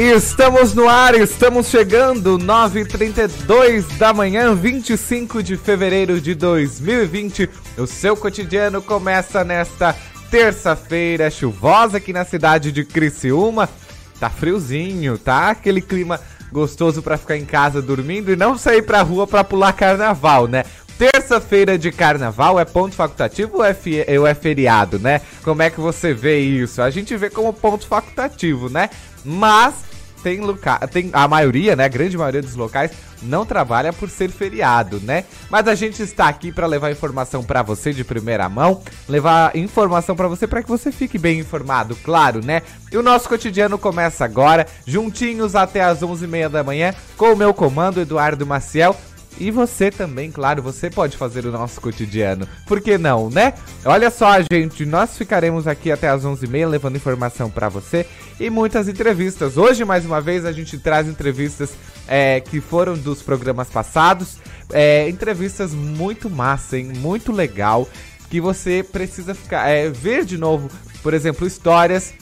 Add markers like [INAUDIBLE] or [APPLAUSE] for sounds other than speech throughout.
Estamos no ar, estamos chegando, 9h32 da manhã, 25 de fevereiro de 2020. O seu cotidiano começa nesta terça-feira chuvosa aqui na cidade de Criciúma. Tá friozinho, tá? Aquele clima gostoso para ficar em casa dormindo e não sair pra rua para pular carnaval, né? Terça-feira de carnaval é ponto facultativo ou é, ou é feriado, né? Como é que você vê isso? A gente vê como ponto facultativo, né? Mas tem local, tem a maioria, né, a grande maioria dos locais não trabalha por ser feriado, né? Mas a gente está aqui para levar informação para você de primeira mão, levar informação para você para que você fique bem informado, claro, né? E o nosso cotidiano começa agora, juntinhos até as 11h30 da manhã, com o meu comando Eduardo Maciel. E você também, claro, você pode fazer o nosso cotidiano. Por que não, né? Olha só, gente, nós ficaremos aqui até as 11h30 levando informação para você e muitas entrevistas. Hoje, mais uma vez, a gente traz entrevistas é, que foram dos programas passados. É, entrevistas muito massa, hein? Muito legal. Que você precisa ficar, é, ver de novo, por exemplo, histórias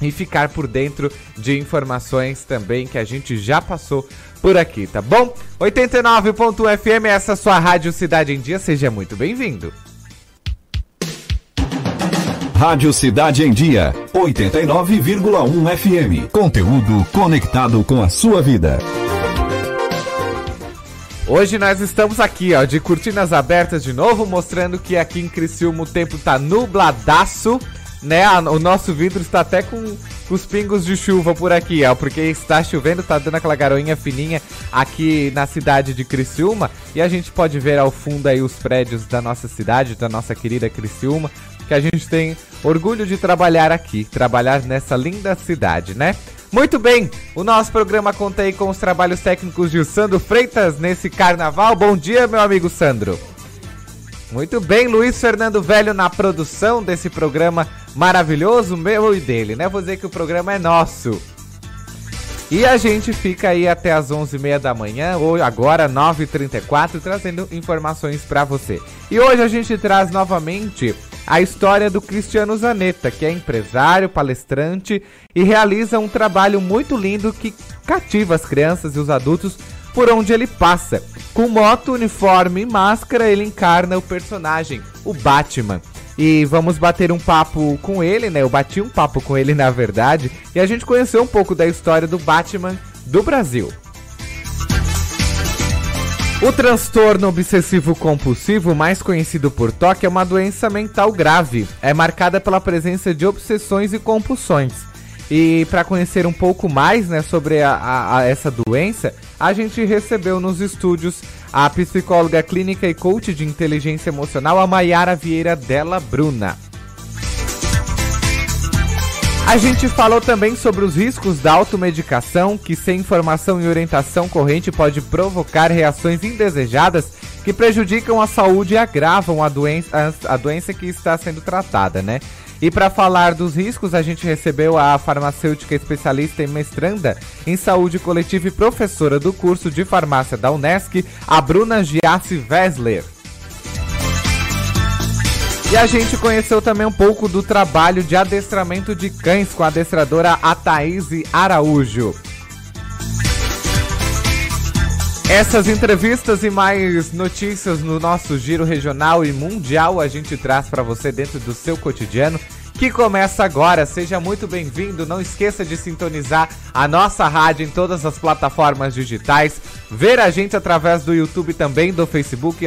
e ficar por dentro de informações também que a gente já passou por aqui, tá bom? 89.fm, essa é sua rádio Cidade em Dia, seja muito bem-vindo. Rádio Cidade em Dia, 89,1 FM. Conteúdo conectado com a sua vida. Hoje nós estamos aqui, ó, de cortinas abertas de novo, mostrando que aqui em Criciúma o tempo tá nubladaço, né? O nosso vidro está até com os pingos de chuva por aqui, ó, porque está chovendo, tá dando aquela garoinha fininha aqui na cidade de Criciúma e a gente pode ver ao fundo aí os prédios da nossa cidade, da nossa querida Criciúma, que a gente tem orgulho de trabalhar aqui, trabalhar nessa linda cidade, né? Muito bem, o nosso programa conta aí com os trabalhos técnicos de Sandro Freitas nesse carnaval. Bom dia, meu amigo Sandro. Muito bem, Luiz Fernando Velho na produção desse programa maravilhoso, meu e dele, né? Vou dizer que o programa é nosso. E a gente fica aí até as 11h30 da manhã, ou agora 9h34, trazendo informações para você. E hoje a gente traz novamente a história do Cristiano Zanetta, que é empresário, palestrante e realiza um trabalho muito lindo que cativa as crianças e os adultos por onde ele passa. Com moto, uniforme e máscara, ele encarna o personagem, o Batman. E vamos bater um papo com ele, né? Eu bati um papo com ele, na verdade, e a gente conheceu um pouco da história do Batman do Brasil. O transtorno obsessivo compulsivo, mais conhecido por TOC, é uma doença mental grave. É marcada pela presença de obsessões e compulsões. E para conhecer um pouco mais né, sobre a, a, a essa doença, a gente recebeu nos estúdios a psicóloga clínica e coach de inteligência emocional, a Maiara Vieira Della Bruna. A gente falou também sobre os riscos da automedicação, que sem informação e orientação corrente pode provocar reações indesejadas que prejudicam a saúde e agravam a doença, a doença que está sendo tratada, né? E para falar dos riscos, a gente recebeu a farmacêutica especialista e mestranda em saúde coletiva e professora do curso de farmácia da Unesc, a Bruna Giassi Wessler. E a gente conheceu também um pouco do trabalho de adestramento de cães com a adestradora Ataíse Araújo. Essas entrevistas e mais notícias no nosso giro regional e mundial a gente traz para você dentro do seu cotidiano que começa agora. Seja muito bem-vindo. Não esqueça de sintonizar a nossa rádio em todas as plataformas digitais, ver a gente através do YouTube também, do Facebook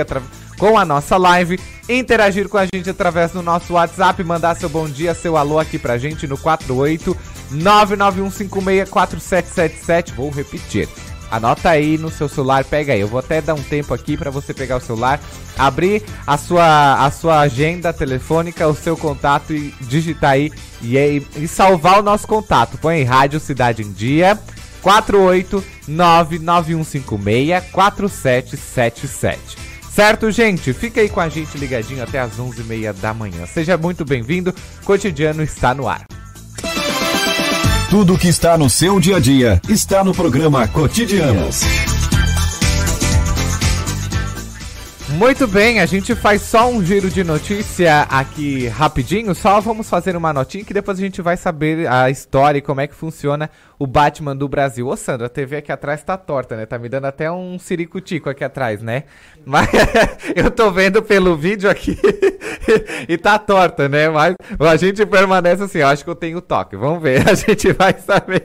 com a nossa live, interagir com a gente através do nosso WhatsApp, mandar seu bom dia, seu alô aqui pra gente no 48 991564777. Vou repetir. Anota aí no seu celular, pega aí. Eu vou até dar um tempo aqui para você pegar o celular, abrir a sua, a sua agenda telefônica, o seu contato e digitar aí e, e salvar o nosso contato. Põe aí Rádio Cidade em Dia 48991564777. Certo, gente? Fica aí com a gente ligadinho até as 11h30 da manhã. Seja muito bem-vindo. Cotidiano está no ar. Tudo que está no seu dia a dia está no programa Cotidianos. Muito bem, a gente faz só um giro de notícia aqui rapidinho. Só vamos fazer uma notinha que depois a gente vai saber a história e como é que funciona o Batman do Brasil. Ô Sandra, a TV aqui atrás tá torta, né? Tá me dando até um ciricutico aqui atrás, né? [LAUGHS] Mas [LAUGHS] eu tô vendo pelo vídeo aqui [LAUGHS] e tá torta, né? Mas a gente permanece assim, eu acho que eu tenho toque. Vamos ver, a gente vai saber,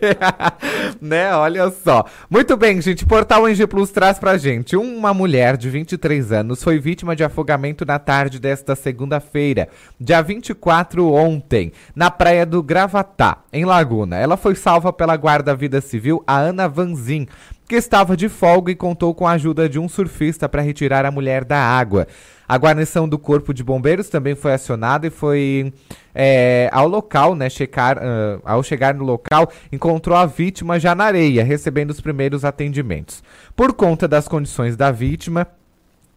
né? Olha só. Muito bem, gente, Portal NG Plus traz pra gente. Uma mulher de 23 anos foi vítima de afogamento na tarde desta segunda-feira, dia 24 ontem, na praia do Gravatá, em Laguna. Ela foi salva pela guarda-vida civil, a Ana Vanzin, que estava de folga e contou com a ajuda de um surfista para retirar a mulher da água. A guarnição do Corpo de Bombeiros também foi acionada e foi é, ao local, né, checar, uh, ao chegar no local, encontrou a vítima já na areia, recebendo os primeiros atendimentos. Por conta das condições da vítima,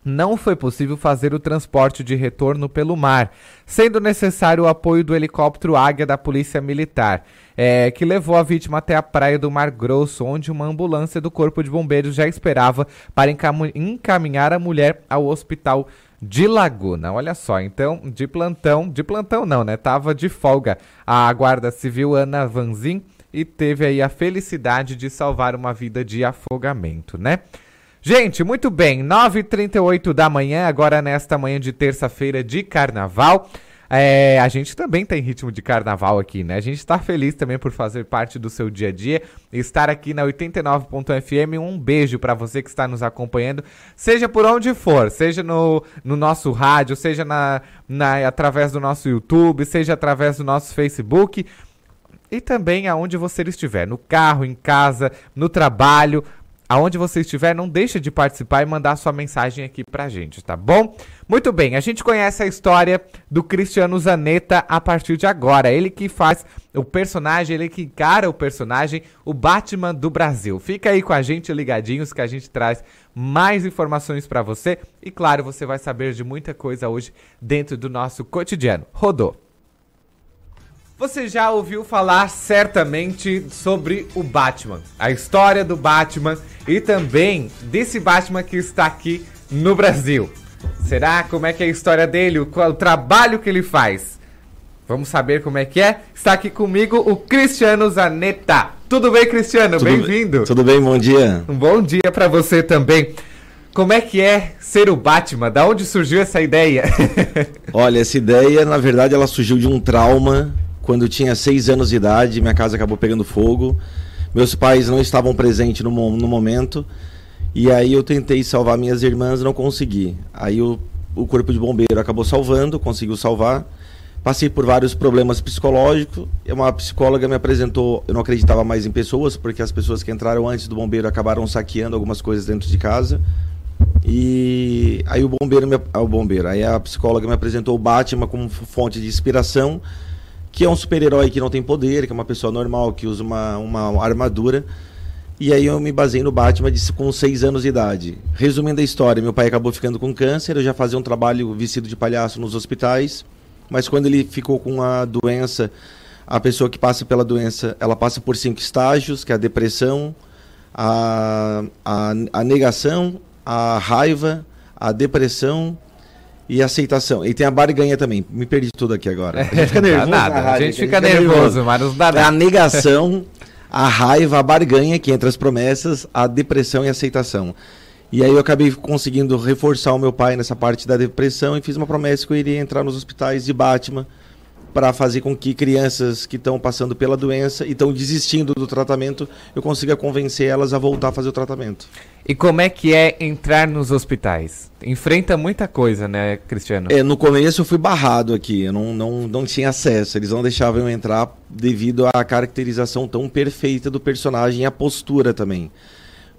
não foi possível fazer o transporte de retorno pelo mar, sendo necessário o apoio do helicóptero Águia da Polícia Militar é, que levou a vítima até a praia do Mar Grosso, onde uma ambulância do Corpo de Bombeiros já esperava para encaminhar a mulher ao hospital de Laguna. Olha só, então, de plantão, de plantão não, né? Tava de folga a Guarda Civil Ana Vanzin e teve aí a felicidade de salvar uma vida de afogamento, né? Gente, muito bem, 9h38 da manhã, agora nesta manhã de terça-feira de carnaval. É, a gente também tem ritmo de carnaval aqui, né? A gente está feliz também por fazer parte do seu dia a dia, estar aqui na 89.fm. Um beijo para você que está nos acompanhando, seja por onde for, seja no, no nosso rádio, seja na, na, através do nosso YouTube, seja através do nosso Facebook e também aonde você estiver, no carro, em casa, no trabalho aonde você estiver, não deixa de participar e mandar sua mensagem aqui pra gente, tá bom? Muito bem, a gente conhece a história do Cristiano Zanetta a partir de agora. Ele que faz o personagem, ele que encara o personagem, o Batman do Brasil. Fica aí com a gente ligadinhos que a gente traz mais informações para você e claro, você vai saber de muita coisa hoje dentro do nosso cotidiano. Rodou. Você já ouviu falar certamente sobre o Batman, a história do Batman e também desse Batman que está aqui no Brasil. Será como é que é a história dele, o, o trabalho que ele faz? Vamos saber como é que é? Está aqui comigo o Cristiano Zanetta. Tudo bem, Cristiano? Bem-vindo. Tudo bem, bom dia. Um bom dia para você também. Como é que é ser o Batman? Da onde surgiu essa ideia? [LAUGHS] Olha, essa ideia, na verdade, ela surgiu de um trauma quando tinha seis anos de idade, minha casa acabou pegando fogo. Meus pais não estavam presentes no, no momento. E aí eu tentei salvar minhas irmãs, não consegui. Aí o, o corpo de bombeiro acabou salvando, conseguiu salvar. Passei por vários problemas psicológicos. Uma psicóloga me apresentou, eu não acreditava mais em pessoas, porque as pessoas que entraram antes do bombeiro acabaram saqueando algumas coisas dentro de casa. E aí o bombeiro, me, ah, o bombeiro, aí a psicóloga me apresentou o Batman como fonte de inspiração que é um super-herói que não tem poder, que é uma pessoa normal, que usa uma, uma armadura. E aí eu me basei no Batman de, com 6 anos de idade. Resumindo a história, meu pai acabou ficando com câncer, eu já fazia um trabalho vestido de palhaço nos hospitais, mas quando ele ficou com a doença, a pessoa que passa pela doença, ela passa por cinco estágios, que é a depressão, a, a, a negação, a raiva, a depressão e aceitação. E tem a barganha também. Me perdi tudo aqui agora. A gente fica [LAUGHS] nervoso. nada, a gente fica, nervoso, mas não dá nada. A negação, a raiva, a barganha, que entre as promessas, a depressão e a aceitação. E aí eu acabei conseguindo reforçar o meu pai nessa parte da depressão e fiz uma promessa que eu iria entrar nos hospitais de Batman para fazer com que crianças que estão passando pela doença e estão desistindo do tratamento, eu consiga convencer elas a voltar a fazer o tratamento. E como é que é entrar nos hospitais? Enfrenta muita coisa, né, Cristiano? É, no começo eu fui barrado aqui, eu não, não, não tinha acesso, eles não deixavam eu entrar devido à caracterização tão perfeita do personagem e a postura também.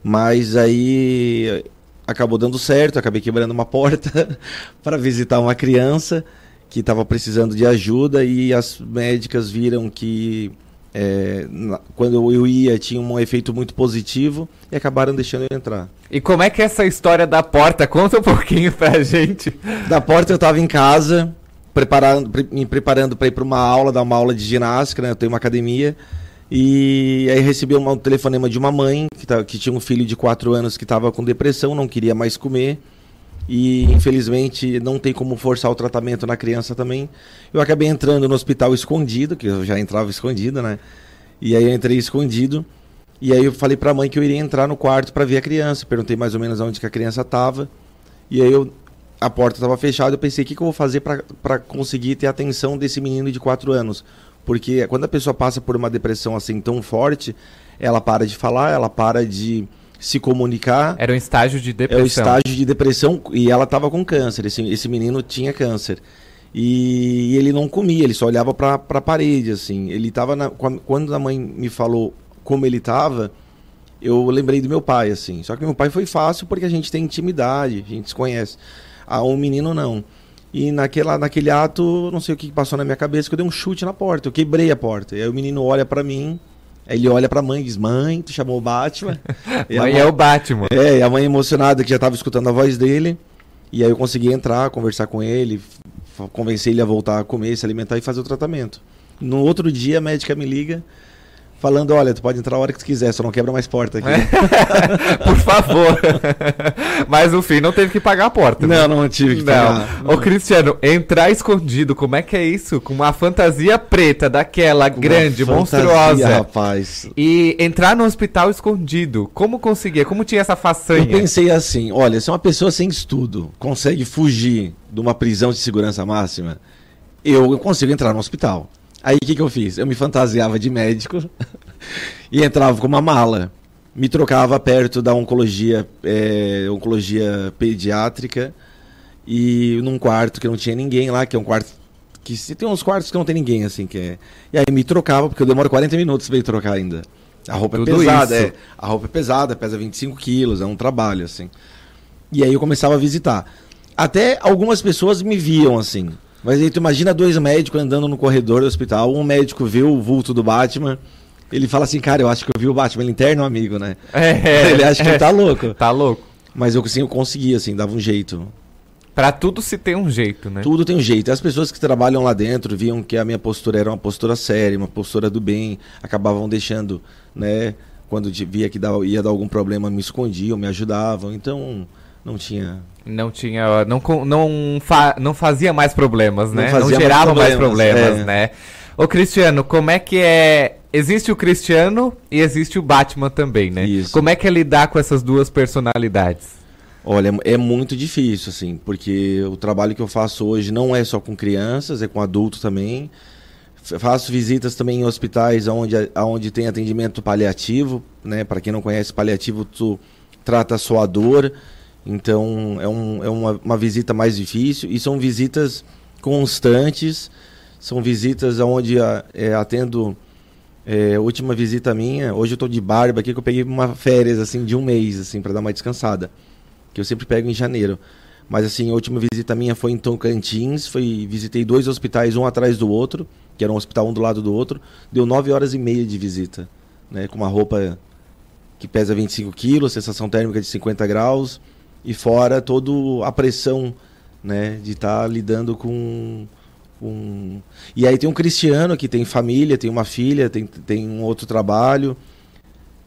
Mas aí acabou dando certo, acabei quebrando uma [LAUGHS] porta para visitar uma criança que estava precisando de ajuda e as médicas viram que é, na, quando eu ia tinha um efeito muito positivo e acabaram deixando eu entrar. E como é que é essa história da porta? [LAUGHS] Conta um pouquinho pra gente. Da porta eu estava em casa, preparando, pre, me preparando para ir para uma aula, dar uma aula de ginástica, né? Eu tenho uma academia. E aí recebi um telefonema de uma mãe que, tá, que tinha um filho de 4 anos que estava com depressão, não queria mais comer e infelizmente não tem como forçar o tratamento na criança também. Eu acabei entrando no hospital escondido, que eu já entrava escondido, né? E aí eu entrei escondido. E aí eu falei para a mãe que eu iria entrar no quarto para ver a criança. Perguntei mais ou menos onde que a criança estava. E aí eu a porta estava fechada, eu pensei o que, que eu vou fazer para conseguir ter a atenção desse menino de 4 anos. Porque quando a pessoa passa por uma depressão assim tão forte, ela para de falar, ela para de se comunicar. Era um estágio de depressão. É o estágio de depressão e ela estava com câncer. Esse, esse menino tinha câncer. E, e ele não comia, ele só olhava para a parede, assim. Ele estava quando a mãe me falou como ele estava, eu lembrei do meu pai, assim. Só que meu pai foi fácil porque a gente tem intimidade, a gente se conhece. Ah, um menino não. E naquela, naquele ato, não sei o que passou na minha cabeça, que eu dei um chute na porta, eu quebrei a porta. E aí o menino olha para mim, Aí ele olha pra mãe e diz: Mãe, tu chamou o Batman. [LAUGHS] mãe, mãe, é o Batman. É, e a mãe emocionada que já tava escutando a voz dele. E aí eu consegui entrar, conversar com ele, convencer ele a voltar a comer, se alimentar e fazer o tratamento. No outro dia a médica me liga falando, olha, tu pode entrar a hora que tu quiser, só não quebra mais porta aqui. [LAUGHS] Por favor. [LAUGHS] Mas no fim não teve que pagar a porta. Né? Não, né? não tive que não. pagar. Ô Cristiano, entrar escondido, como é que é isso? Com uma fantasia preta daquela uma grande, fantasia, monstruosa. rapaz. E entrar no hospital escondido, como conseguia? Como tinha essa façanha? Eu pensei assim, olha, se uma pessoa sem estudo consegue fugir de uma prisão de segurança máxima, eu consigo entrar no hospital. Aí o que, que eu fiz? Eu me fantasiava de médico [LAUGHS] e entrava com uma mala. Me trocava perto da oncologia, é, oncologia pediátrica e num quarto que não tinha ninguém lá, que é um quarto que se tem uns quartos que não tem ninguém assim que é. E aí me trocava porque eu demoro 40 minutos para ir trocar ainda. A roupa é Tudo é pesada, é. A roupa é pesada, pesa 25 quilos, é um trabalho assim. E aí eu começava a visitar. Até algumas pessoas me viam assim. Mas aí tu imagina dois médicos andando no corredor do hospital, um médico vê o vulto do Batman, ele fala assim, cara, eu acho que eu vi o Batman, ele interno amigo, né? [LAUGHS] É, [LAUGHS] ele acha que é, ele tá louco. Tá louco. Mas eu, assim, eu conseguia, assim, dava um jeito. Pra tudo se tem um jeito, né? Tudo tem um jeito. As pessoas que trabalham lá dentro viam que a minha postura era uma postura séria, uma postura do bem, acabavam deixando, né? Quando via que ia dar algum problema, me escondiam, me ajudavam. Então, não tinha. Não tinha. Não, não, fa, não fazia mais problemas, né? Não, não gerava mais problemas, mais problemas é. né? Ô Cristiano, como é que é. Existe o Cristiano e existe o Batman também, né? Isso. Como é que é lidar com essas duas personalidades? Olha, é muito difícil, assim, porque o trabalho que eu faço hoje não é só com crianças, é com adultos também. Faço visitas também em hospitais onde, onde tem atendimento paliativo, né? Para quem não conhece, paliativo, tu trata a sua dor então é, um, é uma, uma visita mais difícil e são visitas constantes, são visitas onde é, atendo. É, última visita minha, hoje eu estou de barba aqui que eu peguei uma férias assim de um mês assim para dar uma descansada, que eu sempre pego em janeiro. Mas assim, a última visita minha foi em Tocantins, foi visitei dois hospitais um atrás do outro, que era um hospital um do lado do outro, deu nove horas e meia de visita, né, com uma roupa que pesa 25 quilos, sensação térmica de 50 graus, e fora toda a pressão né, de estar tá lidando com, com. E aí tem um cristiano que tem família, tem uma filha, tem, tem um outro trabalho.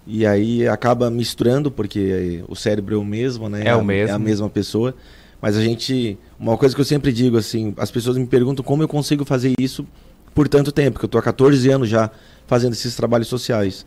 E aí acaba misturando, porque o cérebro é o mesmo, né? É, o mesmo. É a mesma pessoa. Mas a gente. Uma coisa que eu sempre digo, assim, as pessoas me perguntam como eu consigo fazer isso por tanto tempo, que eu estou há 14 anos já fazendo esses trabalhos sociais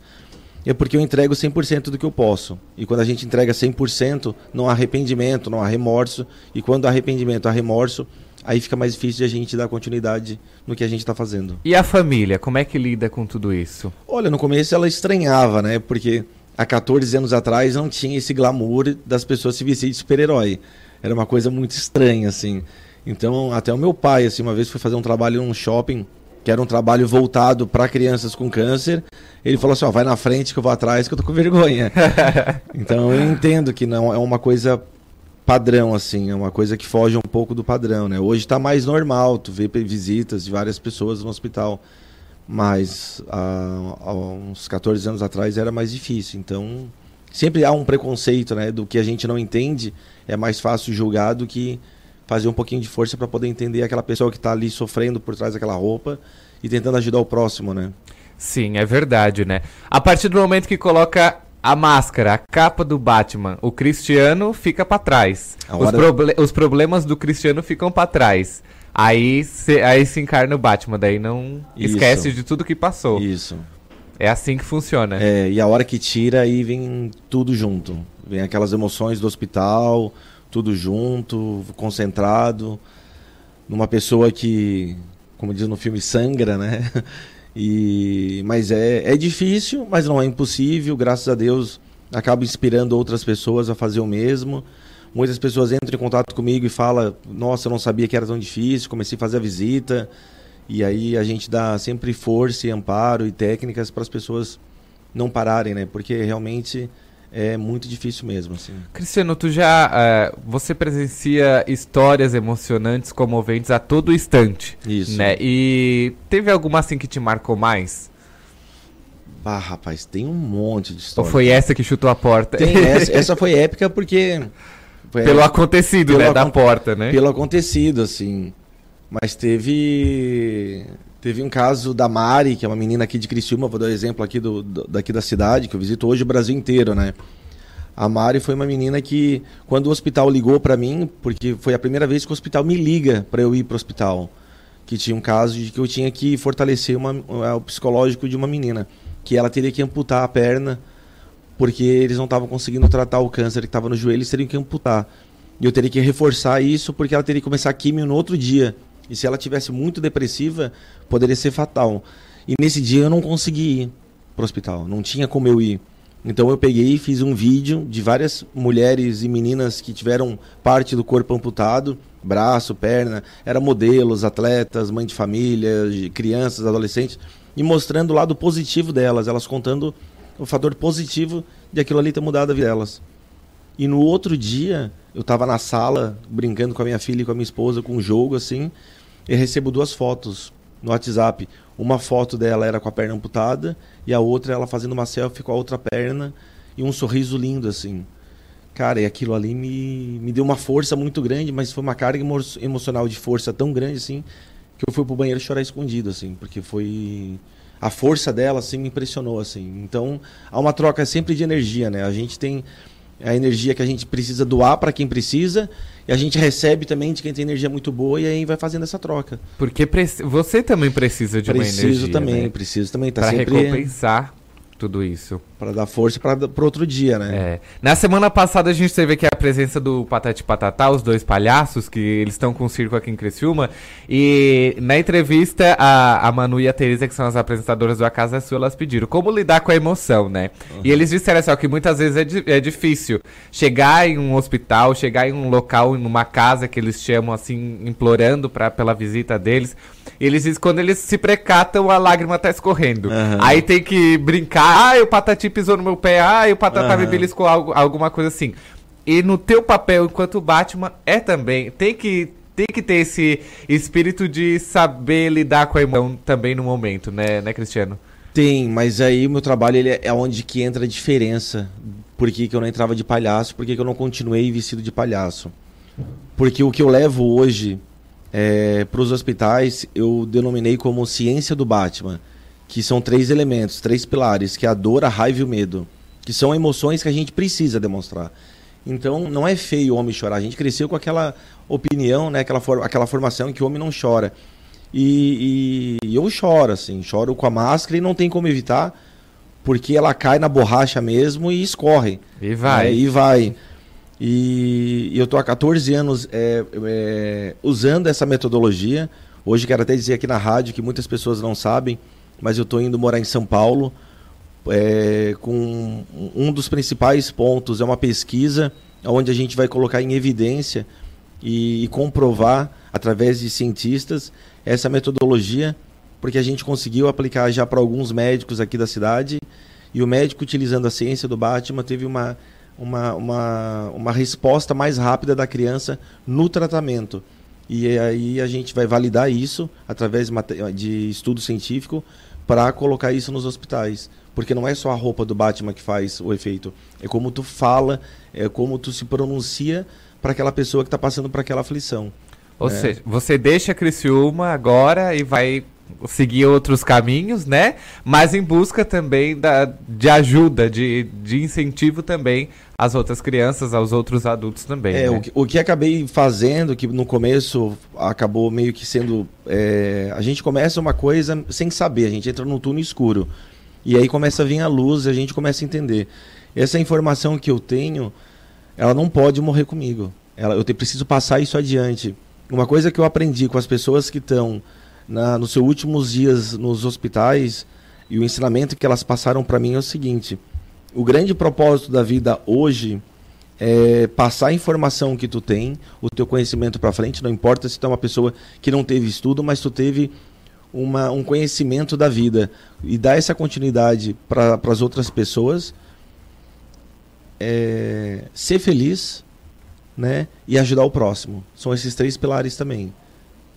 é porque eu entrego 100% do que eu posso. E quando a gente entrega 100%, não há arrependimento, não há remorso. E quando há arrependimento, há remorso, aí fica mais difícil de a gente dar continuidade no que a gente está fazendo. E a família, como é que lida com tudo isso? Olha, no começo ela estranhava, né? Porque há 14 anos atrás não tinha esse glamour das pessoas se vestirem de super-herói. Era uma coisa muito estranha, assim. Então, até o meu pai, assim, uma vez foi fazer um trabalho num shopping que era um trabalho voltado para crianças com câncer. Ele falou assim: ó, vai na frente que eu vou atrás que eu tô com vergonha. [LAUGHS] então eu entendo que não é uma coisa padrão assim, é uma coisa que foge um pouco do padrão, né? Hoje está mais normal, tu vê visitas de várias pessoas no hospital, mas há, há uns 14 anos atrás era mais difícil. Então sempre há um preconceito, né? Do que a gente não entende é mais fácil julgar do que fazer um pouquinho de força para poder entender aquela pessoa que está ali sofrendo por trás daquela roupa e tentando ajudar o próximo, né? Sim, é verdade, né? A partir do momento que coloca a máscara, a capa do Batman, o Cristiano fica pra trás. Os, proble- os problemas do Cristiano ficam pra trás. Aí se, aí se encarna o Batman, daí não Isso. esquece de tudo que passou. Isso. É assim que funciona. É, e a hora que tira, aí vem tudo junto. Vem aquelas emoções do hospital, tudo junto, concentrado. Numa pessoa que, como diz no filme, sangra, né? [LAUGHS] E, mas é, é difícil, mas não é impossível. Graças a Deus, acaba inspirando outras pessoas a fazer o mesmo. Muitas pessoas entram em contato comigo e falam: Nossa, eu não sabia que era tão difícil. Comecei a fazer a visita. E aí a gente dá sempre força e amparo e técnicas para as pessoas não pararem, né? Porque realmente é muito difícil mesmo, assim. Cristiano, tu já. eh, você presencia histórias emocionantes, comoventes a todo instante. Isso. Né? E teve alguma assim que te marcou mais? Ah, rapaz, tem um monte de Ou história. foi essa que chutou a porta? Tem [LAUGHS] essa, essa foi épica porque foi Pelo acontecido, Pelo né? Da porta, né? pelo acontecido, assim. Mas teve teve um caso da Mari, que é uma menina aqui de Criciúma, vou dar um exemplo aqui do, do- daqui da cidade, que eu visito hoje o Brasil inteiro, né? A Mari foi uma menina que, quando o hospital ligou pra mim, porque foi a primeira vez que o hospital me liga pra eu ir pro hospital, que tinha um caso de que eu tinha que fortalecer uma, o psicológico de uma menina, que ela teria que amputar a perna, porque eles não estavam conseguindo tratar o câncer que estava no joelho, eles teriam que amputar. E eu teria que reforçar isso porque ela teria que começar a químio no outro dia. E se ela tivesse muito depressiva, poderia ser fatal. E nesse dia eu não consegui ir pro hospital, não tinha como eu ir. Então eu peguei e fiz um vídeo de várias mulheres e meninas que tiveram parte do corpo amputado, braço, perna, eram modelos, atletas, mãe de família, de crianças, adolescentes, e mostrando o lado positivo delas, elas contando o fator positivo de aquilo ali ter mudado a vida delas. E no outro dia, eu estava na sala, brincando com a minha filha e com a minha esposa, com um jogo assim, e recebo duas fotos no WhatsApp. Uma foto dela era com a perna amputada, e a outra ela fazendo uma selfie com a outra perna, e um sorriso lindo assim. Cara, e aquilo ali me, me deu uma força muito grande, mas foi uma carga emo- emocional de força tão grande assim, que eu fui pro banheiro chorar escondido, assim, porque foi. A força dela, assim, me impressionou, assim. Então, há uma troca sempre de energia, né? A gente tem a energia que a gente precisa doar para quem precisa, e a gente recebe também de quem tem energia muito boa, e aí vai fazendo essa troca. Porque você também precisa de uma preciso energia. também, né? preciso também. Tá Pra sempre recompensar tudo isso. para dar força para outro dia, né? É. Na semana passada a gente teve aqui a presença do Patati Patatá, os dois palhaços, que eles estão com o circo aqui em Criciúma. E na entrevista, a, a Manu e a Teresa, que são as apresentadoras do A Casa Sua, elas pediram como lidar com a emoção, né? E eles disseram assim, ó, que muitas vezes é, di- é difícil chegar em um hospital, chegar em um local, numa casa que eles chamam assim, implorando pra, pela visita deles. Eles dizem quando eles se precatam, a lágrima tá escorrendo. Aham. Aí tem que brincar, ai, o Patati pisou no meu pé, ai, o Patatá me Aham. beliscou, algo, alguma coisa assim. E no teu papel enquanto Batman é também, tem que tem que ter esse espírito de saber lidar com a emoção também no momento, né, né, Cristiano? Tem, mas aí o meu trabalho ele é é onde que entra a diferença. Por que, que eu não entrava de palhaço? Por que, que eu não continuei vestido de palhaço? Porque o que eu levo hoje para os hospitais, eu denominei como ciência do Batman, que são três elementos, três pilares, que é a dor, a raiva e o medo, que são emoções que a gente precisa demonstrar. Então, não é feio o homem chorar. A gente cresceu com aquela opinião, né, aquela, for aquela formação que o homem não chora. E, e- e eu choro, assim, choro com a máscara e não tem como evitar, porque ela cai na borracha mesmo e escorre. E vai. né, e vai. E, e eu tô há 14 anos é, é, usando essa metodologia. Hoje quero até dizer aqui na rádio que muitas pessoas não sabem, mas eu tô indo morar em São Paulo. é, com um dos principais pontos é uma pesquisa onde a gente vai colocar em evidência e, e comprovar através de cientistas essa metodologia, porque a gente conseguiu aplicar já para alguns médicos aqui da cidade e o médico utilizando a ciência do Batman teve uma uma, uma, uma resposta mais rápida da criança no tratamento. E aí a gente vai validar isso através de, estudo científico para colocar isso nos hospitais. Porque não é só a roupa do Batman que faz o efeito. É como tu fala, é como tu se pronuncia para aquela pessoa que está passando por aquela aflição. Ou É. seja, você deixa Criciúma agora e vai seguir outros caminhos, né? Mas em busca também da, de ajuda, de, de incentivo também às outras crianças, aos outros adultos também. É, né? o, que, o que acabei fazendo, que no começo acabou meio que sendo. É, a gente começa uma coisa sem saber, a gente entra num túnel escuro. E aí começa a vir a luz e a gente começa a entender. Essa informação que eu tenho, ela não pode morrer comigo. Ela, eu te, preciso passar isso adiante. Uma coisa que eu aprendi com as pessoas que estão nos seus últimos dias nos hospitais e o ensinamento que elas passaram para mim é o seguinte: o grande propósito da vida hoje é passar a informação que tu tem, o teu conhecimento para frente. Não importa se tu é uma pessoa que não teve estudo, mas tu teve uma, um conhecimento da vida e dar essa continuidade para as outras pessoas. É, ser feliz, né? E ajudar o próximo. São esses três pilares também.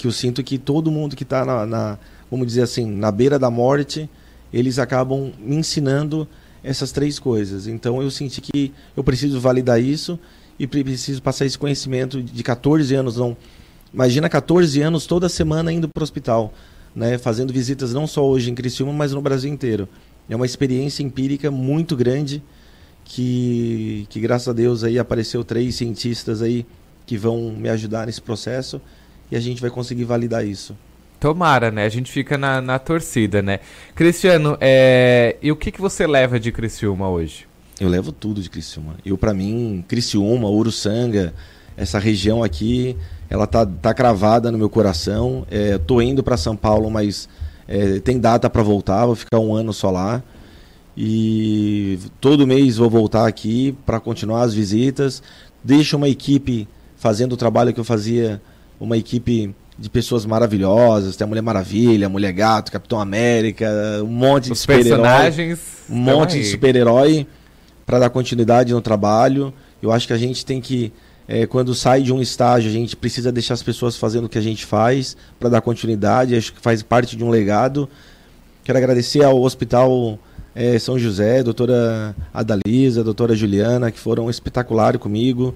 Que eu sinto que todo mundo que está na, na, vamos dizer assim, na beira da morte, eles acabam me ensinando essas três coisas. Então eu senti que eu preciso validar isso e preciso passar esse conhecimento de 14 anos. Não, imagina 14 anos toda semana indo para o hospital, né? Fazendo visitas não só hoje em Criciúma, mas no Brasil inteiro. É uma experiência empírica muito grande que, que graças a Deus aí apareceu três cientistas aí que vão me ajudar nesse processo e a gente vai conseguir validar isso. Tomara, né? A gente fica na, na torcida, né? Cristiano, é... e o que, que você leva de Criciúma hoje? Eu levo tudo de Criciúma. Eu, para mim, Criciúma, Uruçanga, essa região aqui, ela tá, tá cravada no meu coração. É, tô indo para São Paulo, mas é, tem data para voltar, vou ficar um ano só lá. E todo mês vou voltar aqui para continuar as visitas. Deixo uma equipe fazendo o trabalho que eu fazia, uma equipe de pessoas maravilhosas. Tem a Mulher Maravilha, a Mulher Gato, Capitão América, um monte Os de super-herói. Um monte aí. de super-herói para dar continuidade no trabalho. Eu acho que a gente tem que, é, quando sai de um estágio, a gente precisa deixar as pessoas fazendo o que a gente faz para dar continuidade. Acho que faz parte de um legado. Quero agradecer ao Hospital é, São José, doutora Adalisa, doutora Juliana, que foram espetaculares comigo.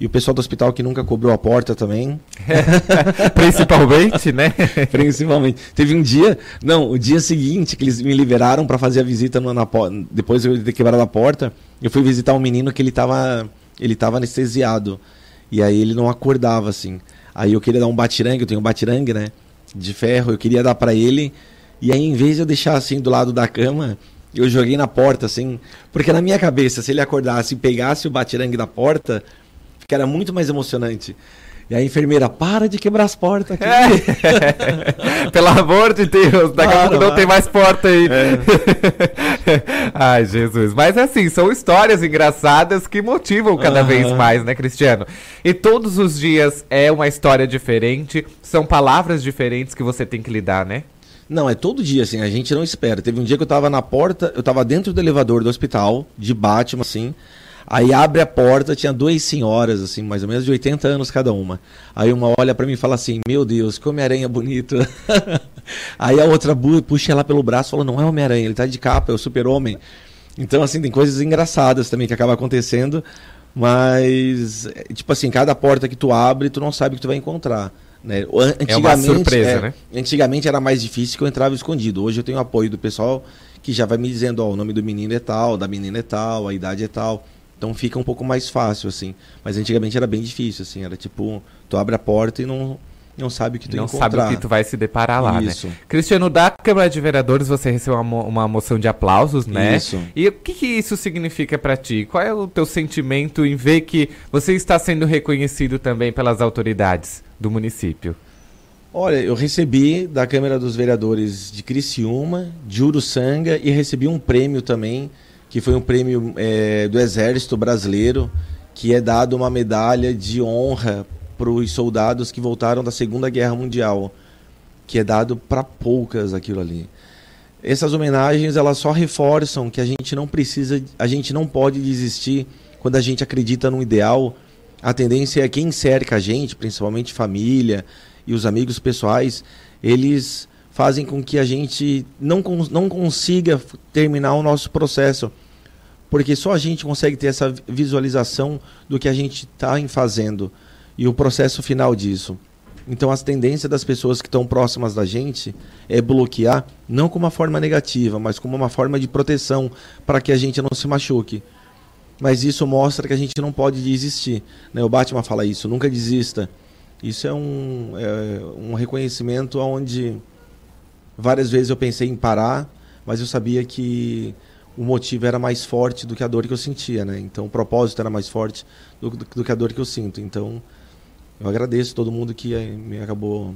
E o pessoal do hospital que nunca cobrou a porta também. [LAUGHS] Principalmente, né? [LAUGHS] Principalmente. Teve um dia, não, o dia seguinte que eles me liberaram para fazer a visita no, na depois de ter quebrado a porta, eu fui visitar um menino que ele tava, ele tava anestesiado. E aí ele não acordava assim. Aí eu queria dar um batirangue, eu tenho um batirangue, né? De ferro, eu queria dar para ele. E aí em vez de eu deixar assim do lado da cama, eu joguei na porta assim, porque na minha cabeça, se ele acordasse e pegasse o batirangue da porta, que era muito mais emocionante. E a enfermeira, para de quebrar as portas aqui. É. [LAUGHS] Pelo amor de Deus, daqui a pouco não tem mais porta aí. É. [LAUGHS] Ai, Jesus. Mas assim, são histórias engraçadas que motivam cada uhum. vez mais, né, Cristiano? E todos os dias é uma história diferente, são palavras diferentes que você tem que lidar, né? Não, é todo dia, assim, a gente não espera. Teve um dia que eu tava na porta, eu tava dentro do elevador do hospital, de Batman, assim. Aí abre a porta, tinha duas senhoras, assim, mais ou menos de 80 anos cada uma. Aí uma olha para mim e fala assim: Meu Deus, que Homem-Aranha bonito. [LAUGHS] Aí a outra puxa ela pelo braço e fala: Não é Homem-Aranha, ele tá de capa, é o Super-Homem. Então, assim, tem coisas engraçadas também que acabam acontecendo. Mas, tipo assim, cada porta que tu abre, tu não sabe o que tu vai encontrar. Né? Antigamente, é uma surpresa, é, né? Antigamente era mais difícil que eu entrava escondido. Hoje eu tenho apoio do pessoal que já vai me dizendo, ó, o nome do menino é tal, da menina é tal, a idade é tal. Então fica um pouco mais fácil, assim. Mas antigamente era bem difícil, assim. Era tipo, tu abre a porta e não, não sabe o que tu não encontrar. sabe o que tu vai se deparar lá, Isso. né? Cristiano, da Câmara de Vereadores você recebeu uma, uma moção de aplausos, né? Isso. E o que, que isso significa para ti? Qual é o teu sentimento em ver que você está sendo reconhecido também pelas autoridades do município? Olha, eu recebi da Câmara dos Vereadores de Criciúma, de Uruçanga e recebi um prêmio também que foi um prêmio é, do Exército Brasileiro, que é dado uma medalha de honra para os soldados que voltaram da Segunda Guerra Mundial, que é dado para poucas aquilo ali. Essas homenagens elas só reforçam que a gente não precisa, a gente não pode desistir quando a gente acredita no ideal. A tendência é quem cerca a gente, principalmente família e os amigos pessoais, eles fazem com que a gente não, não consiga terminar o nosso processo. Porque só a gente consegue ter essa visualização do que a gente está fazendo e o processo final disso. Então, as tendências das pessoas que estão próximas da gente é bloquear, não como uma forma negativa, mas como uma forma de proteção para que a gente não se machuque. Mas isso mostra que a gente não pode desistir. Né? O Batman fala isso, nunca desista. Isso é um, é um reconhecimento onde várias vezes eu pensei em parar, mas eu sabia que o motivo era mais forte do que a dor que eu sentia, né? Então o propósito era mais forte do, do, do que a dor que eu sinto. Então eu agradeço todo mundo que eh, me acabou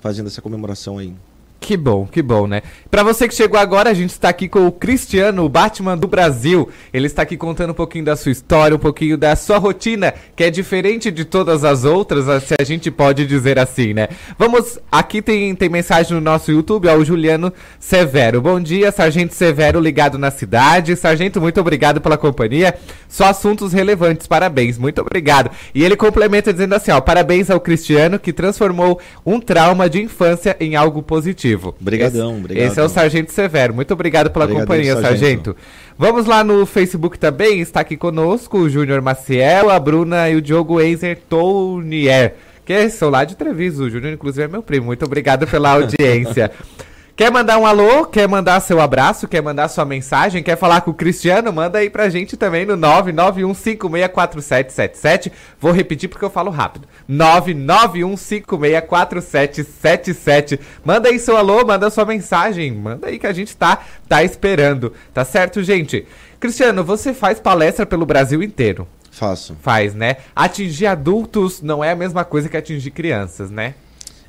fazendo essa comemoração aí. Que bom, que bom, né? Para você que chegou agora, a gente está aqui com o Cristiano, o Batman do Brasil. Ele está aqui contando um pouquinho da sua história, um pouquinho da sua rotina, que é diferente de todas as outras, se a gente pode dizer assim, né? Vamos, aqui tem, tem mensagem no nosso YouTube, ó, o Juliano Severo. Bom dia, Sargento Severo ligado na cidade. Sargento, muito obrigado pela companhia. Só assuntos relevantes, parabéns, muito obrigado. E ele complementa dizendo assim, ó, parabéns ao Cristiano que transformou um trauma de infância em algo positivo Obrigadão, obrigado. Esse é o Sargento Severo. Muito obrigado pela Obrigadão, companhia, sargento. sargento. Vamos lá no Facebook também. Está aqui conosco o Júnior Maciel, a Bruna e o Diogo Eiser Tournier. Que são lá de Treviso. O Júnior, inclusive, é meu primo. Muito obrigado pela audiência. [LAUGHS] Quer mandar um alô? Quer mandar seu abraço? Quer mandar sua mensagem? Quer falar com o Cristiano? Manda aí pra gente também no 991564777. Vou repetir porque eu falo rápido. 991564777. Manda aí seu alô, manda sua mensagem. Manda aí que a gente tá, tá esperando. Tá certo, gente? Cristiano, você faz palestra pelo Brasil inteiro. Faço. Faz, né? Atingir adultos não é a mesma coisa que atingir crianças, né?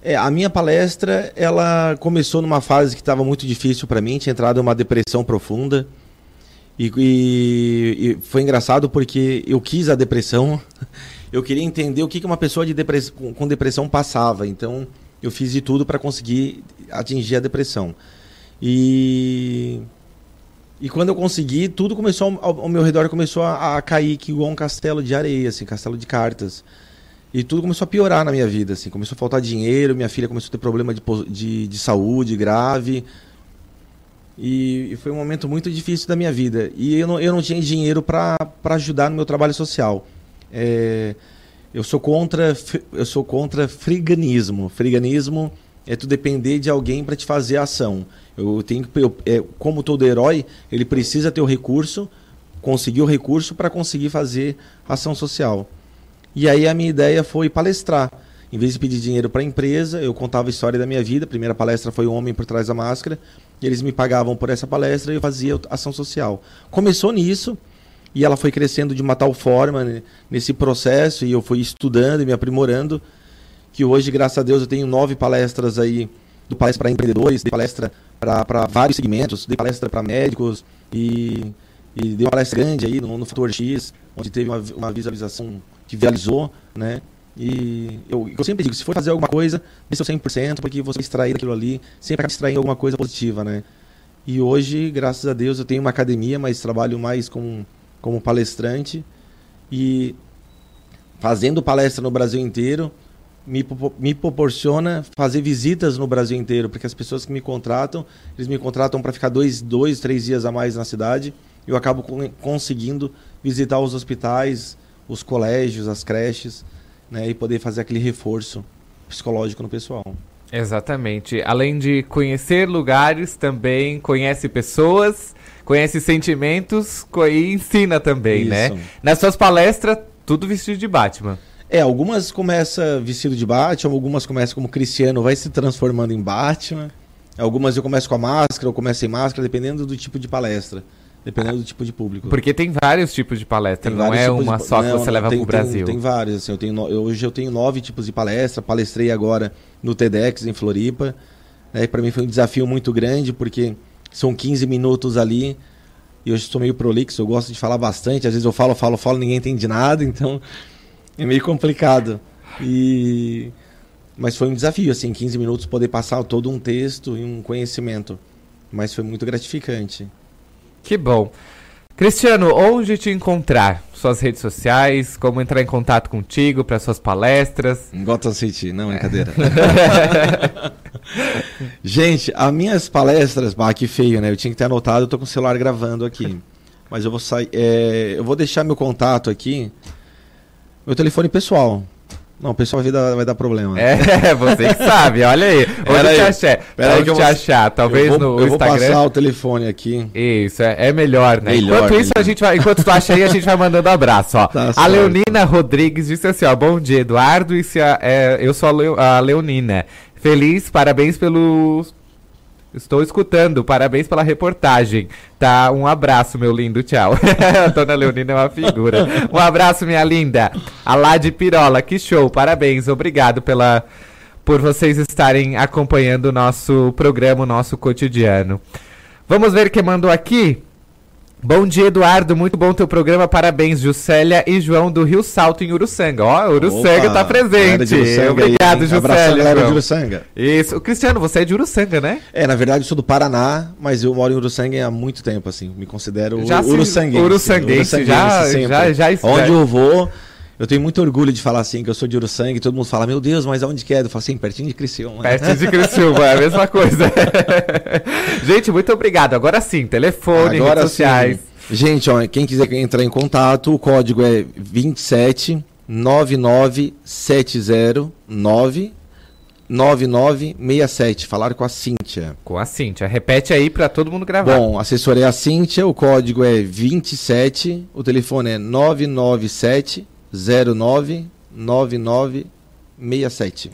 É, a minha palestra, ela começou numa fase que estava muito difícil para mim, tinha entrado em uma depressão profunda. E, e, e, foi engraçado porque eu quis a depressão, [LAUGHS] eu queria entender o que, que uma pessoa de depress com, depressão passava. Então, eu fiz de tudo para conseguir atingir a depressão. E, e quando eu consegui, tudo começou ao, ao meu redor começou a, a cair que igual um castelo de areia, assim, castelo de cartas. E tudo começou a piorar na minha vida, assim. Começou a faltar dinheiro, minha filha começou a ter problema de, de, de saúde grave. E, e, foi um momento muito difícil da minha vida. E eu não, eu não tinha dinheiro para ajudar no meu trabalho social. É, eu sou contra eu sou contra friganismo. Friganismo é tu depender de alguém para te fazer a ação. Eu tenho eu, é, como todo herói, ele precisa ter o recurso, conseguir o recurso para conseguir fazer ação social. E aí a minha ideia foi palestrar. Em vez de pedir dinheiro para a empresa, eu contava a história da minha vida. A primeira palestra foi o Homem por Trás da Máscara. Eles me pagavam por essa palestra e eu fazia ação social. Começou nisso e ela foi crescendo de uma tal forma né, nesse processo e eu fui estudando e me aprimorando que hoje, graças a Deus, eu tenho nove palestras aí, do palestra para empreendedores, de palestra para vários segmentos, de palestra para médicos e, e dei uma palestra grande aí no, no Fator X, onde teve uma, uma visualização que viralizou, né? E eu, eu sempre digo, se for fazer alguma coisa, dê seu 100%, porque você extrair daquilo ali, sempre acaba extraindo alguma coisa positiva, né? E hoje, graças a Deus, eu tenho uma academia, mas trabalho mais como, como palestrante. E fazendo palestra no Brasil inteiro, me, me proporciona fazer visitas no Brasil inteiro, porque as pessoas que me contratam, eles me contratam para ficar dois, dois, três dias a mais na cidade. Eu acabo conseguindo visitar os hospitais, os colégios, as creches, né, e poder fazer aquele reforço psicológico no pessoal. Exatamente. Além de conhecer lugares, também conhece pessoas, conhece sentimentos e ensina também, né? Isso. né? Nas suas palestras, tudo vestido de Batman. É, algumas começam vestido de Batman, algumas começam como Cristiano, vai se transformando em Batman. Algumas eu começo com a máscara, ou começo sem máscara, dependendo do tipo de palestra. Dependendo do tipo de público. Porque tem vários tipos de palestra, tem não é uma de... só não, que você não, leva para o Brasil. Tem, tem vários, assim, eu tenho no... hoje eu tenho nove tipos de palestra, palestrei agora no TEDx em Floripa. Né, para mim foi um desafio muito grande, porque são 15 minutos ali, e hoje estou meio prolixo, eu gosto de falar bastante, às vezes eu falo, falo, falo, ninguém entende nada, [LAUGHS] então é meio complicado. E... Mas foi um desafio, assim, 15 minutos poder passar todo um texto e um conhecimento. Mas foi muito gratificante. Que bom. Cristiano, onde te encontrar? Suas redes sociais, como entrar em contato contigo para suas palestras? Gotham City, não, brincadeira. [LAUGHS] Gente, as minhas palestras, bah, que feio, né? Eu tinha que ter anotado, eu tô com o celular gravando aqui. Mas eu vou sair. É, eu vou deixar meu contato aqui. Meu telefone pessoal. Não, o pessoal vai dar, vai dar problema. É, [LAUGHS] você que sabe, olha aí. Onde aí, te achar? pera aí Onde que eu te vou- achar? Talvez eu vou, no eu vou Instagram. passar o telefone aqui. Isso, é, é melhor, né? Melhor, enquanto isso, a melhor. gente vai, enquanto tu acha aí, a gente vai mandando abraço, ó. [LAUGHS] Tá a certo. Leonina Rodrigues disse assim, ó, bom dia, Eduardo, e se a- é, eu sou a, Leo- a Leonina. Feliz, parabéns pelo... Estou escutando, parabéns pela reportagem. Tá, um abraço, meu lindo, tchau. [LAUGHS] a dona Leonina é uma figura. Um abraço, minha linda. A Lade Pirola, que show, parabéns, obrigado pela... Por vocês estarem acompanhando o nosso programa, o nosso cotidiano. Vamos ver quem mandou aqui. Bom dia, Eduardo. Muito bom teu programa. Parabéns, Juscelia e João do Rio Salto em Uruçanga. Ó, Uruçanga Opa, tá presente. aí, Obrigado, hein? Abração, Juscelia. galera de. Uruçanga. Isso. O Cristiano, você é de Uruçanga, né? É, na verdade eu sou do Paraná, mas eu moro em Uruçanga há muito tempo, assim. Me considero Já se- uruçanguense. uruçanguense, já- já- já está. Onde eu vou, eu tenho muito orgulho de falar assim, que eu sou de Uruçanga, e todo mundo fala, meu Deus, mas aonde que é? Eu falo assim, pertinho de Criciúma. [LAUGHS] Perto de Criciúma, é a mesma coisa. [LAUGHS] Gente, muito obrigado. Agora sim, telefone, Agora redes sociais. sim. Gente, ó, quem quiser entrar em contato, o código é 27 99709 9967. Falar com a Cíntia. Com a Cíntia. Repete aí pra todo mundo gravar. Bom, assessoria é a Cíntia, o código é 27, o telefone é 997 09 9967.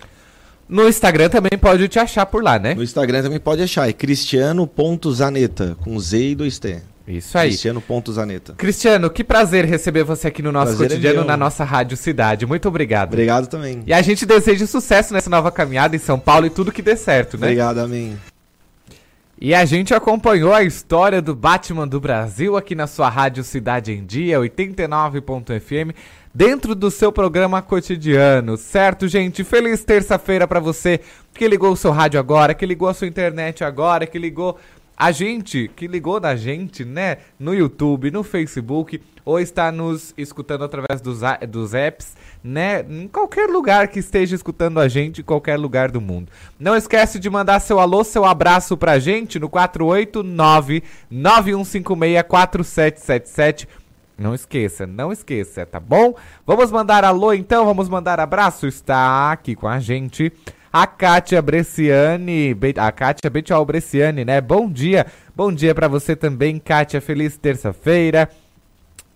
No Instagram também pode te achar por lá, né? No Instagram também pode achar, é cristiano.zaneta, com Z e 2T. Isso aí. Cristiano.zaneta. Cristiano, que prazer receber você aqui no nosso Prazer é cotidiano, meu. na nossa Rádio Cidade. Muito obrigado. Obrigado também. E a gente deseja sucesso nessa nova caminhada em São Paulo e tudo que dê certo, né? Obrigado, amém. E a gente acompanhou a história do Batman do Brasil aqui na sua Rádio Cidade em Dia, 89.fm, dentro do seu programa cotidiano, certo, gente? Feliz terça-feira pra você que ligou o seu rádio agora, que ligou a sua internet agora, que ligou a gente, que ligou na gente, né? No YouTube, no Facebook, ou está nos escutando através dos, dos apps, né? Em qualquer lugar que esteja escutando a gente, em qualquer lugar do mundo. Não esquece de mandar seu alô, seu abraço pra gente no 489-9156-4777. Não esqueça, não esqueça, tá bom? Vamos mandar alô então, vamos mandar abraço. Está aqui com a gente a Kátia Bresciani, a Kátia Betial Bresciani, né? Bom dia, bom dia pra você também, Kátia. Feliz terça-feira.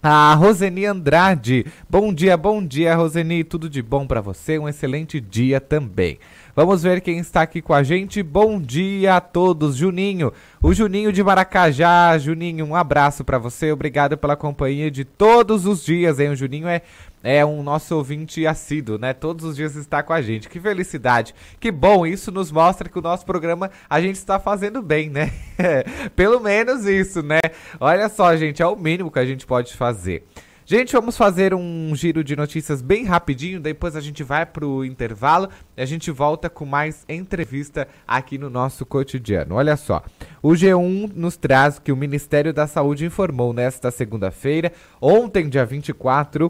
A Roseni Andrade. Bom dia, bom dia, Roseni. Tudo de bom pra você. Um excelente dia também. Vamos ver quem está aqui com a gente. Bom dia a todos. Juninho, o Juninho de Maracajá. Juninho, um abraço pra você. Obrigado pela companhia de todos os dias, hein? O Juninho é é um nosso ouvinte assíduo, né? Todos os dias está com a gente. Que felicidade. Que bom, isso nos mostra que o nosso programa a gente está fazendo bem, né? [LAUGHS] Pelo menos isso, né? Olha só, gente, é o mínimo que a gente pode fazer. Gente, vamos fazer um giro de notícias bem rapidinho, depois a gente vai pro intervalo e a gente volta com mais entrevista aqui no nosso cotidiano. Olha só, o G1 nos traz que o Ministério da Saúde informou nesta segunda-feira, ontem, dia 24,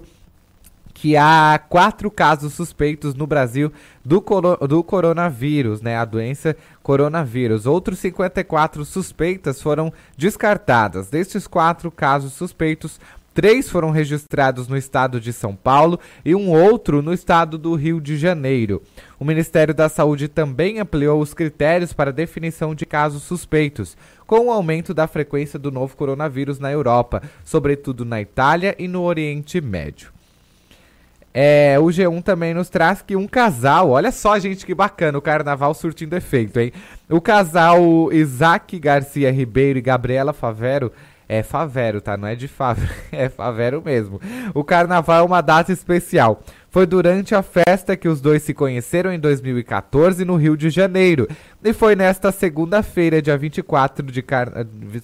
que há quatro casos suspeitos no Brasil do, coro- do coronavírus, né? A doença coronavírus. Outros 54 suspeitas foram descartadas. Destes quatro casos suspeitos, três foram registrados no estado de São Paulo e um outro no estado do Rio de Janeiro. O Ministério da Saúde também ampliou os critérios para definição de casos suspeitos, com o aumento da frequência do novo coronavírus na Europa, sobretudo na Itália e no Oriente Médio. É, o G1 também nos traz que um casal, olha só, gente, que bacana, o carnaval surtindo efeito, hein? O casal Isaac Garcia Ribeiro e Gabriela Favero, é Favero, tá? Não é de Favero, [LAUGHS] é Favero mesmo. O carnaval é uma data especial. Foi durante a festa que os dois se conheceram em 2014 no Rio de Janeiro. E foi nesta segunda-feira, dia 24 de car...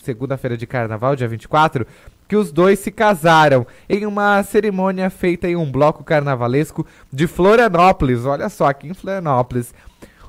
segunda-feira de carnaval, dia 24, que os dois se casaram em uma cerimônia feita em um bloco carnavalesco de Florianópolis. Olha só, aqui em Florianópolis.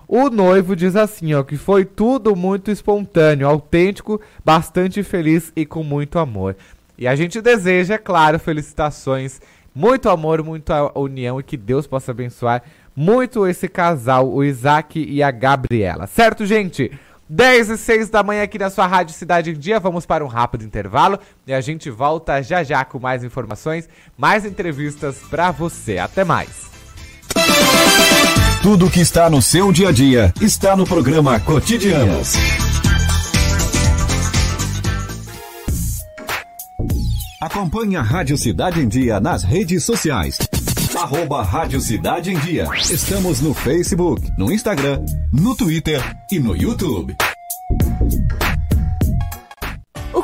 O noivo diz assim, ó, que foi tudo muito espontâneo, autêntico, bastante feliz e com muito amor. E a gente deseja, é claro, felicitações, muito amor, muita união e que Deus possa abençoar muito esse casal, o Isaac e a Gabriela. Certo, gente? 10 e 6 da manhã aqui na sua Rádio Cidade em Dia. Vamos para um rápido intervalo e a gente volta já já com mais informações, mais entrevistas pra você. Até mais. Tudo que está no seu dia a dia está no programa Cotidianos. Acompanhe a Rádio Cidade em Dia nas redes sociais. Arroba Rádio Cidade em Dia. Estamos no Facebook, no Instagram, no Twitter e no YouTube.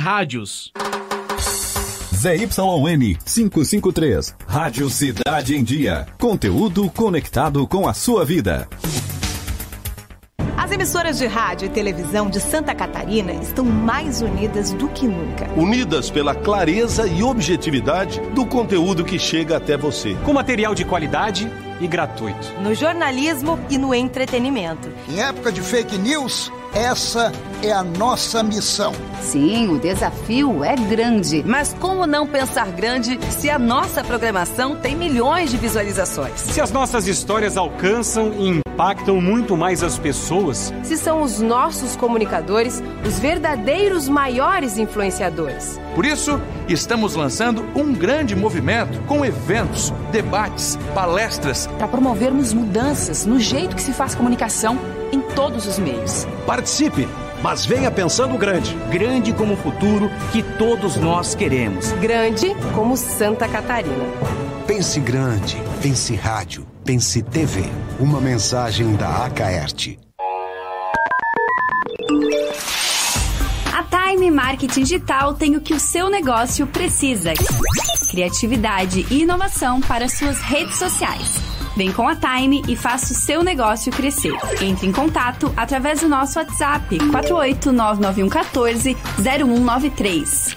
Rádios. ZYN 553. Rádio Cidade em Dia. Conteúdo conectado com a sua vida. As emissoras de rádio e televisão de Santa Catarina estão mais unidas do que nunca. Unidas pela clareza e objetividade do conteúdo que chega até você. Com material de qualidade e gratuito. No jornalismo e no entretenimento. Em época de fake news, essa é a nossa missão. Sim, o desafio é grande. Mas como não pensar grande se a nossa programação tem milhões de visualizações? Se as nossas histórias alcançam e impactam muito mais as pessoas? Se são os nossos comunicadores os verdadeiros maiores influenciadores? Por isso, estamos lançando um grande movimento com eventos, debates, palestras. Para promovermos mudanças no jeito que se faz comunicação em todos os meios. Participe! Mas venha pensando grande. Grande como o futuro que todos nós queremos. Grande como Santa Catarina. Pense grande. Pense rádio. Pense TV. Uma mensagem da Acaerte. A Time Marketing Digital tem o que o seu negócio precisa: criatividade e inovação para suas redes sociais. Vem com a Time e faça o seu negócio crescer. Entre em contato através do nosso WhatsApp 4899114 0193.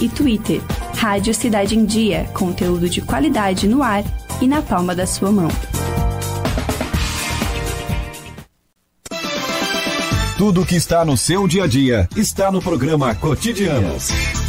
e Twitter. Rádio Cidade em Dia, conteúdo de qualidade no ar e na palma da sua mão. Tudo que está no seu dia a dia está no programa Cotidianos.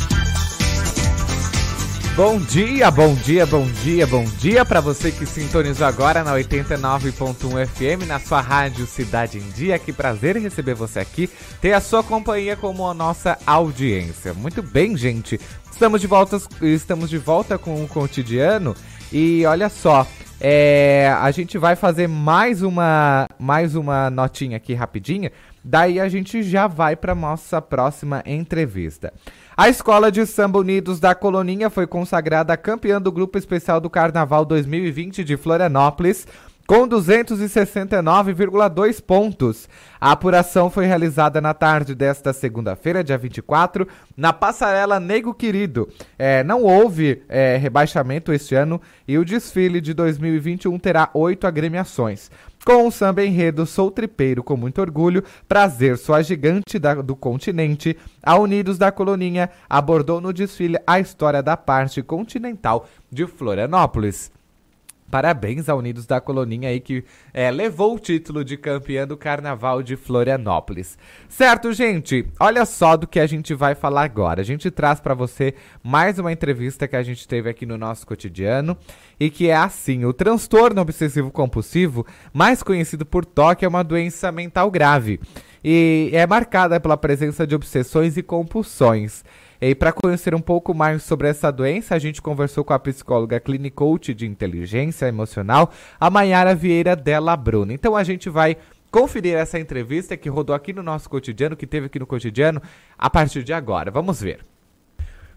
Bom dia, bom dia, bom dia, bom dia para você que sintonizou agora na 89.1 FM, na sua rádio Cidade em Dia. Que prazer receber você aqui, ter a sua companhia como a nossa audiência. Muito bem, gente. Estamos de volta, estamos de volta com o cotidiano e olha só, é, a gente vai fazer mais uma mais uma notinha aqui rapidinha. Daí a gente já vai para nossa próxima entrevista. A Escola de Samba Unidos da Coloninha foi consagrada campeã do Grupo Especial do Carnaval 2020 de Florianópolis com 269,2 pontos. A apuração foi realizada na tarde desta segunda-feira, dia 24, na Passarela Nego Querido. É, não houve é, rebaixamento este ano e o desfile de 2021 terá oito agremiações. Com o samba enredo Sou Tripeiro com muito orgulho, prazer, sou a gigante da, do continente, a Unidos da Coloninha abordou no desfile a história da parte continental de Florianópolis. Parabéns ao Unidos da Coloninha aí que é, levou o título de campeã do Carnaval de Florianópolis. Certo, gente? Olha só do que a gente vai falar agora. A gente traz para você mais uma entrevista que a gente teve aqui no nosso cotidiano e que é assim: o transtorno obsessivo compulsivo, mais conhecido por TOC, é uma doença mental grave e é marcada pela presença de obsessões e compulsões. E para conhecer um pouco mais sobre essa doença, a gente conversou com a psicóloga clinic coach de inteligência emocional, a Mayara Vieira Della Bruna. Então a gente vai conferir essa entrevista que rodou aqui no nosso cotidiano, que teve aqui no cotidiano, a partir de agora. Vamos ver.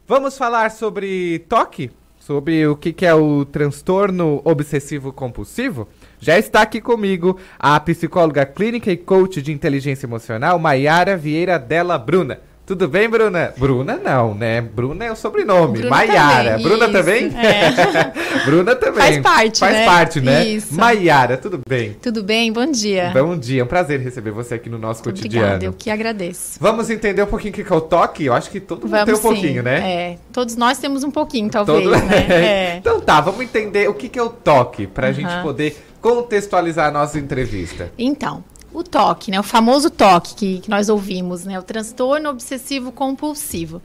Vamos falar sobre toque? Sobre o que, que é o transtorno obsessivo compulsivo? Já está aqui comigo a psicóloga clínica e coach de inteligência emocional, Mayara Vieira Della Bruna. Tudo bem, Bruna? Bruna não, né? Bruna é o sobrenome. Bruna Maiara. Também, Bruna isso, também? É. [LAUGHS] Bruna também. Faz parte, Faz né? parte, né? Isso. Maiara, tudo bem? Tudo bem, bom dia. Bom dia, é um prazer receber você aqui no nosso Obrigada, cotidiano. Obrigada, eu que agradeço. Vamos entender um pouquinho o que é o toque? Eu acho que todo mundo vamos tem um sim. pouquinho, né? É, todos nós temos um pouquinho, talvez, todo... [LAUGHS] né? É. Então tá, vamos entender o que é o toque, pra uhum. gente poder contextualizar a nossa entrevista. Então, o toque, né? O famoso toque que, que nós ouvimos, né? O transtorno obsessivo compulsivo.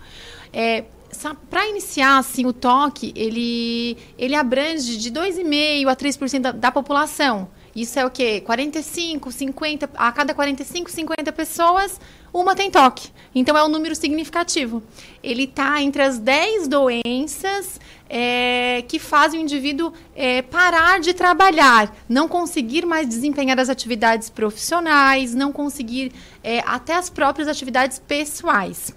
É, para iniciar, assim, o toque, ele, ele abrange de 2,5% a 3% da, da população. Isso é o quê? 45, 50, a cada 45, 50 pessoas, uma tem toque. Então é um número significativo. Ele está entre as 10 doenças é, que fazem o indivíduo é, parar de trabalhar, não conseguir mais desempenhar as atividades profissionais, não conseguir é, até as próprias atividades pessoais.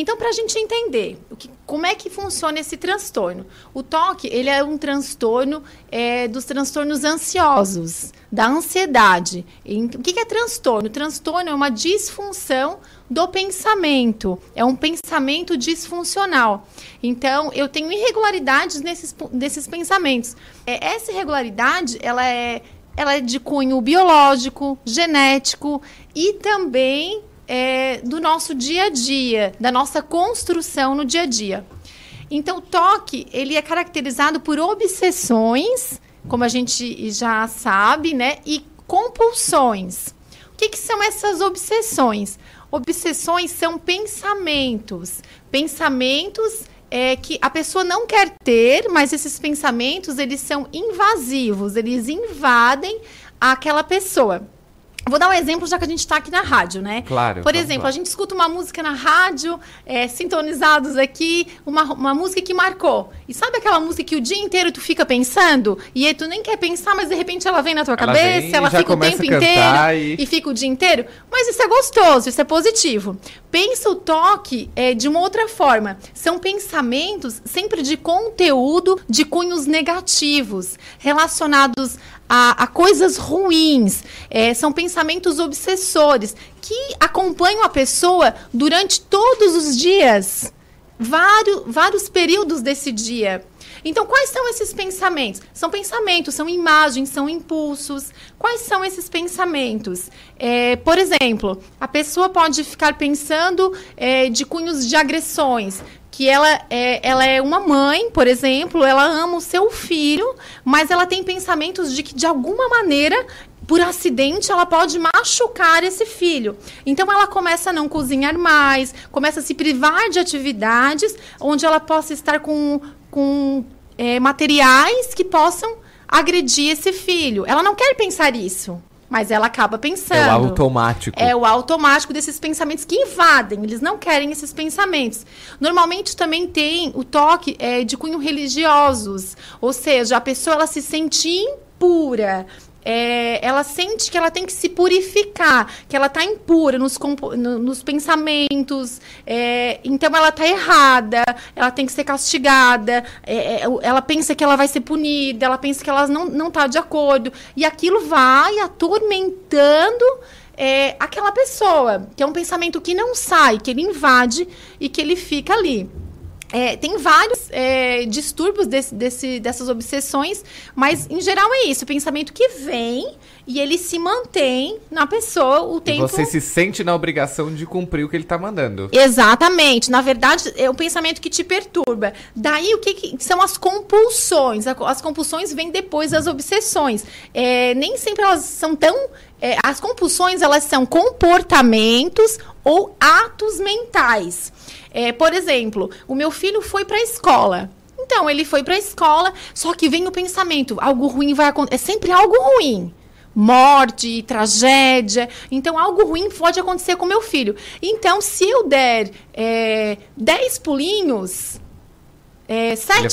Então, para a gente entender o que, como é que funciona esse transtorno, o TOC ele é um transtorno é, dos transtornos ansiosos, da ansiedade. E, o que, que é transtorno? transtorno é uma disfunção do pensamento, é um pensamento disfuncional. Então, eu tenho irregularidades nesses, nesses pensamentos. É, essa irregularidade, ela é, ela é de cunho biológico, genético e também é, do nosso dia a dia, da nossa construção no dia a dia. Então, o toque ele é caracterizado por obsessões, como a gente já sabe, né, e compulsões. O que, que são essas obsessões? Obsessões são pensamentos, pensamentos é, que a pessoa não quer ter, mas esses pensamentos eles são invasivos, eles invadem aquela pessoa. Vou dar um exemplo, já que a gente está aqui na rádio, né? Claro. Por exemplo, lá. a gente escuta uma música na rádio, é, sintonizados aqui, uma, uma música que marcou. E sabe aquela música que o dia inteiro tu fica pensando? E aí tu nem quer pensar, mas de repente ela vem na tua ela cabeça, ela fica o tempo inteiro e... e... fica o dia inteiro. Mas isso é gostoso, isso é positivo. Pensa o toque é, de uma outra forma. São pensamentos sempre de conteúdo de cunhos negativos, relacionados a, a coisas ruins, é, são pensamentos obsessores que acompanham a pessoa durante todos os dias, vários, vários períodos desse dia. Então, quais são esses pensamentos? São pensamentos, são imagens, são impulsos. Quais são esses pensamentos? É, por exemplo, a pessoa pode ficar pensando é, de cunhos de agressões que ela é, ela é uma mãe, por exemplo, ela ama o seu filho, mas ela tem pensamentos de que de alguma maneira por acidente, ela pode machucar esse filho. Então, ela começa a não cozinhar mais, começa a se privar de atividades onde ela possa estar com, com é, materiais que possam agredir esse filho. Ela não quer pensar isso. Mas ela acaba pensando. É o automático. É o automático desses pensamentos que invadem. Eles não querem esses pensamentos. Normalmente também tem o toque é, de cunho religiosos. Ou seja, a pessoa ela se sente impura é, ela sente que ela tem que se purificar, que ela está impura nos, no, nos pensamentos, é, então ela está errada, ela tem que ser castigada, é, é, ela pensa que ela vai ser punida, ela pensa que ela não está de acordo, e aquilo vai atormentando é, aquela pessoa, que é um pensamento que não sai, que ele invade e que ele fica ali. É, tem vários é, distúrbios desse, desse, dessas obsessões, mas em geral é isso, o pensamento que vem e ele se mantém na pessoa o tempo. E você se sente na obrigação de cumprir o que ele está mandando. Exatamente. Na verdade, é o pensamento que te perturba. Daí, o que, que são as compulsões? As compulsões vêm depois das obsessões. É, nem sempre elas são tão. É, as compulsões elas são comportamentos ou atos mentais. É, por exemplo, o meu filho foi para a escola. Então, ele foi para a escola, só que vem o pensamento, algo ruim vai acontecer. É sempre algo ruim. Morte, tragédia. Então, algo ruim pode acontecer com meu filho. Então, se eu der é, 10 pulinhos, é, sete,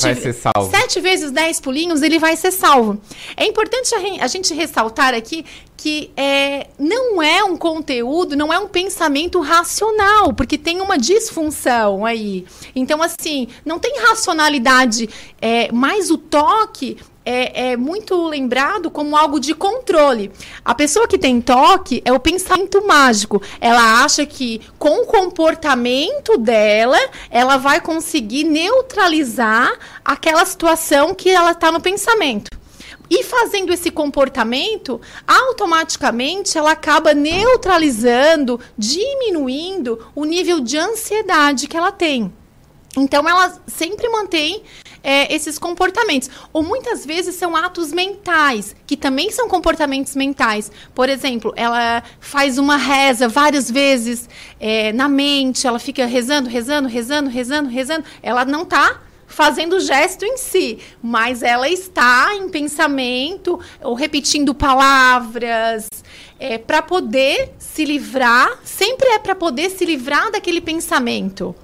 sete, vezes dez pulinhos, ele vai ser salvo. É importante a, a gente ressaltar aqui que é, não é um conteúdo, não é um pensamento racional, porque tem uma disfunção aí. Então, assim, não tem racionalidade, é, mas o toque é, é, muito lembrado como algo de controle. A pessoa que tem toque é o pensamento mágico. Ela acha que com o comportamento dela, ela vai conseguir neutralizar aquela situação que ela está no pensamento. E fazendo esse comportamento, automaticamente ela acaba neutralizando, diminuindo o nível de ansiedade que ela tem. Então ela sempre mantém é, esses comportamentos. Ou muitas vezes são atos mentais, que também são comportamentos mentais. Por exemplo, ela faz uma reza várias vezes é, na mente, ela fica rezando, rezando, rezando, rezando, rezando. Ela não está fazendo o gesto em si, mas ela está em pensamento ou repetindo palavras é, para poder se livrar, sempre é para poder se livrar daquele pensamento.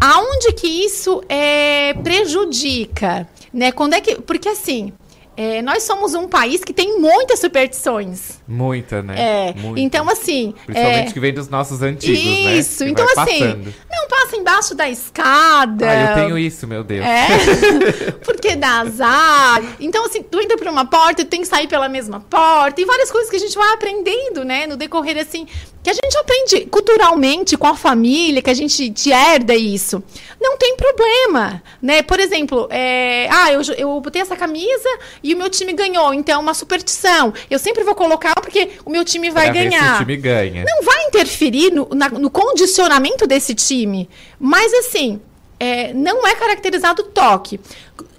Aonde que isso é, prejudica? Né? Quando é que, porque assim, é, nós somos um país que tem muitas superstições. Muita, né? É. Muita. Então, assim. Principalmente é... que vem dos nossos antigos, isso. né? Isso. Então, assim. Passando. Não passa embaixo da escada. Ah, eu tenho isso, meu Deus. É. [LAUGHS] Porque dá azar. Então, assim, tu entra por uma porta, tu tem que sair pela mesma porta. E várias coisas que a gente vai aprendendo, né? No decorrer, assim. Que a gente aprende culturalmente com a família, que a gente te herda isso. Não tem problema, né? Por exemplo, é... ah, eu, eu botei essa camisa e o meu time ganhou. Então, uma superstição. Eu sempre vou colocar porque o meu time vai pra ganhar. O time ganha. Não vai interferir no, na, no condicionamento desse time. Mas, assim, é, não é caracterizado toque.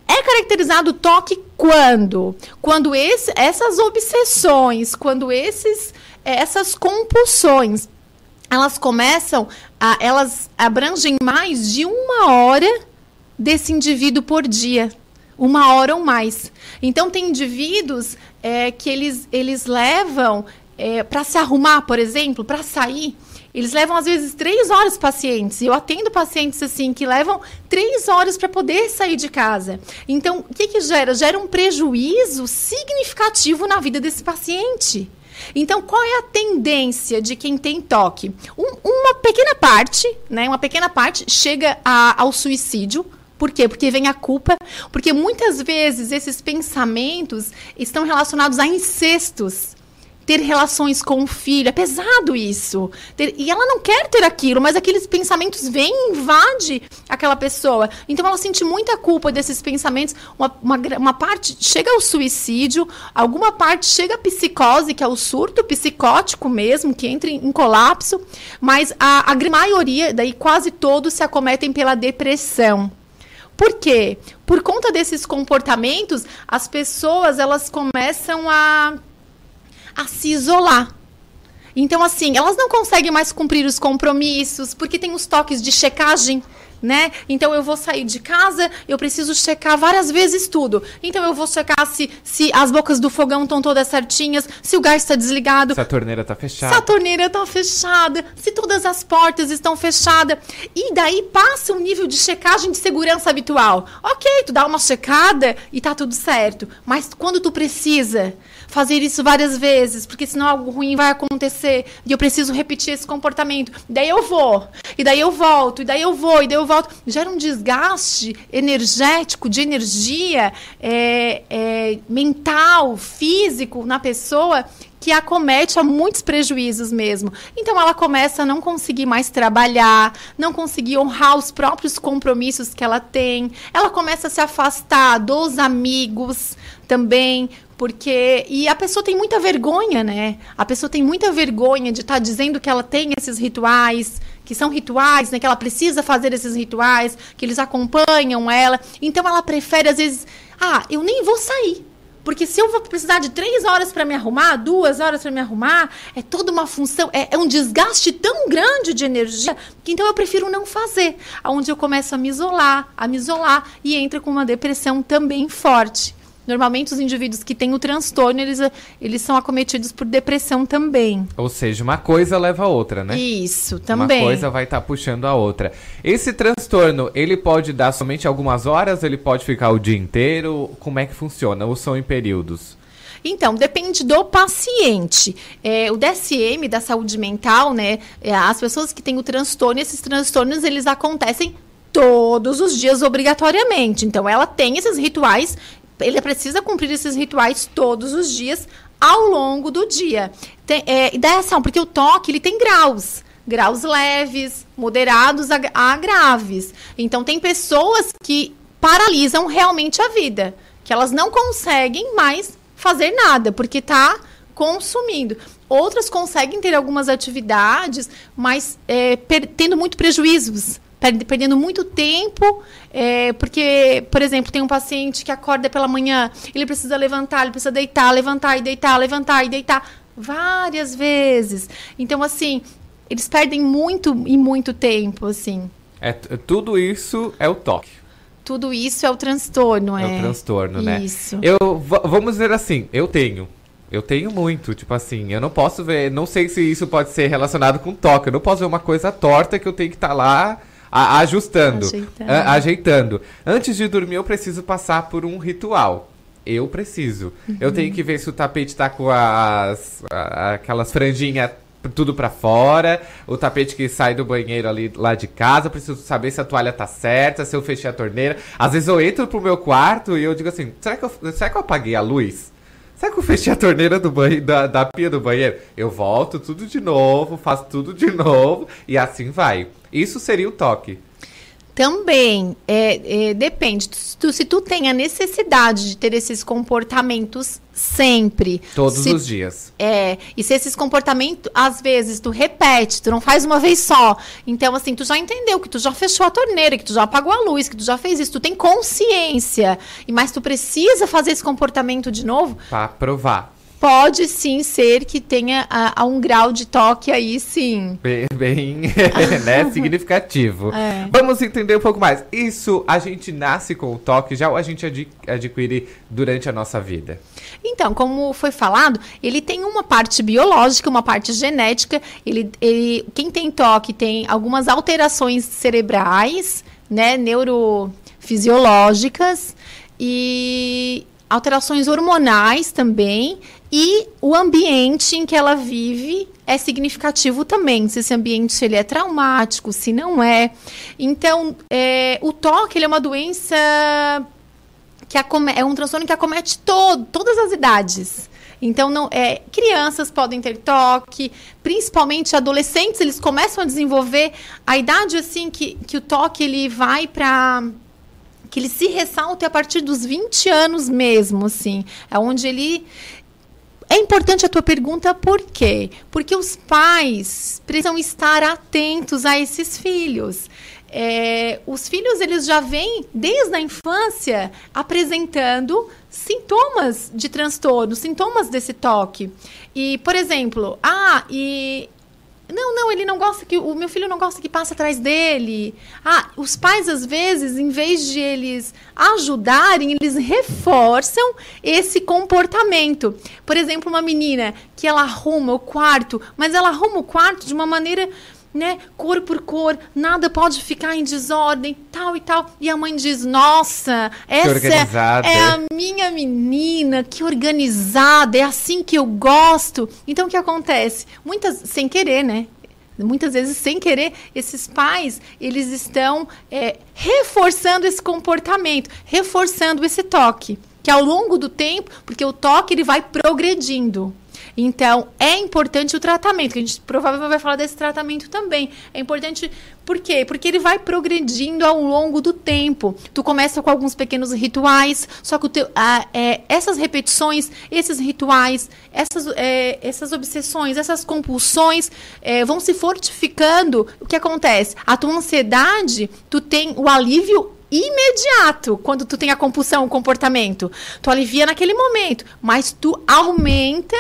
É caracterizado toque quando? Quando esse, essas obsessões, quando esses, essas compulsões, elas começam, a, elas abrangem mais de uma hora desse indivíduo por dia uma hora ou mais. Então, tem indivíduos é, que eles, eles levam é, para se arrumar, por exemplo, para sair. Eles levam, às vezes, três horas pacientes. Eu atendo pacientes assim que levam três horas para poder sair de casa. Então, o que, que gera? Gera um prejuízo significativo na vida desse paciente. Então, qual é a tendência de quem tem toque? Um, uma pequena parte, né? Uma pequena parte chega a, ao suicídio, por quê? Porque vem a culpa, porque muitas vezes esses pensamentos estão relacionados a incestos. Ter relações com o filho, é pesado isso. Ter, e ela não quer ter aquilo, mas aqueles pensamentos vêm e invadem aquela pessoa. Então ela sente muita culpa desses pensamentos. Uma, uma, uma parte chega ao suicídio, alguma parte chega à psicose, que é o surto psicótico mesmo, que entra em, em colapso, mas a, a maioria, daí quase todos se acometem pela depressão. Por quê? Por conta desses comportamentos, as pessoas elas começam a, a se isolar. Então, assim, elas não conseguem mais cumprir os compromissos, porque tem os toques de checagem né? Então eu vou sair de casa, eu preciso checar várias vezes tudo. Então eu vou checar se, se as bocas do fogão estão todas certinhas, se o gás está desligado. Se a torneira está fechada. Se a torneira está fechada, se todas as portas estão fechadas. E daí passa um nível de checagem de segurança habitual. Ok, tu dá uma checada e tá tudo certo. Mas quando tu precisa fazer isso várias vezes, porque senão algo ruim vai acontecer e eu preciso repetir esse comportamento. Daí eu vou, e daí eu volto, e daí eu vou, e daí eu volto. Gera um desgaste energético, de energia é, é, mental, físico na pessoa que acomete a muitos prejuízos mesmo. Então ela começa a não conseguir mais trabalhar, não conseguir honrar os próprios compromissos que ela tem. Ela começa a se afastar dos amigos também, porque e a pessoa tem muita vergonha, né? A pessoa tem muita vergonha de estar tá dizendo que ela tem esses rituais, que são rituais, né? Que ela precisa fazer esses rituais, que eles acompanham ela. Então ela prefere às vezes, ah, eu nem vou sair. Porque se eu vou precisar de três horas para me arrumar, duas horas para me arrumar, é toda uma função, é, é, um desgaste tão grande de energia que então eu prefiro não fazer. Onde eu começo a me isolar, a me isolar e entra com uma depressão também forte. Normalmente os indivíduos que têm o transtorno, eles, eles são acometidos por depressão também. Ou seja, uma coisa leva a outra, né? Isso, também. Uma coisa vai estar tá puxando a outra. Esse transtorno, ele pode dar somente algumas horas, ele pode ficar o dia inteiro? Como é que funciona? Ou são em períodos? Então, depende do paciente. É, o DSM da saúde mental, né? É, as pessoas que têm o transtorno, esses transtornos, eles acontecem todos os dias obrigatoriamente. Então, ela tem esses rituais ele precisa cumprir esses rituais todos os dias ao longo do dia. Tem, é, e da ação, porque o toque ele tem graus. Graus leves, moderados a, a graves. Então, tem pessoas que paralisam realmente a vida. Que elas não conseguem mais fazer nada, porque está consumindo. Outras conseguem ter algumas atividades, mas é, per, tendo muito prejuízos perdendo muito tempo, é, porque, por exemplo, tem um paciente que acorda pela manhã, ele precisa levantar, ele precisa deitar, levantar e deitar, levantar e deitar várias vezes. Então, assim, eles perdem muito e muito tempo, assim. É, tudo isso é o toque. Tudo isso é o transtorno, é. É o transtorno, né? Isso. Eu, vamos dizer assim, eu tenho. Eu tenho muito, tipo assim, eu não posso ver, não sei se isso pode ser relacionado com toque. Eu não posso ver uma coisa torta que eu tenho que estar tá lá a, ajustando, ajeitando. A, ajeitando. Antes de dormir, eu preciso passar por um ritual. Eu preciso. Uhum. Eu tenho que ver se o tapete tá com as, a, aquelas franjinhas tudo para fora, o tapete que sai do banheiro ali lá de casa, eu preciso saber se a toalha tá certa, se eu fechei a torneira. Às vezes eu entro pro meu quarto e eu digo assim, será que eu, será que eu apaguei a luz? Será que eu fechei a torneira do banho, da, da pia do banheiro? Eu volto tudo de novo, faço tudo de [LAUGHS] novo e assim vai. Isso seria o toque. Também, é, é, depende. Tu, se tu tem a necessidade de ter esses comportamentos sempre. Todos se, os dias. É, e se esses comportamentos, às vezes, tu repete, tu não faz uma vez só. Então, assim, tu já entendeu que tu já fechou a torneira, que tu já apagou a luz, que tu já fez isso, tu tem consciência. E Mas tu precisa fazer esse comportamento de novo. Pra provar pode sim ser que tenha a, a um grau de toque aí, sim. Bem, bem [LAUGHS] né, significativo. É. Vamos entender um pouco mais. Isso a gente nasce com o toque já ou a gente ad adquire durante a nossa vida? Então, como foi falado, ele tem uma parte biológica, uma parte genética. Ele, ele, quem tem toque tem algumas alterações cerebrais, né, neurofisiológicas e alterações hormonais também e o ambiente em que ela vive é significativo também, se esse ambiente ele é traumático, se não é. Então, é, o toque é uma doença que é um transtorno que acomete todo, todas as idades. Então, não, é, crianças podem ter toque, principalmente adolescentes, eles começam a desenvolver a idade assim que, que o toque ele vai para que ele se ressalte a partir dos 20 anos mesmo, assim. É onde ele é importante a tua pergunta por quê? Porque os pais precisam estar atentos a esses filhos. É, os filhos eles já vêm desde a infância apresentando sintomas de transtorno, sintomas desse toque. E, por exemplo, ah, e não, não, ele não gosta que. O meu filho não gosta que passe atrás dele. Ah, os pais, às vezes, em vez de eles ajudarem, eles reforçam esse comportamento. Por exemplo, uma menina que ela arruma o quarto, mas ela arruma o quarto de uma maneira né? Cor por cor, nada pode ficar em desordem, tal e tal. E a mãe diz: Nossa, essa é a minha menina, que organizada, é assim que eu gosto. Então o que acontece? Muitas, sem querer, né? Muitas vezes, sem querer, esses pais eles estão é, reforçando esse comportamento, reforçando esse toque, que ao longo do tempo, porque o toque ele vai progredindo. Então, é importante o tratamento, que a gente provavelmente vai falar desse tratamento também. É importante, por quê? Porque ele vai progredindo ao longo do tempo. Tu começa com alguns pequenos rituais, só que teu, ah, é, essas repetições, esses rituais, essas, é, essas obsessões, essas compulsões é, vão se fortificando. O que acontece? A tua ansiedade, tu tem o alívio imediato quando tu tem a compulsão, o comportamento. Tu alivia naquele momento, mas tu aumenta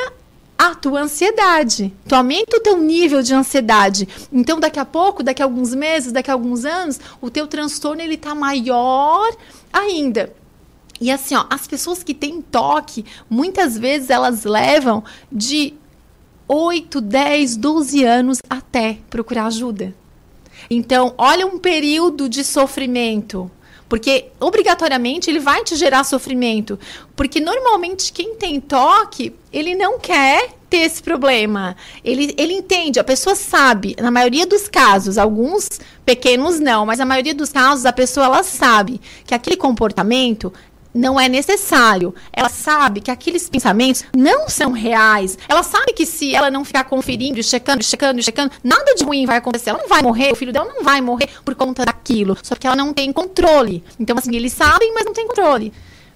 a tua ansiedade. Tu aumenta o teu nível de ansiedade. Então, daqui a pouco, daqui a alguns meses, daqui a alguns anos, o teu transtorno ele tá maior ainda. E assim, ó, as pessoas que têm toque, muitas vezes elas levam de 8, 10, 12 anos até procurar ajuda. Então, olha um período de sofrimento. Porque obrigatoriamente ele vai te gerar sofrimento. Porque normalmente quem tem toque, ele não quer ter esse problema. Ele, ele entende, a pessoa sabe, na maioria dos casos, alguns pequenos não, mas a maioria dos casos a pessoa ela sabe que aquele comportamento não é necessário. Ela sabe que aqueles pensamentos não são reais. Ela sabe que se ela não ficar conferindo, checando, checando, checando, nada de ruim vai acontecer. Ela não vai morrer, o filho dela não vai morrer por conta daquilo. Só que ela não tem controle. Então, assim, eles sabem, mas não tem controle.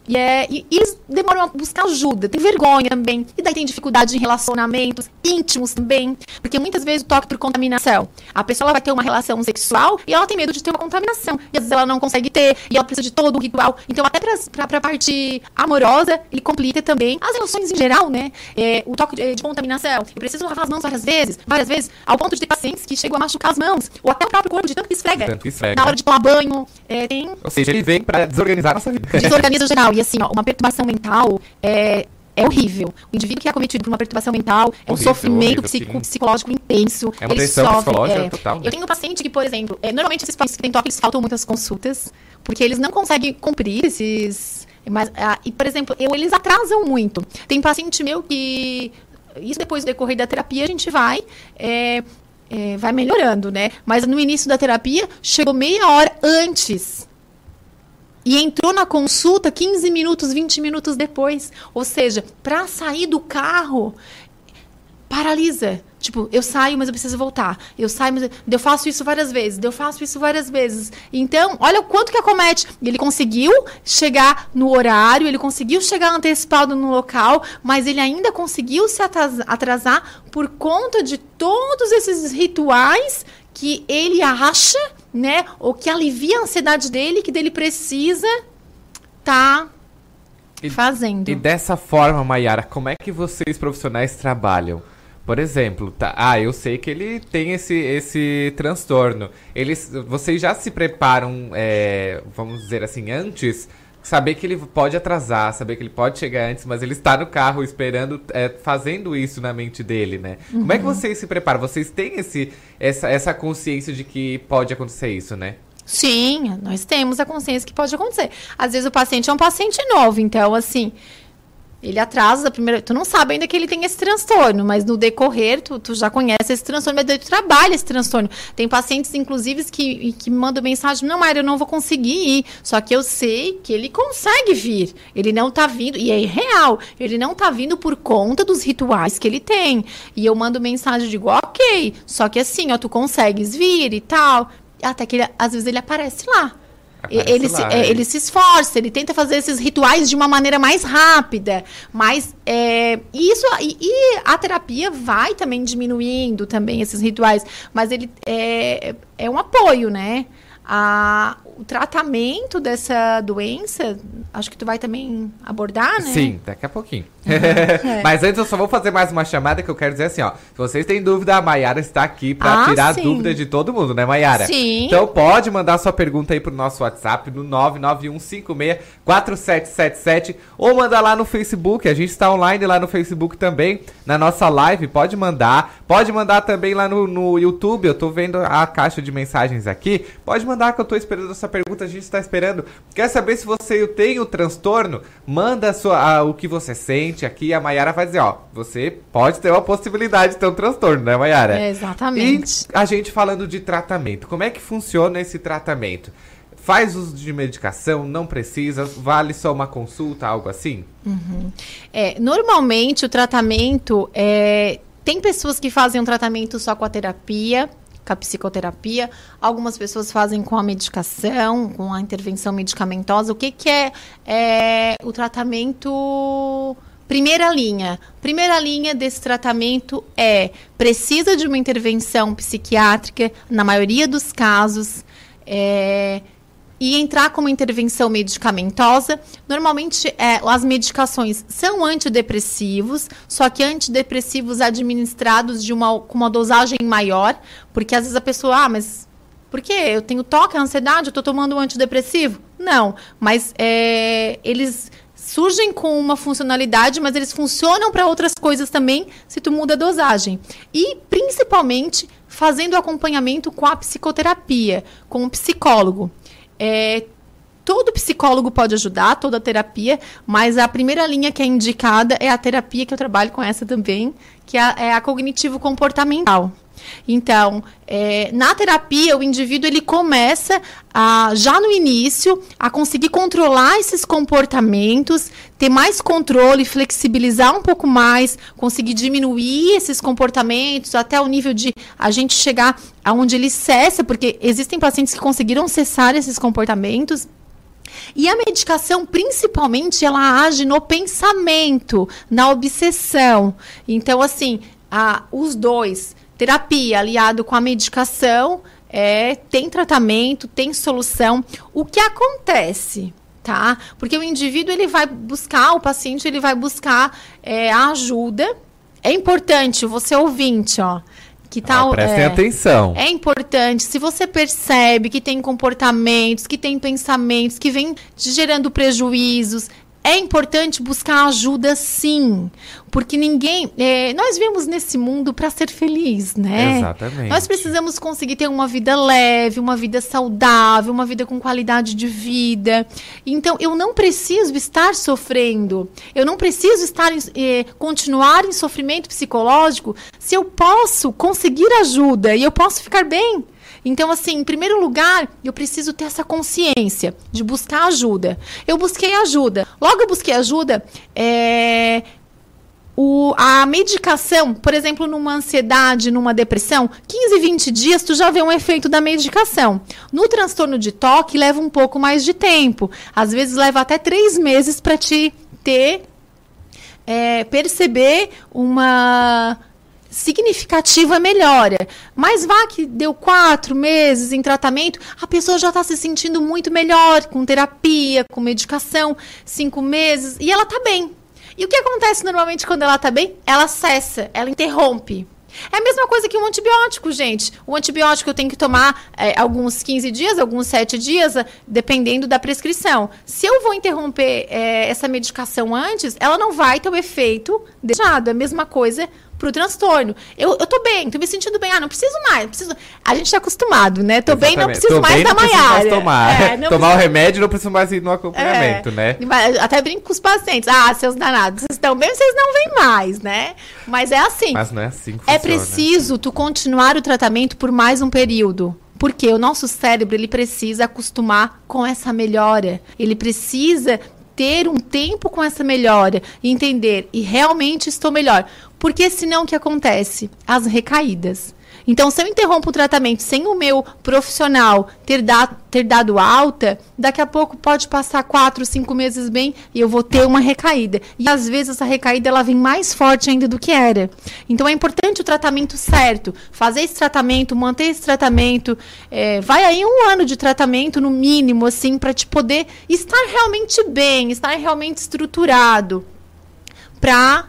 E, é, e, e, eles demoram a buscar ajuda, tem vergonha também. E daí tem dificuldade em relacionamentos íntimos também. Porque muitas vezes o toque por contaminação. A pessoa vai ter uma relação sexual e ela tem medo de ter uma contaminação. E às vezes ela não consegue ter, e ela precisa de todo o ritual. Então, até pra, pra, pra parte amorosa, ele complica também as relações em geral, né? É, o toque de, de, contaminação. Eu preciso lavar as mãos várias vezes, várias vezes, ao ponto de ter pacientes que chegam a machucar as mãos. Ou até o próprio corpo de tanto que esfrega. Tanto que esfrega. Na hora de tomar banho. É, tem... Ou seja, ele vem pra desorganizar a nossa vida. Desorganiza geral. E assim, ó, uma perturbação mental é, é horrível. O indivíduo que é acometido por uma perturbação mental é um horrível, sofrimento horrível, psicológico intenso. É uma ele sofre, psicológica é. total. Eu tenho um paciente que, por exemplo, é, normalmente esses pacientes que têm toque, eles faltam muitas consultas, porque eles não conseguem cumprir esses... Mas, ah, e, por exemplo, eu, eles atrasam muito. Tem paciente meu que... Isso depois do decorrer da terapia, a gente vai... É, é, vai melhorando, né? Mas no início da terapia, chegou meia hora antes e entrou na consulta 15 minutos, 20 minutos depois. Ou seja, para sair do carro, paralisa. Tipo, eu saio, mas eu preciso voltar. Eu saio, mas eu faço isso várias vezes. Eu faço isso várias vezes. Então, olha o quanto que acomete. Ele conseguiu chegar no horário, ele conseguiu chegar antecipado no local, mas ele ainda conseguiu se atrasar por conta de todos esses rituais que ele acha né? Ou que alivia a ansiedade dele, que dele precisa tá e, fazendo. E dessa forma, Mayara, como é que vocês profissionais trabalham? Por exemplo, tá, ah, eu sei que ele tem esse, esse transtorno. Eles, vocês já se preparam, é, vamos dizer assim, antes saber que ele pode atrasar, saber que ele pode chegar antes, mas ele está no carro esperando, é, fazendo isso na mente dele, né? Uhum. Como é que uhum. vocês se preparam? Vocês têm esse, essa, essa consciência de que pode acontecer isso, né? Sim, nós temos a consciência que pode acontecer. Às vezes o paciente é um paciente novo, então, assim, ele atrasa a primeira. Tu não sabe ainda que ele tem esse transtorno, mas no decorrer, tu, tu já conhece esse transtorno, mas tu trabalha esse transtorno. Tem pacientes, inclusive, que, que mandam mensagem: Não, Mayra, eu não vou conseguir ir. Só que eu sei que ele consegue vir. Ele não tá vindo, e é real, ele não tá vindo por conta dos rituais que ele tem. E eu mando mensagem digo: Ok, só que assim, ó, tu consegues vir e tal. Até que ele, às vezes ele aparece lá. Ele se, é, ele se esforça, ele tenta fazer esses rituais de uma maneira mais rápida, mas é, isso e, e, a terapia vai também diminuindo também esses rituais, mas ele é, é um apoio, né? A, o tratamento dessa doença, acho que tu vai também abordar, né? Sim, daqui a pouquinho. é. [LAUGHS] Mas antes eu só vou fazer mais uma chamada que eu quero dizer assim, ó. Se vocês têm dúvida, a Maiara está aqui para Ah, tirar sim. dúvida de todo mundo, né, Maiara? Sim. Então pode mandar sua pergunta aí pro nosso WhatsApp no 991564777 ou mandar lá no Facebook. A gente está online lá no Facebook também, na nossa live. Pode mandar. Pode mandar também lá no, no YouTube. Eu tô vendo a caixa de mensagens aqui. Pode mandar que eu tô esperando essa pergunta. A gente está esperando. Quer saber se você tem o transtorno? Manda a sua, a- o que você sente aqui. A Mayara vai dizer, ó, você pode ter uma possibilidade de ter um transtorno, né, Mayara? É, exatamente. E a gente falando de tratamento, como é que funciona esse tratamento? Faz uso de medicação? Não precisa? Vale só uma consulta, algo assim? Uhum. É, normalmente o tratamento é, tem pessoas que fazem um tratamento só com a terapia, com a psicoterapia. Algumas pessoas fazem com a medicação, com a intervenção medicamentosa. O que, que é, é o tratamento Primeira linha. Primeira linha desse tratamento é precisa de uma intervenção psiquiátrica, na maioria dos casos, é, e entrar com uma intervenção medicamentosa. Normalmente, é, as medicações são antidepressivos, só que antidepressivos administrados de uma, com uma dosagem maior, porque às vezes a pessoa, ah, mas por quê? Eu tenho toque, ansiedade, eu estou tomando um antidepressivo? Não, mas é, eles surgem com uma funcionalidade, mas eles funcionam para outras coisas também se tu muda a dosagem. E principalmente fazendo acompanhamento com a psicoterapia, com o psicólogo. É, todo psicólogo pode ajudar, toda terapia, mas a primeira linha que é indicada é a terapia que eu trabalho com essa também, que é a, é a cognitivo-comportamental. Então, é, na terapia, o indivíduo ele começa a, já no início a conseguir controlar esses comportamentos, ter mais controle, flexibilizar um pouco mais, conseguir diminuir esses comportamentos até o nível de a gente chegar aonde ele cessa, porque existem pacientes que conseguiram cessar esses comportamentos. E a medicação, principalmente, ela age no pensamento, na obsessão. Então, assim, a, os dois, terapia aliado com a medicação, é, tem tratamento, tem solução. O que acontece? Tá? Porque o indivíduo ele vai buscar, o paciente ele vai buscar é, a ajuda. É importante, você ouvinte, ó, que tá, Ó, prestem é, atenção. É importante, se você percebe que tem comportamentos, que tem pensamentos, que vem te gerando prejuízos, é importante buscar ajuda sim. Porque ninguém. é, nós vivemos nesse mundo para ser feliz, né? Exatamente. Nós precisamos conseguir ter uma vida leve, uma vida saudável, uma vida com qualidade de vida. Então, eu não preciso estar sofrendo. Eu não preciso estar em- eh, continuar em sofrimento psicológico se eu posso conseguir ajuda e eu posso ficar bem. Então, assim, em primeiro lugar, eu preciso ter essa consciência de buscar ajuda. Eu busquei ajuda. Logo eu busquei ajuda, é, o- a medicação, por exemplo, numa ansiedade, numa depressão, 15, 20 dias tu já vê um efeito da medicação. No transtorno de toque, leva um pouco mais de tempo. Às vezes leva até três meses para te ter, é, perceber uma significativa melhora. Mas vá que deu quatro meses em tratamento, a pessoa já está se sentindo muito melhor, com terapia, com medicação, cinco meses, e ela está bem. E o que acontece normalmente quando ela está bem? Ela cessa, ela interrompe. É a mesma coisa que um antibiótico, gente. O antibiótico eu tenho que tomar é, alguns 15 dias, alguns 7 dias, dependendo da prescrição. Se eu vou interromper é, essa medicação antes, ela não vai ter o efeito desejado. É a mesma coisa pro transtorno. Eu, eu tô bem, tô me sentindo bem. Ah, não preciso mais. não Preciso... A gente tá acostumado, né? Tô bem, não Exatamente. preciso Tô mais bem, da não preciso mais Maiara. tomar. É, [LAUGHS] tomar o preciso- remédio, não preciso mais ir no acompanhamento, é. né? Até brinco com os pacientes. Ah, seus danados, vocês estão bem, vocês não vêm mais, né? Mas é assim. Mas não é assim que É funciona. preciso tu continuar o tratamento por mais um período. Porque o nosso cérebro ele precisa acostumar com essa melhora. Ele precisa ter um tempo com essa melhora e entender e realmente estou melhor. Porque senão o que acontece? As recaídas. Então, se eu interrompo o tratamento sem o meu profissional ter, da, ter dado alta, daqui a pouco pode passar quatro, cinco meses bem e eu vou ter uma recaída. E às vezes essa recaída ela vem mais forte ainda do que era. Então, é importante o tratamento certo. Fazer esse tratamento, manter esse tratamento. É, vai aí um ano de tratamento, no mínimo, assim, para te poder estar realmente bem, estar realmente estruturado. Para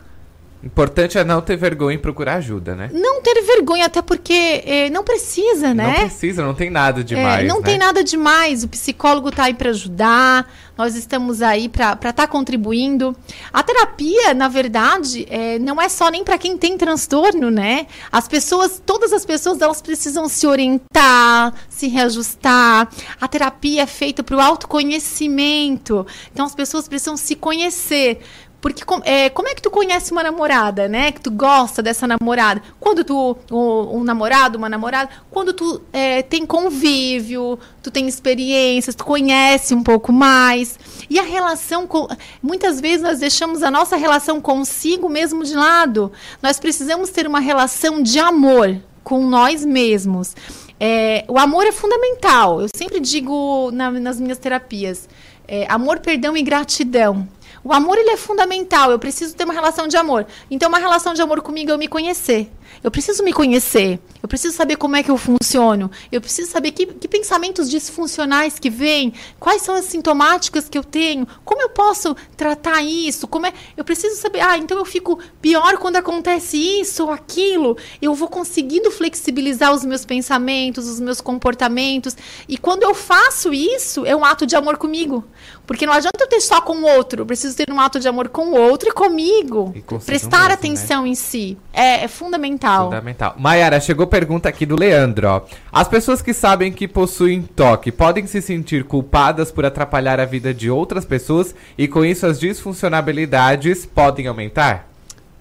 Importante é não ter vergonha em procurar ajuda, né? Não ter vergonha, até porque é, não precisa, né? Não precisa, não tem nada demais. É, não né? tem nada demais. O psicólogo está aí para ajudar, nós estamos aí para estar tá contribuindo. A terapia, na verdade, é, não é só nem para quem tem transtorno, né? As pessoas, todas as pessoas, elas precisam se orientar, se reajustar. A terapia é feita para o autoconhecimento. Então as pessoas precisam se conhecer. Porque é, como é que tu conhece uma namorada, né? Que tu gosta dessa namorada? Quando tu, um, um namorado, uma namorada, quando tu é, tem convívio, tu tem experiências, tu conhece um pouco mais. E a relação com. Muitas vezes nós deixamos a nossa relação consigo mesmo de lado. Nós precisamos ter uma relação de amor com nós mesmos. É, o amor é fundamental. Eu sempre digo na, nas minhas terapias: é, amor, perdão e gratidão. O amor ele é fundamental. Eu preciso ter uma relação de amor. Então, uma relação de amor comigo é eu me conhecer. Eu preciso me conhecer. Eu preciso saber como é que eu funciono. Eu preciso saber que, que pensamentos disfuncionais que vêm, quais são as sintomáticas que eu tenho, como eu posso tratar isso, como é. Eu preciso saber, ah, então eu fico pior quando acontece isso ou aquilo. Eu vou conseguindo flexibilizar os meus pensamentos, os meus comportamentos. E quando eu faço isso, é um ato de amor comigo. Porque não adianta eu ter só com o outro. Eu preciso ter um ato de amor com o outro e comigo. E Prestar mesmo, né? atenção né? em si. É, é fundamental. Fundamental. Mayara, chegou pergunta aqui do Leandro, ó. As pessoas que sabem que possuem toque podem se sentir culpadas por atrapalhar a vida de outras pessoas e com isso as disfuncionalidades podem aumentar?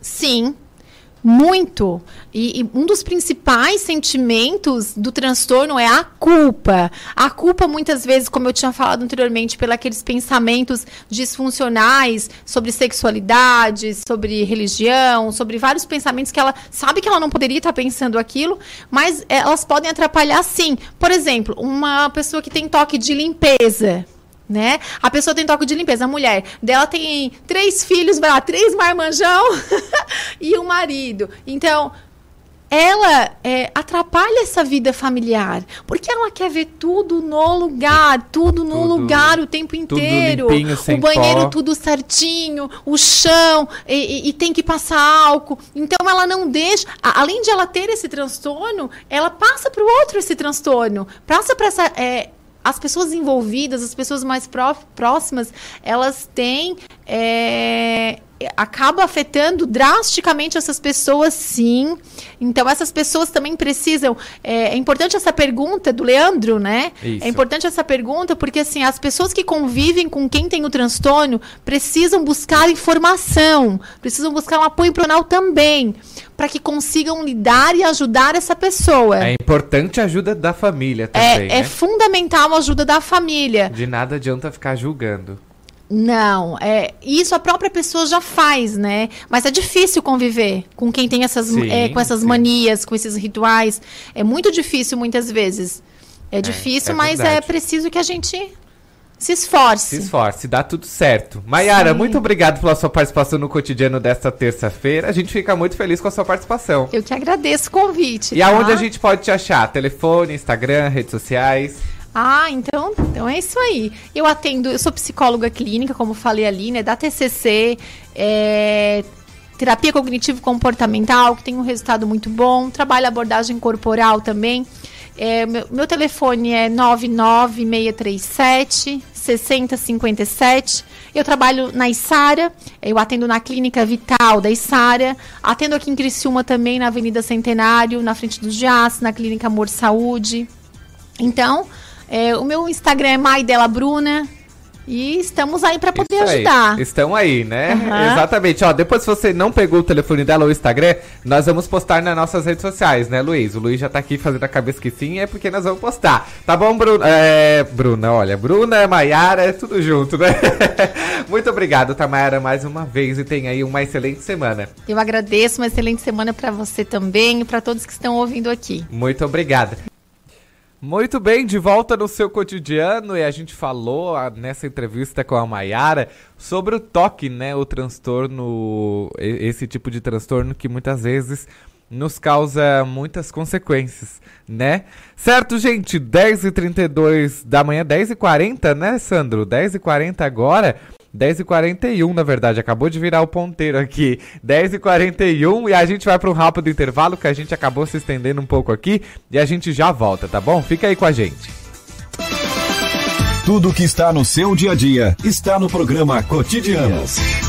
Sim, muito. E, e, um dos principais sentimentos do transtorno é a culpa. A culpa, muitas vezes, como eu tinha falado anteriormente, pelos pensamentos disfuncionais sobre sexualidade, sobre religião, sobre vários pensamentos que ela sabe que ela não poderia estar pensando aquilo, mas elas podem atrapalhar sim. Por exemplo, uma pessoa que tem toque de limpeza né? A pessoa tem toque de limpeza, a mulher dela tem três filhos, vai lá, três marmanjão [LAUGHS] e um marido. Então, ela é, atrapalha essa vida familiar, porque ela quer ver tudo no lugar, tudo no tudo, lugar o tempo inteiro, limpinho, o banheiro pó. tudo certinho, o chão e, e, e, tem que passar álcool. Então ela não deixa, além de ela ter esse transtorno, ela passa para o outro esse transtorno, passa para essa é, as pessoas envolvidas, as pessoas mais pró próximas, elas têm. É, acaba afetando drasticamente essas pessoas, sim. Então, essas pessoas também precisam. É, é importante essa pergunta do Leandro, né? Isso. É importante essa pergunta porque, assim, as pessoas que convivem com quem tem o transtorno precisam buscar informação, precisam buscar um apoio profissional também para que consigam lidar e ajudar essa pessoa. É importante a ajuda da família também. É, né? é fundamental a ajuda da família. De nada adianta ficar julgando. Não, é, isso a própria pessoa já faz, né? Mas é difícil conviver com quem tem essas, sim, é, com essas sim. manias, com esses rituais. É muito difícil muitas vezes. É, é difícil, é mas é preciso que a gente se esforce. Se esforce, dá tudo certo. Maiara, muito obrigado pela sua participação no cotidiano desta terça-feira. A gente fica muito feliz com a sua participação. Eu que agradeço o convite. E tá? aonde a gente pode te achar? Telefone, Instagram, redes sociais? Ah, então, então é isso aí. Eu atendo, eu sou psicóloga clínica, como falei ali, né, da TCC, é, terapia cognitivo comportamental, que tem um resultado muito bom. Trabalho abordagem corporal também. É, meu, meu, telefone é 99637 6057. Eu trabalho na Isara, eu atendo na Clínica Vital da Isara, atendo aqui em Criciúma também, na Avenida Centenário, na frente do Jazz, na Clínica Amor Saúde. Então, é, o meu Instagram é Maidela Bruna, E estamos aí para poder Isso ajudar. Aí. Estão aí, né? Uhum. Exatamente. Ó, depois se você não pegou o telefone dela ou o Instagram, nós vamos postar nas nossas redes sociais, né, Luiz? O Luiz já tá aqui fazendo a cabeça que sim, é porque nós vamos postar. Tá bom, Bruna? É, Bruna, olha, Bruna, Maiara, é tudo junto, né? [LAUGHS] Muito obrigado, Tamayara, mais uma vez e tenha aí uma excelente semana. Eu agradeço, uma excelente semana para você também e para todos que estão ouvindo aqui. Muito obrigada. Muito bem, de volta no seu cotidiano e a gente falou ah, nessa entrevista com a Mayara sobre o toque, né? O transtorno, esse tipo de transtorno que muitas vezes nos causa muitas consequências, né? Certo, gente? 10h32 da manhã, 10h40, né, Sandro? 10h40 agora. 10h41, na verdade, acabou de virar o ponteiro aqui. 10h41 e a gente vai para um rápido intervalo que a gente acabou se estendendo um pouco aqui e a gente já volta, tá bom? Fica aí com a gente. Tudo que está no seu dia a dia está no programa Cotidianos.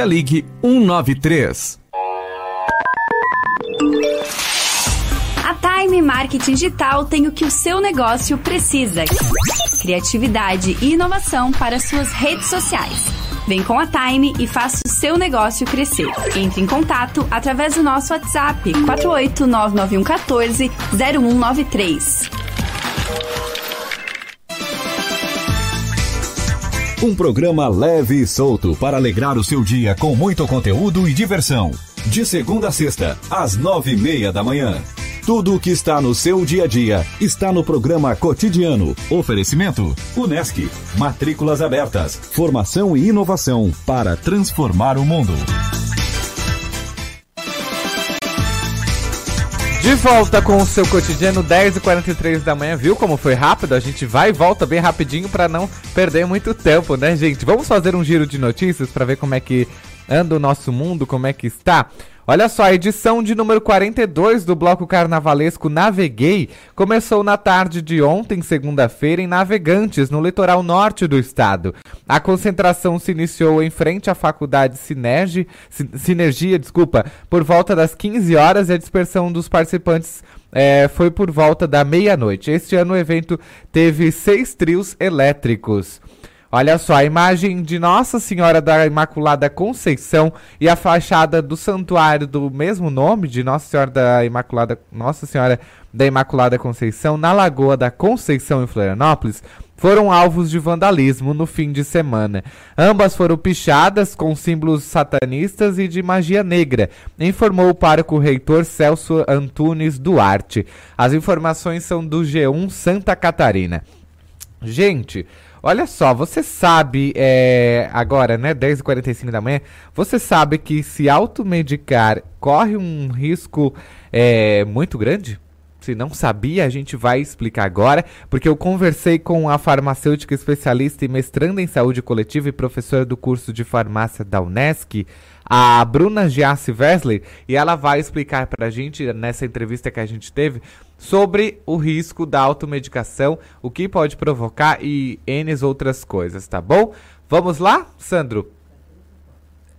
ligue 193. A Time Marketing Digital tem o que o seu negócio precisa: criatividade e inovação para suas redes sociais. Vem com a Time e faça o seu negócio crescer. Entre em contato através do nosso WhatsApp 4899114 Um programa leve e solto para alegrar o seu dia com muito conteúdo e diversão. De segunda a sexta, às nove e meia da manhã. Tudo o que está no seu dia a dia está no programa Cotidiano. Oferecimento: Unesc. Matrículas abertas. Formação e inovação para transformar o mundo. De volta com o seu cotidiano 10h43 da manhã, viu como foi rápido? A gente vai e volta bem rapidinho para não perder muito tempo, né, gente? Vamos fazer um giro de notícias para ver como é que anda o nosso mundo, como é que está. Olha só, a edição de número 42 do bloco carnavalesco Naveguei começou na tarde de ontem, segunda-feira, em Navegantes, no litoral norte do estado. A concentração se iniciou em frente à Faculdade Sinergi, Sinergia, desculpa, por volta das 15 horas e a dispersão dos participantes é, foi por volta da meia-noite. Este ano o evento teve seis trios elétricos. Olha só, a imagem de Nossa Senhora da Imaculada Conceição e a fachada do santuário do mesmo nome, de Nossa Senhora da Imaculada, Nossa Senhora da Imaculada Conceição, na Lagoa da Conceição em Florianópolis, foram alvos de vandalismo no fim de semana. Ambas foram pichadas com símbolos satanistas e de magia negra, informou o pároco reitor Celso Antunes Duarte. As informações são do G1 Santa Catarina. Gente, Olha só, você sabe, é, agora, né, 10h45 da manhã, você sabe que se automedicar corre um risco é, muito grande? Se não sabia, a gente vai explicar agora, porque eu conversei com a farmacêutica especialista e mestranda em saúde coletiva e professora do curso de farmácia da Unesc, a Bruna Giassi Wesley, e ela vai explicar para a gente, nessa entrevista que a gente teve, sobre o risco da automedicação, o que pode provocar e N outras coisas, tá bom? Vamos lá, Sandro?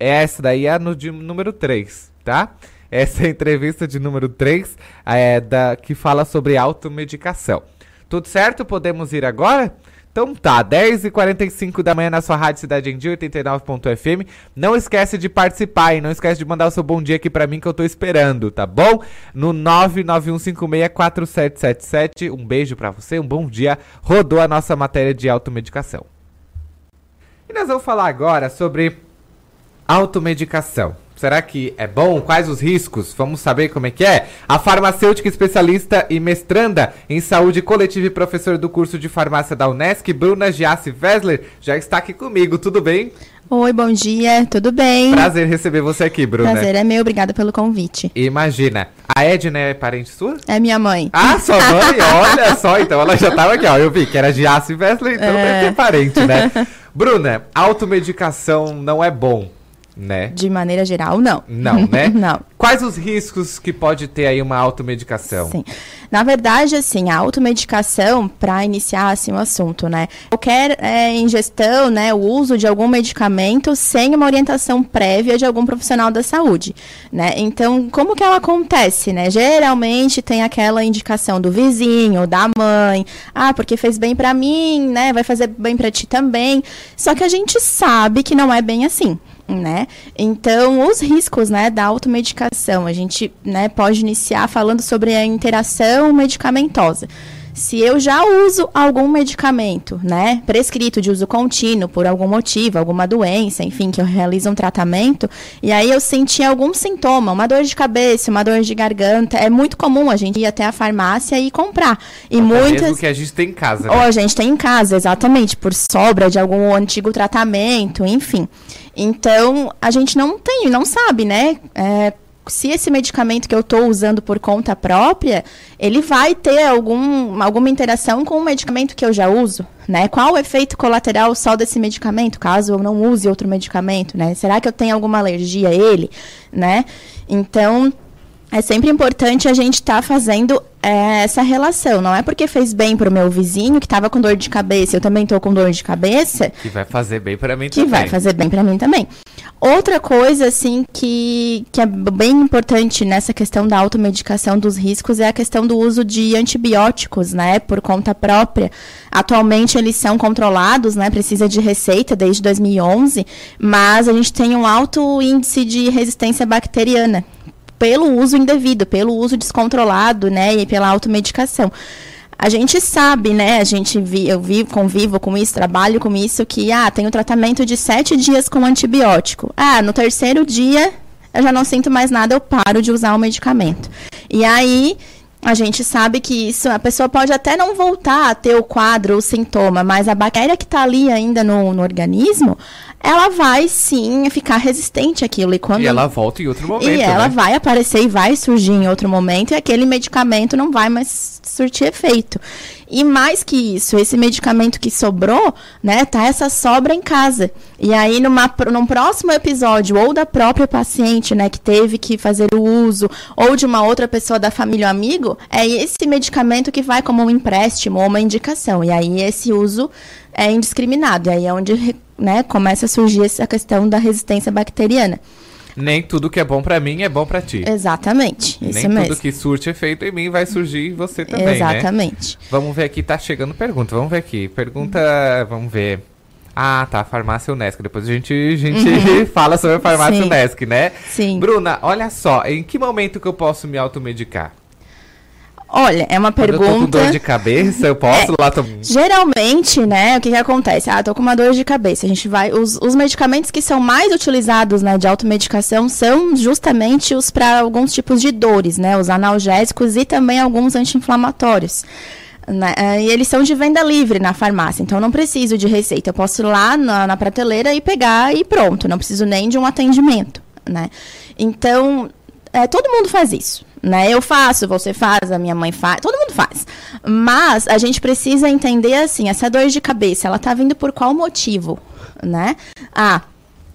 Essa daí é no de número 3, tá? Essa é a entrevista de número 3, é, da, que fala sobre automedicação. Tudo certo? Podemos ir agora? Então tá, 10h45 da manhã na sua rádio Cidade em Dia 89.fm. Não esquece de participar e não esquece de mandar o seu bom dia aqui pra mim que eu tô esperando, tá bom? No 991564777. Um beijo pra você, um bom dia. Rodou a nossa matéria de automedicação. E nós vamos falar agora sobre automedicação. Será que é bom? Quais os riscos? Vamos saber como é que é? A farmacêutica especialista e mestranda em saúde coletiva e professor do curso de farmácia da Unesc, Bruna Giassi Wessler, já está aqui comigo. Tudo bem? Oi, bom dia, tudo bem? Prazer receber você aqui, Bruna. Prazer é meu, obrigada pelo convite. Imagina. A Edna é parente sua? É minha mãe. Ah, sua mãe? [LAUGHS] Olha só, então ela já estava aqui, ó. Eu vi que era Giassi Wessler, então é. deve ter parente, né? Bruna, automedicação não é bom né? De maneira geral, não. Não, né? [LAUGHS] não. Quais os riscos que pode ter aí uma automedicação? Sim. Na verdade, assim, a automedicação, para iniciar assim, o assunto, né? Qualquer é, ingestão, né, o uso de algum medicamento sem uma orientação prévia de algum profissional da saúde, né? Então, como que ela acontece, né? Geralmente tem aquela indicação do vizinho, da mãe, ah, porque fez bem para mim, né? Vai fazer bem para ti também. Só que a gente sabe que não é bem assim né? Então, os riscos, né, da automedicação, a gente, né, pode iniciar falando sobre a interação medicamentosa. Se eu já uso algum medicamento, né, prescrito de uso contínuo por algum motivo, alguma doença, enfim, que eu realizo um tratamento, e aí eu senti algum sintoma, uma dor de cabeça, uma dor de garganta, é muito comum a gente ir até a farmácia e comprar. E Até muitas mesmo que a gente tem em casa. Né? Ou a gente tem em casa, exatamente, por sobra de algum antigo tratamento, enfim. Então, a gente não tem, não sabe, né? É, se esse medicamento que eu estou usando por conta própria, ele vai ter algum, alguma interação com o medicamento que eu já uso, né? Qual o efeito colateral só desse medicamento, caso eu não use outro medicamento, né? Será que eu tenho alguma alergia a ele, né? Então, é sempre importante a gente estar tá fazendo é, essa relação. Não é porque fez bem para o meu vizinho que estava com dor de cabeça, eu também estou com dor de cabeça. Que vai fazer bem para mim que também. Que vai fazer bem para mim também. Outra coisa, assim, que, que é bem importante nessa questão da automedicação dos riscos é a questão do uso de antibióticos, né, por conta própria. Atualmente eles são controlados, né, precisa de receita desde 2011, mas a gente tem um alto índice de resistência bacteriana pelo uso indevido, pelo uso descontrolado, né, e pela automedicação. A gente sabe, né, a gente vi, eu vivo, convivo com isso, trabalho com isso, que, ah, tem o um tratamento de sete dias com antibiótico. Ah, no terceiro dia, eu já não sinto mais nada, eu paro de usar o medicamento. E aí, a gente sabe que isso, a pessoa pode até não voltar a ter o quadro, o sintoma, mas a bactéria que está ali ainda no, no organismo, ela vai sim ficar resistente àquilo. E, quando... e ela volta em outro momento. E né? ela vai aparecer e vai surgir em outro momento, e aquele medicamento não vai mais surtir efeito. E mais que isso, esse medicamento que sobrou, né, tá essa sobra em casa. E aí, numa, num próximo episódio, ou da própria paciente, né, que teve que fazer o uso, ou de uma outra pessoa da família ou amigo, é esse medicamento que vai como um empréstimo ou uma indicação. E aí, esse uso é indiscriminado. E aí é onde né, começa a surgir essa questão da resistência bacteriana. Nem tudo que é bom para mim é bom para ti. Exatamente, isso Nem mesmo. tudo que surte efeito em mim vai surgir em você também, Exatamente. Né? Vamos ver aqui, tá chegando pergunta. Vamos ver aqui. Pergunta, vamos ver. Ah, tá, farmácia Unesc. Depois a gente, a gente uhum. [LAUGHS] fala sobre a farmácia Sim. Unesc, né? Sim. Bruna, olha só, em que momento que eu posso me automedicar? Olha, é uma pergunta. eu tô com dor de cabeça, eu posso é, lá. Geralmente, né, o que, que acontece? Ah, tô com uma dor de cabeça. A gente vai. Os, os medicamentos que são mais utilizados, né, de automedicação são justamente os para alguns tipos de dores, né? Os analgésicos e também alguns anti-inflamatórios. Né? E eles são de venda livre na farmácia, então eu não preciso de receita. Eu posso ir lá na, na prateleira e pegar e pronto. Não preciso nem de um atendimento, né? Então, é, todo mundo faz isso né? Eu faço, você faz, a minha mãe faz, todo mundo faz. Mas a gente precisa entender assim, essa dor de cabeça, ela tá vindo por qual motivo, né? Ah,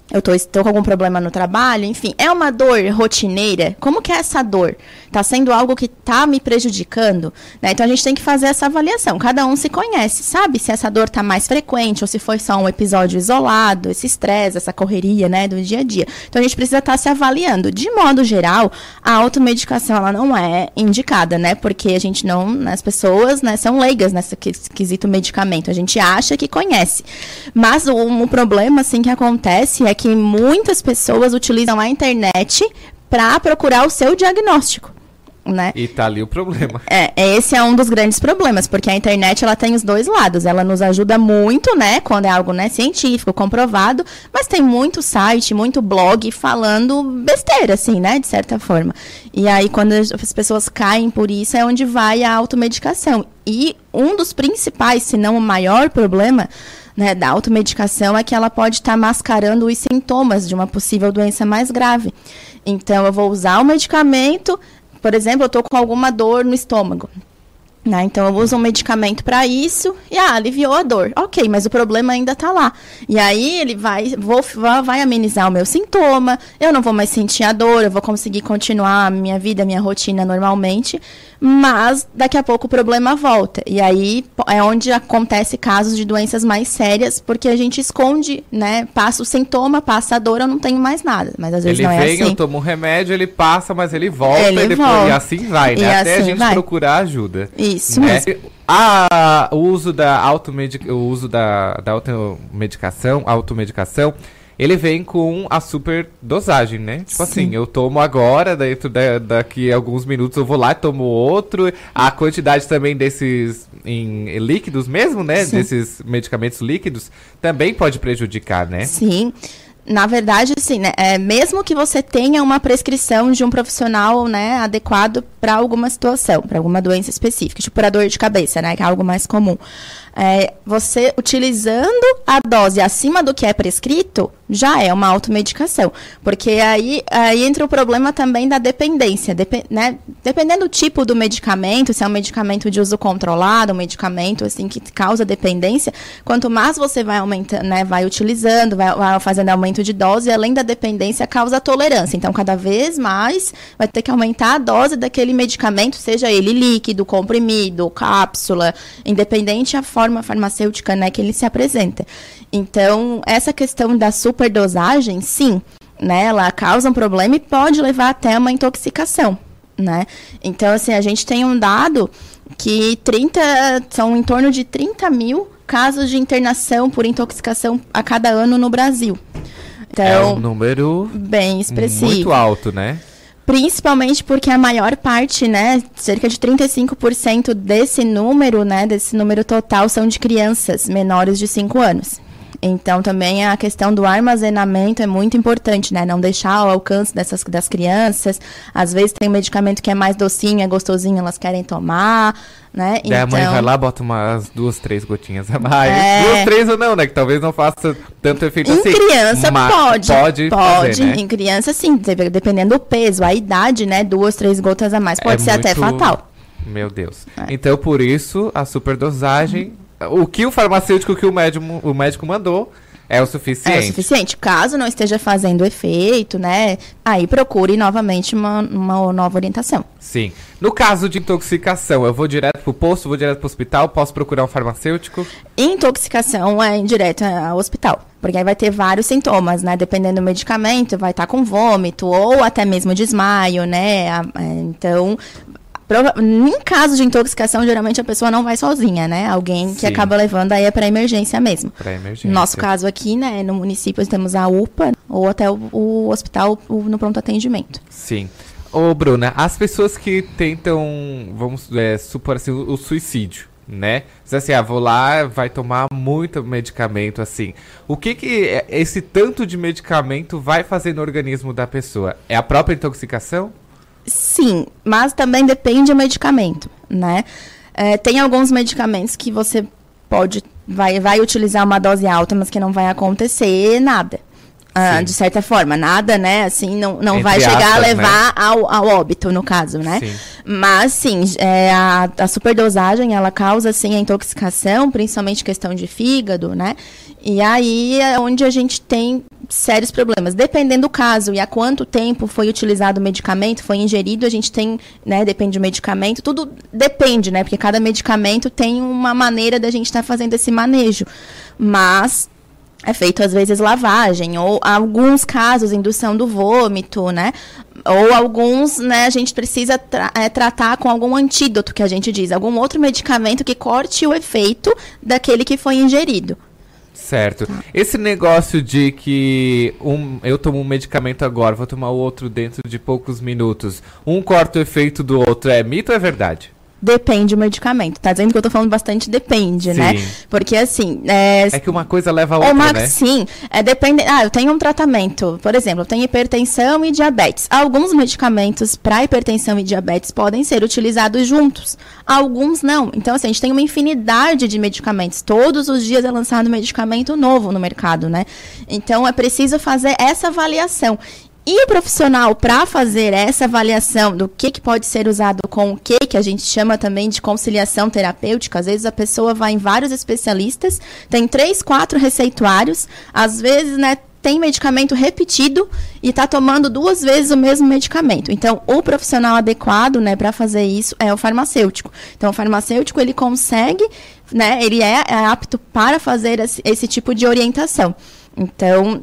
eu tô, estou com algum problema no trabalho, enfim, é uma dor rotineira? Como que é essa dor? Está sendo algo que está me prejudicando? Né? Então a gente tem que fazer essa avaliação. Cada um se conhece, sabe se essa dor está mais frequente ou se foi só um episódio isolado, esse estresse, essa correria, né, do dia a dia. Então a gente precisa estar tá se avaliando. De modo geral, a automedicação ela não é indicada, né? Porque a gente não, as pessoas, né, são leigas nesse quesito medicamento. A gente acha que conhece. Mas o, um problema assim que acontece é que muitas pessoas utilizam a internet para procurar o seu diagnóstico. Né? E tá ali o problema. É, esse é um dos grandes problemas, porque a internet ela tem os dois lados. Ela nos ajuda muito, né, quando é algo né, científico, comprovado, mas tem muito site, muito blog falando besteira, assim, né, de certa forma. E aí, quando as pessoas caem por isso, é onde vai a automedicação. E um dos principais, se não o maior problema, né, da automedicação é que ela pode estar tá mascarando os sintomas de uma possível doença mais grave. Então, eu vou usar o medicamento, por exemplo, eu estou com alguma dor no estômago. Né? Então eu uso um medicamento para isso e ah, aliviou a dor. Ok, mas o problema ainda está lá. E aí ele vai, vou, vai amenizar o meu sintoma, eu não vou mais sentir a dor, eu vou conseguir continuar a minha vida, a minha rotina normalmente mas daqui a pouco o problema volta. E aí é onde acontece casos de doenças mais sérias, porque a gente esconde, né? Passa o sintoma, passa a dor, eu não tenho mais nada. Mas às vezes ele não é vem, assim. eu tomo um remédio, ele passa, mas ele volta ele e, depois, volta. e assim vai, né? E Até assim a gente vai. procurar ajuda. Isso né? mesmo. A, o uso da automedicação, o uso da, da automedicação, automedicação ele vem com a super dosagem, né? Tipo Sim. assim, eu tomo agora, dentro da, daqui a alguns minutos eu vou lá e tomo outro. A quantidade também desses em líquidos mesmo, né? Sim. Desses medicamentos líquidos também pode prejudicar, né? Sim. Na verdade, assim, né, é, mesmo que você tenha uma prescrição de um profissional né, adequado para alguma situação, para alguma doença específica, tipo a dor de cabeça, né, que é algo mais comum. É, você utilizando a dose acima do que é prescrito, já é uma automedicação. Porque aí, aí entra o problema também da dependência. Depe, né? Dependendo do tipo do medicamento, se é um medicamento de uso controlado, um medicamento assim que causa dependência, quanto mais você vai aumentando, né, vai utilizando, vai, vai fazendo aumento de dose, além da dependência, causa tolerância. Então, cada vez mais vai ter que aumentar a dose daquele medicamento, seja ele líquido, comprimido, cápsula, independente a forma farmacêutica né, que ele se apresenta. Então, essa questão da superdosagem, sim, né, ela causa um problema e pode levar até uma intoxicação. Né? Então, assim, a gente tem um dado que 30, são em torno de 30 mil casos de internação por intoxicação a cada ano no Brasil. Então, é um número bem expressivo. muito alto, né? Principalmente porque a maior parte, né, cerca de 35% desse número, né, desse número total são de crianças menores de 5 anos. Então, também a questão do armazenamento é muito importante, né? Não deixar ao alcance dessas, das crianças. Às vezes tem um medicamento que é mais docinho, é gostosinho, elas querem tomar, né? Daí a mãe Então- vai lá, bota umas duas, três gotinhas a mais. É. Duas, três ou não, né? Que talvez não faça tanto efeito Em assim. criança mas pode. Pode, Pode. fazer, né? Em criança, sim. dep- Dependendo do peso, a idade, né? Duas, três gotas a mais. Pode É ser até muito- fatal. Meu Deus. Então, por isso, a superdosagem... O que o farmacêutico que o médico, o médico mandou é o É suficiente. o suficiente. Caso não esteja fazendo efeito, né? Aí procure novamente uma, uma nova orientação. Sim. No caso de intoxicação, eu vou direto pro posto, vou direto pro hospital, posso procurar um farmacêutico? Intoxicação é direto ao hospital. Porque aí vai ter vários sintomas, né? Dependendo do medicamento, vai estar com vômito ou até mesmo desmaio, né? É, Então, prova- em caso de intoxicação, geralmente a pessoa não vai sozinha, né? Alguém que Sim. acaba levando aí é para emergência mesmo. Pra emergência. No nosso caso aqui, né, no município, temos a UPA ou até o, o hospital o- no pronto atendimento. Sim. Ô, Bruna, as pessoas que tentam, vamos é, supor assim, o, o suicídio, né? Diz assim, ah, vou lá, vai tomar muito medicamento, assim. O que que é- esse tanto de medicamento vai fazer no organismo da pessoa? É a própria intoxicação? Sim, mas também depende do medicamento, né? É, tem alguns medicamentos que você pode, vai, vai utilizar uma dose alta, mas que não vai acontecer nada. ah, de certa forma. Nada, né, assim, não, não vai chegar aspas, a né? levar né? ao, ao óbito, no caso, né? Sim. Mas, sim, é, a, a superdosagem, ela causa, sim, a intoxicação, principalmente questão de fígado, né? E aí é onde a gente tem sérios problemas. Dependendo do caso e há quanto tempo foi utilizado o medicamento, foi ingerido, a gente tem, né, depende do medicamento, tudo depende, né? Porque cada medicamento tem uma maneira da gente estar tá fazendo esse manejo. Mas é feito às vezes lavagem, ou alguns casos, indução do vômito, né? Ou alguns, né, a gente precisa tra é, tratar com algum antídoto que a gente diz, algum outro medicamento que corte o efeito daquele que foi ingerido. Certo. Esse negócio de que um, eu tomo um medicamento agora, vou tomar o outro dentro de poucos minutos, um corta o efeito do outro, é mito ou é verdade? Depende do medicamento. Tá dizendo que eu tô falando bastante depende, né? sim. né? Porque assim. É, é que uma coisa leva a outra. Uma, né? Sim. É, depende. Ah, eu tenho um tratamento. Por exemplo, eu tenho hipertensão e diabetes. Alguns medicamentos para hipertensão e diabetes podem ser utilizados juntos. Alguns não. Então, assim, a gente tem uma infinidade de medicamentos. Todos os dias é lançado medicamento novo no mercado, né? Então, é preciso fazer essa avaliação. E o profissional, para fazer essa avaliação do que, que pode ser usado com o que, que a gente chama também de conciliação terapêutica, às vezes a pessoa vai em vários especialistas, tem três, quatro receituários, às vezes, né, tem medicamento repetido e está tomando duas vezes o mesmo medicamento. Então, o profissional adequado, né, para fazer isso é o farmacêutico. Então, o farmacêutico ele consegue, né, ele é, é apto para fazer esse, esse tipo de orientação. Então,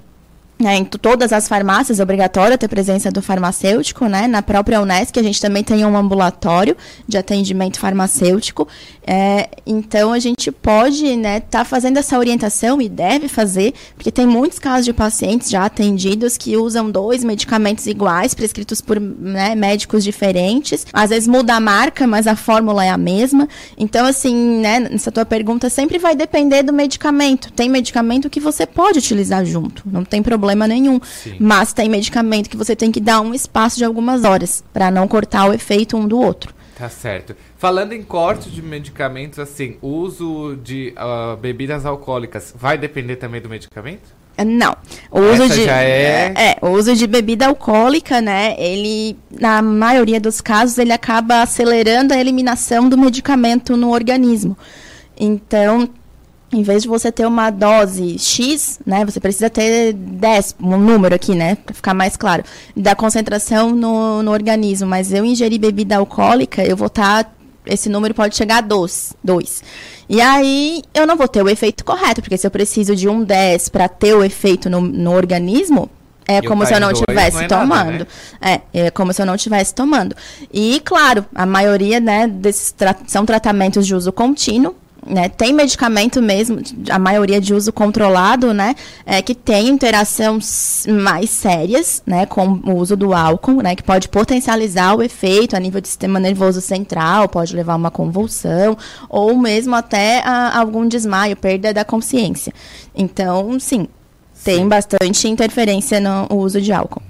é, em todas as farmácias é obrigatório ter presença do farmacêutico, né? Na própria Unesc a gente também tem um ambulatório de atendimento farmacêutico. É, então a gente pode, né, tá fazendo essa orientação e deve fazer, porque tem muitos casos de pacientes já atendidos que usam dois medicamentos iguais, prescritos por né, médicos diferentes. Às vezes muda a marca, mas a fórmula é a mesma. Então, assim, né, nessa tua pergunta sempre vai depender do medicamento. Tem medicamento que você pode utilizar junto, não tem problema problema nenhum. Sim. Mas tem medicamento que você tem que dar um espaço de algumas horas para não cortar o efeito um do outro. Tá certo. Falando em corte de medicamentos, assim, o uso de uh, bebidas alcoólicas vai depender também do medicamento? Não. O uso de é... é... o uso de bebida alcoólica, né? Ele na maioria dos casos ele acaba acelerando a eliminação do medicamento no organismo. Então, em vez de você ter uma dose X, né, você precisa ter 10, um número aqui, né, para ficar mais claro, da concentração no, no organismo. Mas eu ingerir bebida alcoólica, eu vou estar, tá, esse número pode chegar a 2. E aí eu não vou ter o efeito correto, porque se eu preciso de um 10 para ter o efeito no, no organismo, é como se eu não estivesse é tomando. Nada, né? é, é como se eu não estivesse tomando. E, claro, a maioria, né, desses tra são tratamentos de uso contínuo, né, tem medicamento mesmo, a maioria de uso controlado, né, é, que tem interações mais sérias, né, com o uso do álcool, né, que pode potencializar o efeito a nível do sistema nervoso central, pode levar a uma convulsão, ou mesmo até a, algum desmaio, perda da consciência. Então, sim, tem bastante interferência no uso de álcool.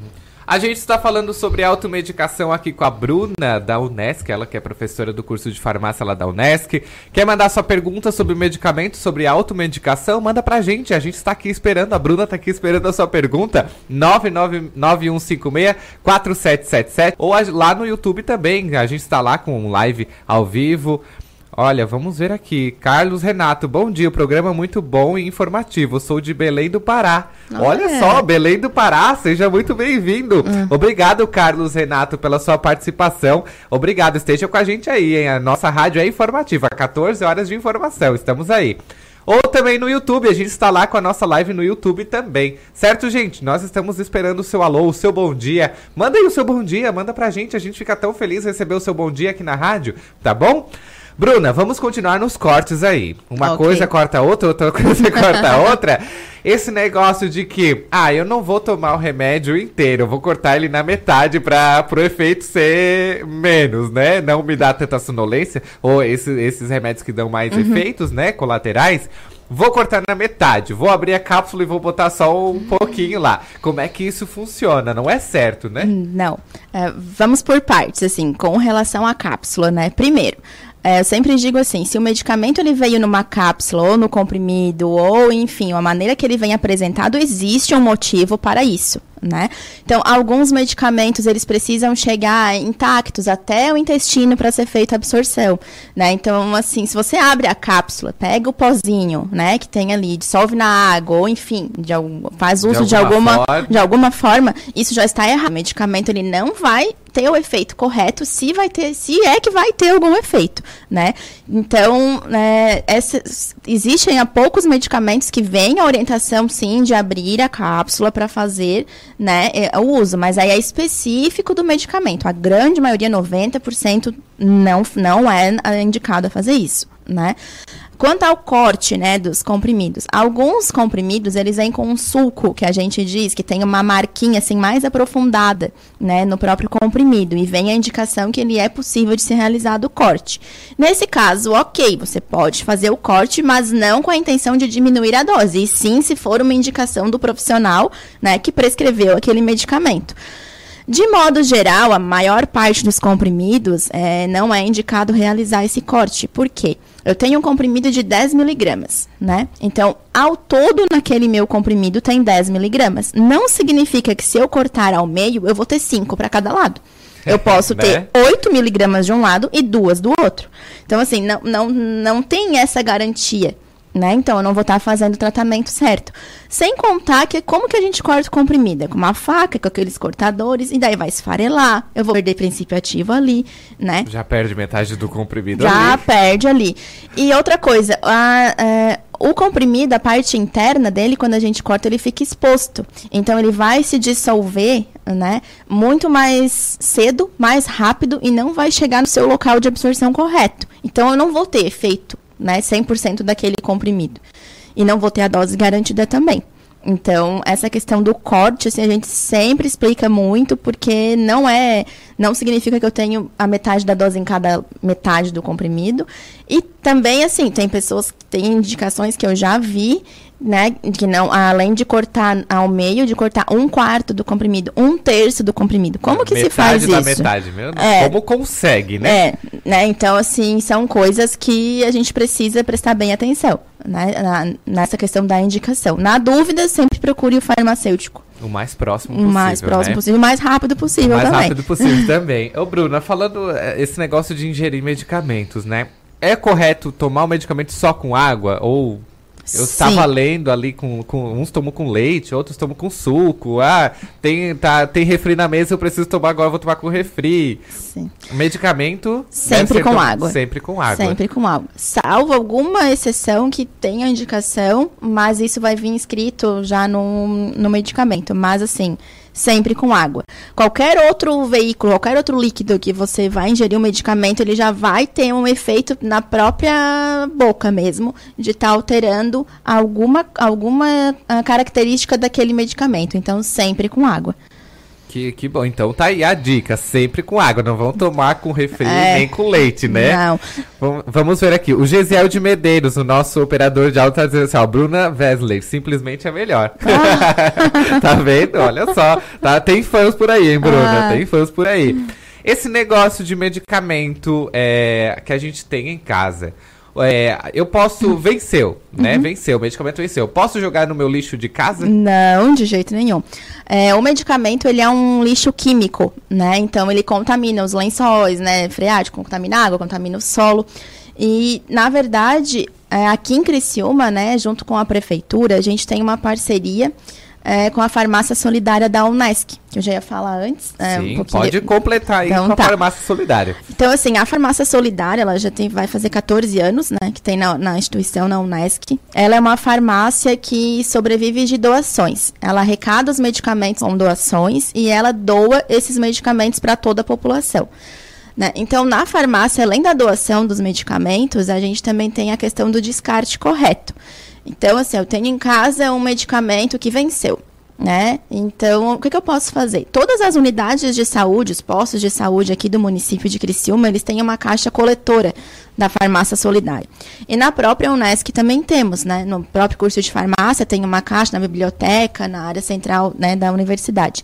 A gente está falando sobre automedicação aqui com a Bruna, da Unesc, ela que é professora do curso de farmácia lá da Unesc. Quer mandar sua pergunta sobre medicamento, sobre automedicação? Manda pra gente, a gente está aqui esperando, a Bruna está aqui esperando a sua pergunta. 991564777 ou lá no YouTube também, a gente está lá com um live ao vivo. Olha, vamos ver aqui. Carlos Renato, bom dia. O programa é muito bom e informativo. Sou de Belém do Pará. Olha é. só, Belém do Pará, seja muito bem-vindo. Hum. Obrigado, Carlos Renato, pela sua participação. Obrigado, esteja com a gente aí, hein? A nossa rádio é informativa, 14 horas de informação. Estamos aí. Ou também no YouTube, a gente está lá com a nossa live no YouTube também. Certo, gente? Nós estamos esperando o seu alô, o seu bom dia. Manda aí o seu bom dia, manda pra gente. A gente fica tão feliz receber o seu bom dia aqui na rádio, tá bom? Bruna, vamos continuar nos cortes aí. Uma okay. coisa corta outra, outra coisa [LAUGHS] corta outra. Esse negócio de que, ah, eu não vou tomar o remédio inteiro, eu vou cortar ele na metade para o efeito ser menos, né? Não me dá tanta sonolência, ou esse, esses remédios que dão mais uhum. efeitos, né, colaterais. Vou cortar na metade, vou abrir a cápsula e vou botar só um pouquinho lá. Como é que isso funciona? Não é certo, né? Não. Uh, vamos por partes, assim, com relação à cápsula, né? Primeiro, É, eu sempre digo assim, se o medicamento ele veio numa cápsula ou no comprimido ou enfim, a maneira que ele vem apresentado, existe um motivo para isso né? Então, alguns medicamentos eles precisam chegar intactos até o intestino para ser feita a absorção, né? Então, assim, se você abre a cápsula, pega o pozinho, né, que tem ali, dissolve na água ou enfim, de, faz uso de alguma, de alguma, de alguma forma, isso já está errado. O medicamento ele não vai ter o efeito correto, se vai ter, se é que vai ter algum efeito, né? Então, é, essa, existem há poucos medicamentos que vêm a orientação, sim, de abrir a cápsula para fazer, né, é, o uso, mas aí é específico do medicamento. A grande maioria, 90%, não, não é indicado a fazer isso, né? Quanto ao corte, né, dos comprimidos, alguns comprimidos eles vêm com um suco que a gente diz que tem uma marquinha assim mais aprofundada, né, no próprio comprimido e vem a indicação que ele é possível de ser realizado o corte. Nesse caso, ok, você pode fazer o corte, mas não com a intenção de diminuir a dose, e sim se for uma indicação do profissional, né, que prescreveu aquele medicamento. De modo geral, a maior parte dos comprimidos é, não é indicado realizar esse corte. Por quê? Eu tenho um comprimido de 10 miligramas, né? Então, ao todo naquele meu comprimido tem 10 miligramas. Não significa que se eu cortar ao meio, eu vou ter 5 para cada lado. Eu [LAUGHS] posso ter né? 8 miligramas de um lado e duas do outro. Então, assim, não, não, não tem essa garantia né? Então, eu não vou estar tá fazendo o tratamento certo. Sem contar que como que a gente corta o comprimido? É com uma faca, com aqueles cortadores, e daí vai esfarelar. Eu vou perder princípio ativo ali, né? Já perde metade do comprimido Já ali. perde ali. E outra coisa, a, é, o comprimido, a parte interna dele, quando a gente corta, ele fica exposto. Então, ele vai se dissolver, né? Muito mais cedo, mais rápido, e não vai chegar no seu local de absorção correto. Então, eu não vou ter efeito né, 100% daquele comprimido. E não vou ter a dose garantida também. Então, essa questão do corte, assim, a gente sempre explica muito, porque não é. Não significa que eu tenho a metade da dose em cada metade do comprimido. E também, assim, tem pessoas têm indicações que eu já vi né, que não, além de cortar ao meio, de cortar um quarto do comprimido, um terço do comprimido. Como que metade se faz isso? Metade da metade, meu Deus. É, Como consegue, né? É, né? Então, assim, são coisas que a gente precisa prestar bem atenção, né, na, nessa questão da indicação. Na dúvida, sempre procure o farmacêutico. O mais próximo possível. O mais próximo né? possível, o mais rápido possível o mais também. rápido possível [LAUGHS] também. Ô, Bruna, falando é, esse negócio de ingerir medicamentos, né? É correto tomar o medicamento só com água ou eu estava lendo ali com, com. Uns tomam com leite, outros tomam com suco. Ah, tem, tá, tem refri na mesa, eu preciso tomar agora, vou tomar com refri. Sim. Medicamento. Sempre com água. Sempre com água. Sempre com água. Salvo alguma exceção que tenha indicação, mas isso vai vir escrito já no, no medicamento. Mas assim sempre com água. Qualquer outro veículo, qualquer outro líquido que você vai ingerir um medicamento, ele já vai ter um efeito na própria boca mesmo, de estar tá alterando alguma, alguma ah, característica daquele medicamento. Então, sempre com água. Que, que bom. Então tá aí a dica, sempre com água. Não vão tomar com refri é, nem com leite, né? Não. Vamos ver aqui. O Gesiel de Medeiros, o nosso operador de áudio, tá dizendo assim, ó, Bruna Wesley, simplesmente é melhor. Ah. [LAUGHS] tá vendo? Olha só. Tá, tem fãs por aí, hein, Bruna? Ah. Tem fãs por aí. Esse negócio de medicamento é, que a gente tem em casa. É, eu posso. Venceu, né? Uhum. Venceu, o medicamento venceu. Posso jogar no meu lixo de casa? Não, de jeito nenhum. É, o medicamento, ele é um lixo químico, né? Então, ele contamina os lençóis, né? Freático, contamina a água, contamina o solo. E, na verdade, é, aqui em Criciúma, né, junto com a prefeitura, a gente tem uma parceria é, com a farmácia solidária da Unesc, que eu já ia falar antes. É, Sim, um pode de... completar aí então, com a tá. farmácia solidária. Então, assim, a farmácia solidária, ela já tem, vai fazer 14 anos, né, que tem na, na instituição, na Unesc. Ela é uma farmácia que sobrevive de doações. Ela arrecada os medicamentos com doações e ela doa esses medicamentos para toda a população. Né? Então, na farmácia, além da doação dos medicamentos, a gente também tem a questão do descarte correto. Então, assim, eu tenho em casa um medicamento que venceu. Né? Então, o que, que, eu posso fazer? Todas as unidades de saúde, os postos de saúde aqui do município de Criciúma, eles têm uma caixa coletora da farmácia solidária. E na própria Unesc também temos, né? No próprio curso de farmácia tem uma caixa na biblioteca, na área central né, da universidade.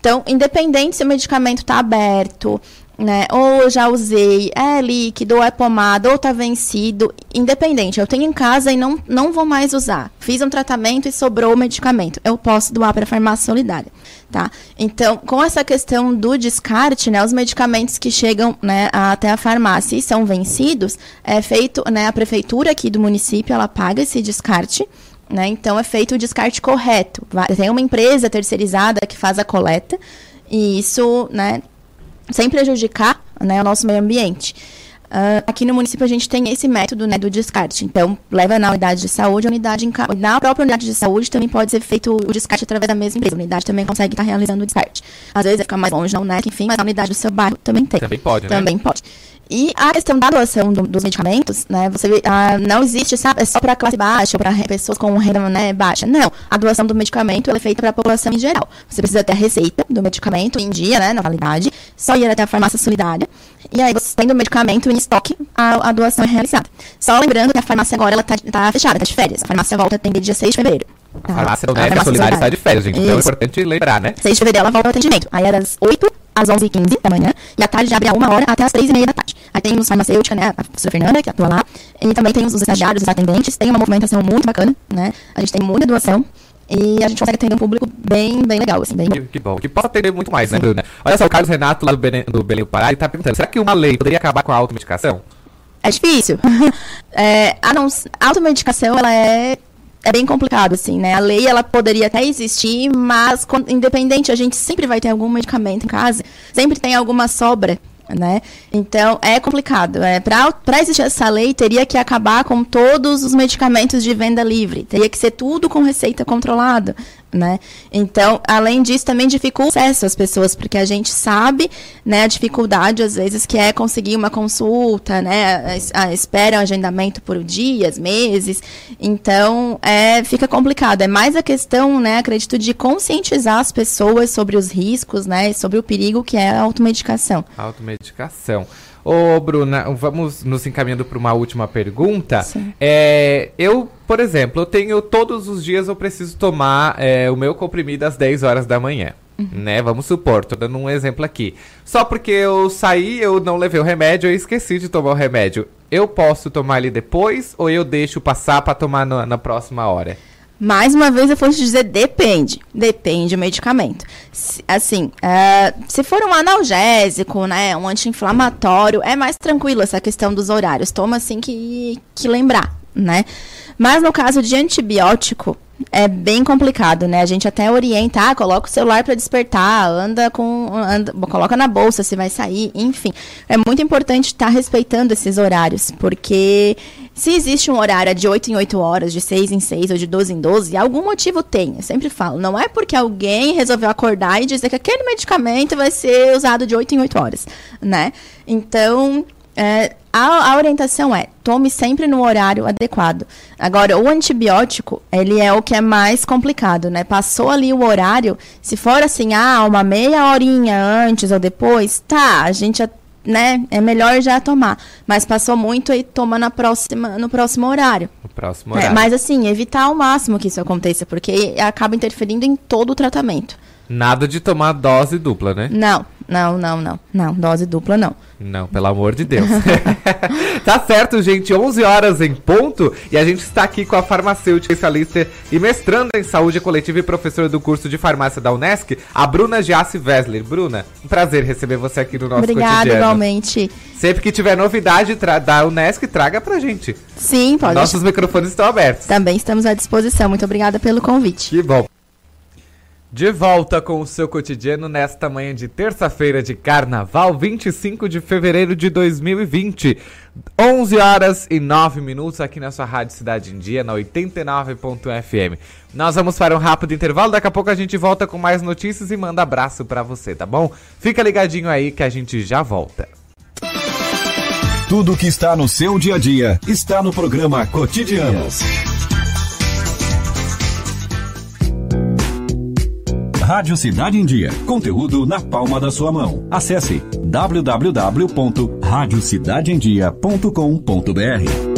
Então, independente se o medicamento está aberto, né? Ou já usei, é líquido, ou é pomada, ou tá vencido, independente. Eu tenho em casa e não, não vou mais usar. Fiz um tratamento e sobrou o medicamento. Eu posso doar para a farmácia solidária, tá? Então, com essa questão do descarte, né? Os medicamentos que chegam, né, até a farmácia e são vencidos, é feito, né? A prefeitura aqui do município, ela paga esse descarte. Né? Então é feito o descarte correto. Tem uma empresa terceirizada que faz a coleta e isso, né, sem prejudicar né, o nosso meio ambiente. Uh, aqui no município a gente tem esse método né, do descarte. Então, leva na unidade de saúde, a unidade em na própria unidade de saúde também pode ser feito o descarte através da mesma empresa. A unidade também consegue estar realizando o descarte. Às vezes fica mais longe na UNEC, enfim, mas na unidade do seu bairro também tem. Também pode, né? Também pode. E a questão da doação do, dos medicamentos, né? Você ah, não existe, sabe, é só para classe baixa, para pessoas com renda né, baixa. Não. A doação do medicamento é feita para a população em geral. Você precisa ter a receita do medicamento em dia, né, na validade, só ir até a farmácia solidária. E aí, você tendo o medicamento em estoque, a, a doação é realizada. Só lembrando que a farmácia agora ela tá, tá fechada, tá de férias. A farmácia volta a atender dia 6 de fevereiro. A farmácia a Solidária está de férias, gente. Isso. Então é importante lembrar, né? 6 de fevereiro ela volta ao atendimento. Aí é das 8 às 11h15 da manhã. E à tarde abre a uma hora até às 3h30 da tarde. Aí tem os farmacêuticos, né? A professora Fernanda, que atua lá. E também tem os estagiários, os atendentes. Tem uma movimentação muito bacana, né? A gente tem muita doação. E a gente consegue atender um público bem, bem legal, assim, bem que, que bom. Que possa atender muito mais, né, Bruna? Olha só, o Carlos Renato, lá do Belém, do Belém do Pará, ele tá perguntando, será que uma lei poderia acabar com a automedicação? É difícil. [LAUGHS] é, a, não, a automedicação, ela é é bem complicado, assim, né? A lei, ela poderia até existir, mas, independente, a gente sempre vai ter algum medicamento em casa, sempre tem alguma sobra né? Então é complicado. É, Para existir essa lei, teria que acabar com todos os medicamentos de venda livre. Teria que ser tudo com receita controlada né? Então, além disso, também dificulta o acesso às pessoas, porque a gente sabe, né, a dificuldade às vezes que é conseguir uma consulta, né, a, a espera, o agendamento por dias, meses. Então, é, fica complicado. É mais a questão, né, acredito, de conscientizar as pessoas sobre os riscos, né, sobre o perigo que é a automedicação. Automedicação. Ô, Bruna, vamos nos encaminhando para uma última pergunta. É, eu, por exemplo, eu tenho todos os dias eu preciso tomar é, o meu comprimido às 10 horas da manhã. Uhum. Né? Vamos supor, tô dando um exemplo aqui. Só porque eu saí, eu não levei o remédio, eu esqueci de tomar o remédio. Eu posso tomar ele depois ou eu deixo passar para tomar na, na próxima hora? Mais uma vez eu vou te dizer, depende. Depende do medicamento. Se, assim, uh, se for um analgésico, né, um anti-inflamatório, é mais tranquilo essa questão dos horários. Toma assim que, que lembrar, né? Mas no caso de antibiótico, é bem complicado, né? A gente até orienta, ah, coloca o celular para despertar, anda com, anda, coloca na bolsa se vai sair, enfim. É muito importante estar tá respeitando esses horários, porque se existe um horário de 8 em 8 horas, de 6 em 6 ou de 12 em 12, algum motivo tem. Eu sempre falo, não é porque alguém resolveu acordar e dizer que aquele medicamento vai ser usado de 8 em 8 horas, né? Então, é, a, a, orientação é tome sempre no horário adequado. Agora, o antibiótico, ele é o que é mais complicado, né? Passou ali o horário, se for assim, ah, uma meia horinha antes ou depois, tá, a gente, né, é melhor já tomar. Mas passou muito e toma na próxima, no próximo horário. No próximo é, horário. É, mas assim, evitar ao máximo que isso aconteça, porque acaba interferindo em todo o tratamento. Nada de tomar dose dupla, né? Não, não, não, não. Não, dose dupla não. Não, pelo amor de Deus. [LAUGHS] tá certo, gente. 11 horas em ponto. E a gente está aqui com a farmacêutica especialista e mestranda em saúde coletiva e professora do curso de farmácia da Unesc, a Bruna Giassi Wessler. Bruna, um prazer receber você aqui no nosso Obrigada, cotidiano. igualmente. Sempre que tiver novidade da Unesc, traga pra gente. Sim, pode. Nossos microfones estão abertos. Também estamos à disposição. Muito obrigada pelo convite. Que bom. De volta com o seu cotidiano nesta manhã de terça-feira de carnaval, 25 de fevereiro de 2020. 11 horas e 9 minutos aqui na sua Rádio Cidade em Dia, na 89.fm. Nós vamos para um rápido intervalo, daqui a pouco a gente volta com mais notícias e manda abraço para você, tá bom? Fica ligadinho aí que a gente já volta. Tudo que está no seu dia a dia está no programa Cotidianos. Rádio Cidade em Dia. Conteúdo na palma da sua mão. Acesse www.radiocidadeemdia.com.br.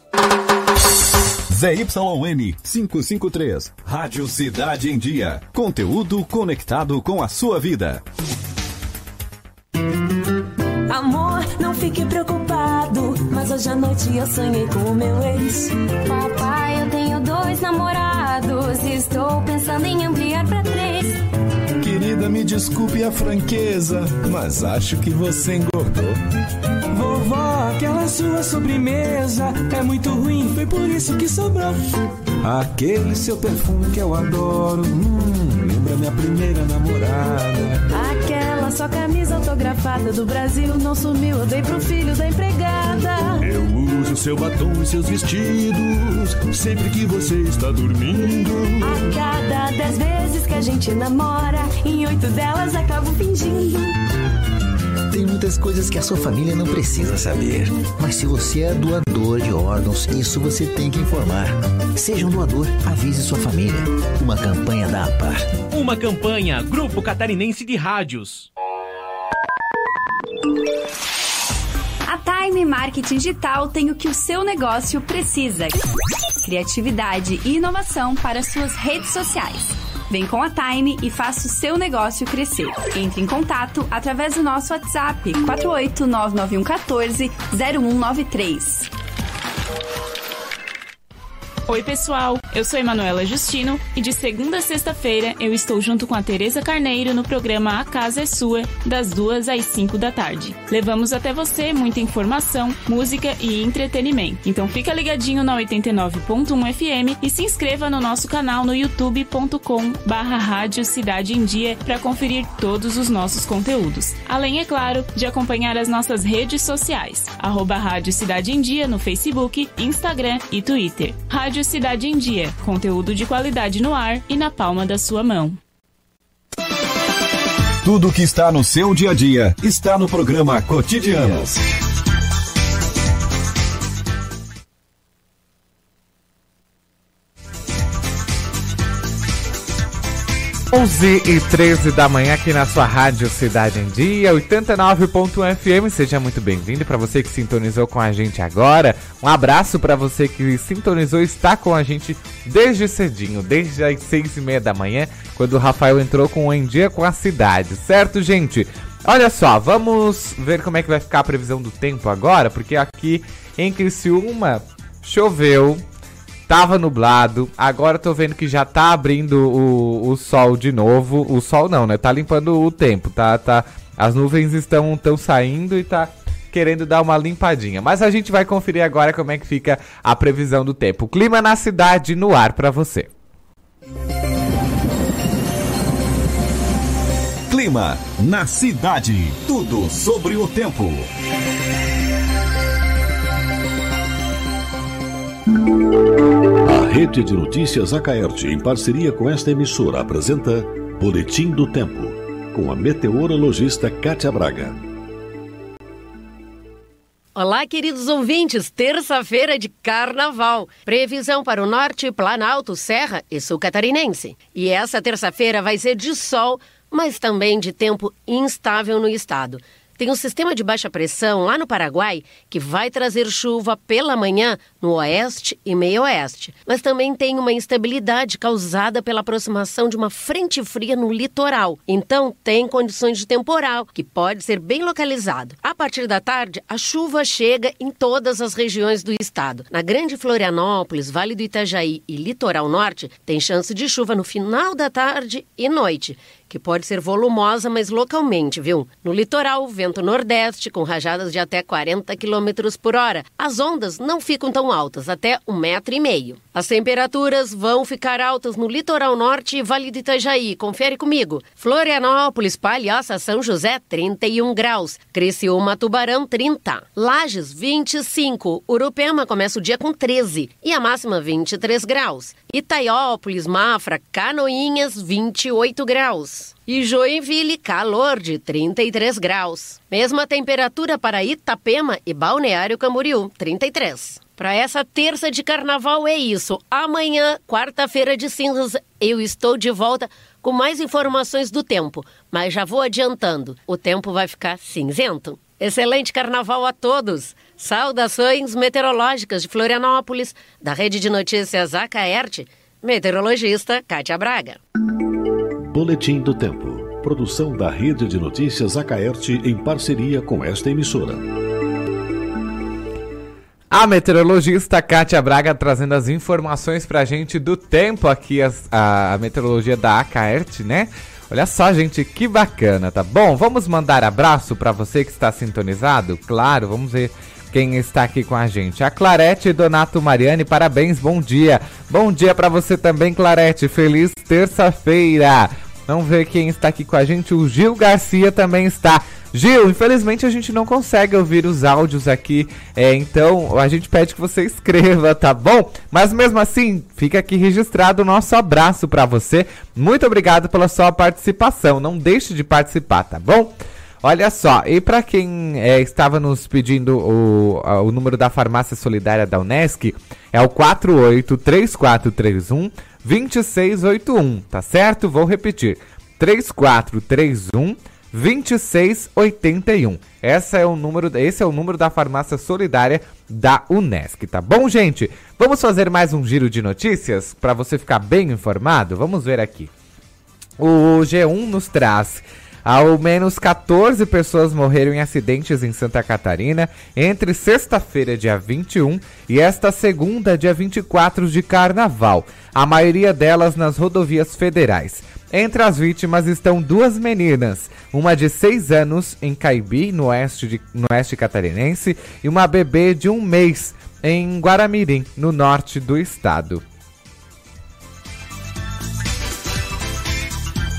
ZYN 553, Rádio Cidade em Dia. Conteúdo conectado com a sua vida. Amor, não fique preocupado, mas hoje à noite eu sonhei com o meu ex. Papai, eu tenho dois namorados, estou pensando em ampliar pra três. Querida, me desculpe a franqueza, mas acho que você engordou. Aquela sua sobremesa é muito ruim, foi por isso que sobrou. Aquele seu perfume que eu adoro, hum, lembra minha primeira namorada. Aquela sua camisa autografada do Brasil não sumiu, eu dei pro filho da empregada. Eu uso seu batom e seus vestidos sempre que você está dormindo. A cada dez vezes que a gente namora, em oito delas acabo fingindo. Tem muitas coisas que a sua família não precisa saber. Mas se você é doador de órgãos, isso você tem que informar. Seja um doador, avise sua família. Uma campanha da APAR. Uma campanha Grupo Catarinense de Rádios. A Time Marketing Digital tem o que o seu negócio precisa: criatividade e inovação para suas redes sociais. Vem com a Time e faça o seu negócio crescer. Entre em contato através do nosso WhatsApp 4899114 0193. Oi, pessoal. Eu sou Emanuela Justino e de segunda a sexta-feira eu estou junto com a Tereza Carneiro no programa A Casa é Sua, das duas às cinco da tarde. Levamos até você muita informação, música e entretenimento. Então fica ligadinho na 89.1 FM e se inscreva no nosso canal no youtube.com Rádio Cidade em Dia para conferir todos os nossos conteúdos. Além, é claro, de acompanhar as nossas redes sociais, arroba Rádio Cidade em Dia no Facebook, Instagram e Twitter. Rádio Cidade em Dia, conteúdo de qualidade no ar e na palma da sua mão. Tudo que está no seu dia a dia está no programa Cotidianos. Onze e 13 da manhã aqui na sua rádio Cidade em Dia, 89.1 FM. Seja muito bem-vindo para você que sintonizou com a gente agora. Um abraço para você que sintonizou e está com a gente desde cedinho, desde as seis e meia da manhã, quando o Rafael entrou com o Em Dia com a Cidade, certo, gente? Olha só, vamos ver como é que vai ficar a previsão do tempo agora, porque aqui em Criciúma choveu, tava nublado, agora tô vendo que já tá abrindo o, o sol de novo. O sol não, né? Tá limpando o tempo, tá? tá as nuvens estão tão saindo e tá querendo dar uma limpadinha. Mas a gente vai conferir agora como é que fica a previsão do tempo. Clima na cidade no ar para você. Clima na cidade. Tudo sobre o tempo. Rede de Notícias Acaerte, em parceria com esta emissora, apresenta Boletim do Tempo, com a meteorologista Kátia Braga. Olá, queridos ouvintes. Terça-feira de carnaval. Previsão para o norte, Planalto, Serra e Sul Catarinense. E essa terça-feira vai ser de sol, mas também de tempo instável no estado. Tem um sistema de baixa pressão lá no Paraguai que vai trazer chuva pela manhã no oeste e meio oeste. Mas também tem uma instabilidade causada pela aproximação de uma frente fria no litoral. Então tem condições de temporal, que pode ser bem localizado. A partir da tarde, a chuva chega em todas as regiões do estado. Na Grande Florianópolis, Vale do Itajaí e Litoral Norte, tem chance de chuva no final da tarde e noite que pode ser volumosa, mas localmente, viu? No litoral, vento nordeste, com rajadas de até 40 km por hora. As ondas não ficam tão altas, até um metro e meio. As temperaturas vão ficar altas no litoral norte e Vale do Itajaí. Confere comigo. Florianópolis, Palhoça, São José, 31 graus. Criciúma, Tubarão, 30. Lages, 25. Urupema começa o dia com 13. E a máxima, 23 graus. Itaiópolis, Mafra, Canoinhas, 28 graus. E Joinville, calor de 33 graus. Mesma temperatura para Itapema e Balneário Camboriú, 33. Para essa terça de carnaval é isso. Amanhã, quarta-feira de cinzas, eu estou de volta com mais informações do tempo. Mas já vou adiantando: o tempo vai ficar cinzento. Excelente carnaval a todos! Saudações meteorológicas de Florianópolis, da Rede de Notícias Acaerte, meteorologista Kátia Braga. Boletim do Tempo. Produção da Rede de Notícias Acaerte em parceria com esta emissora. A meteorologista Kátia Braga trazendo as informações pra gente do tempo aqui, as, a, a meteorologia da Acaerte, né? Olha só, gente, que bacana, tá bom? Vamos mandar abraço para você que está sintonizado? Claro, vamos ver quem está aqui com a gente. A Clarete Donato Mariani, parabéns, bom dia. Bom dia para você também, Clarete. Feliz terça-feira. Vamos ver quem está aqui com a gente. O Gil Garcia também está. Gil, infelizmente a gente não consegue ouvir os áudios aqui, é, então a gente pede que você escreva, tá bom? Mas mesmo assim, fica aqui registrado o nosso abraço para você. Muito obrigado pela sua participação. Não deixe de participar, tá bom? Olha só, e para quem é, estava nos pedindo o, o número da farmácia solidária da Unesc, é o 483431 2681, tá certo? Vou repetir. 3431 2681. Essa é o número, esse é o número da farmácia solidária da Unesc, tá bom, gente? Vamos fazer mais um giro de notícias para você ficar bem informado? Vamos ver aqui. O G1 nos traz ao menos 14 pessoas morreram em acidentes em Santa Catarina entre sexta-feira, dia 21, e esta segunda, dia 24 de carnaval, a maioria delas nas rodovias federais. Entre as vítimas estão duas meninas, uma de 6 anos em Caibi, no oeste, de, no oeste catarinense, e uma bebê de um mês em Guaramirim, no norte do estado.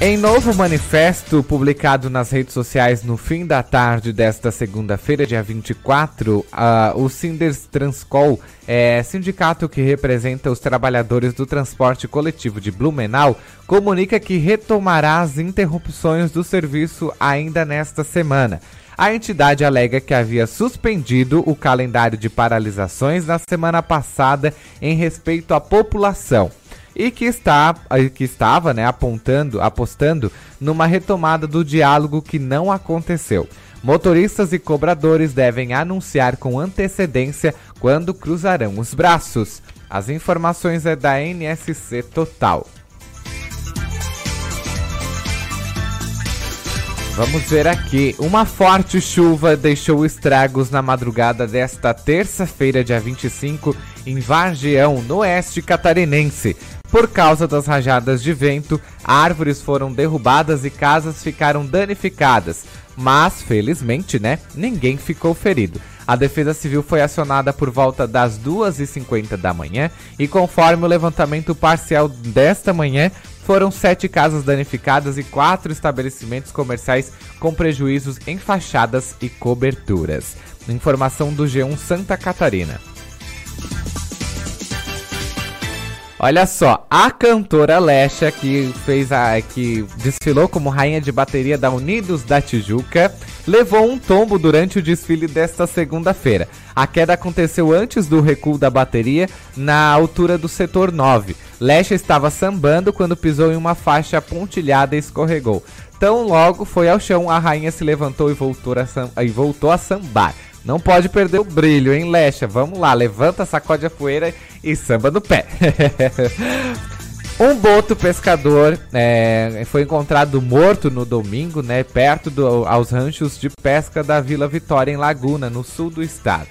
Em novo manifesto publicado nas redes sociais no fim da tarde desta segunda-feira, dia 24, uh, o Sinders Transcol, é, sindicato que representa os trabalhadores do transporte coletivo de Blumenau, comunica que retomará as interrupções do serviço ainda nesta semana. A entidade alega que havia suspendido o calendário de paralisações na semana passada em respeito à população e que, está, que estava né, apontando, apostando numa retomada do diálogo que não aconteceu. Motoristas e cobradores devem anunciar com antecedência quando cruzarão os braços. As informações é da NSC Total. Vamos ver aqui. Uma forte chuva deixou estragos na madrugada desta terça-feira, dia 25, em Vargião, no oeste catarinense. Por causa das rajadas de vento, árvores foram derrubadas e casas ficaram danificadas. Mas, felizmente, né, ninguém ficou ferido. A Defesa Civil foi acionada por volta das 2h50 da manhã e, conforme o levantamento parcial desta manhã, foram sete casas danificadas e quatro estabelecimentos comerciais com prejuízos em fachadas e coberturas. Informação do G1 Santa Catarina. Olha só, a cantora Lesha, que fez a. que desfilou como rainha de bateria da Unidos da Tijuca, levou um tombo durante o desfile desta segunda-feira. A queda aconteceu antes do recuo da bateria, na altura do setor 9. Lecha estava sambando quando pisou em uma faixa pontilhada e escorregou. Tão logo foi ao chão, a rainha se levantou e voltou a, sam e voltou a sambar. Não pode perder o brilho, hein, Lecha? Vamos lá, levanta, sacode a poeira e samba no pé. [LAUGHS] um boto pescador é, foi encontrado morto no domingo, né, perto do, aos ranchos de pesca da Vila Vitória, em Laguna, no sul do estado.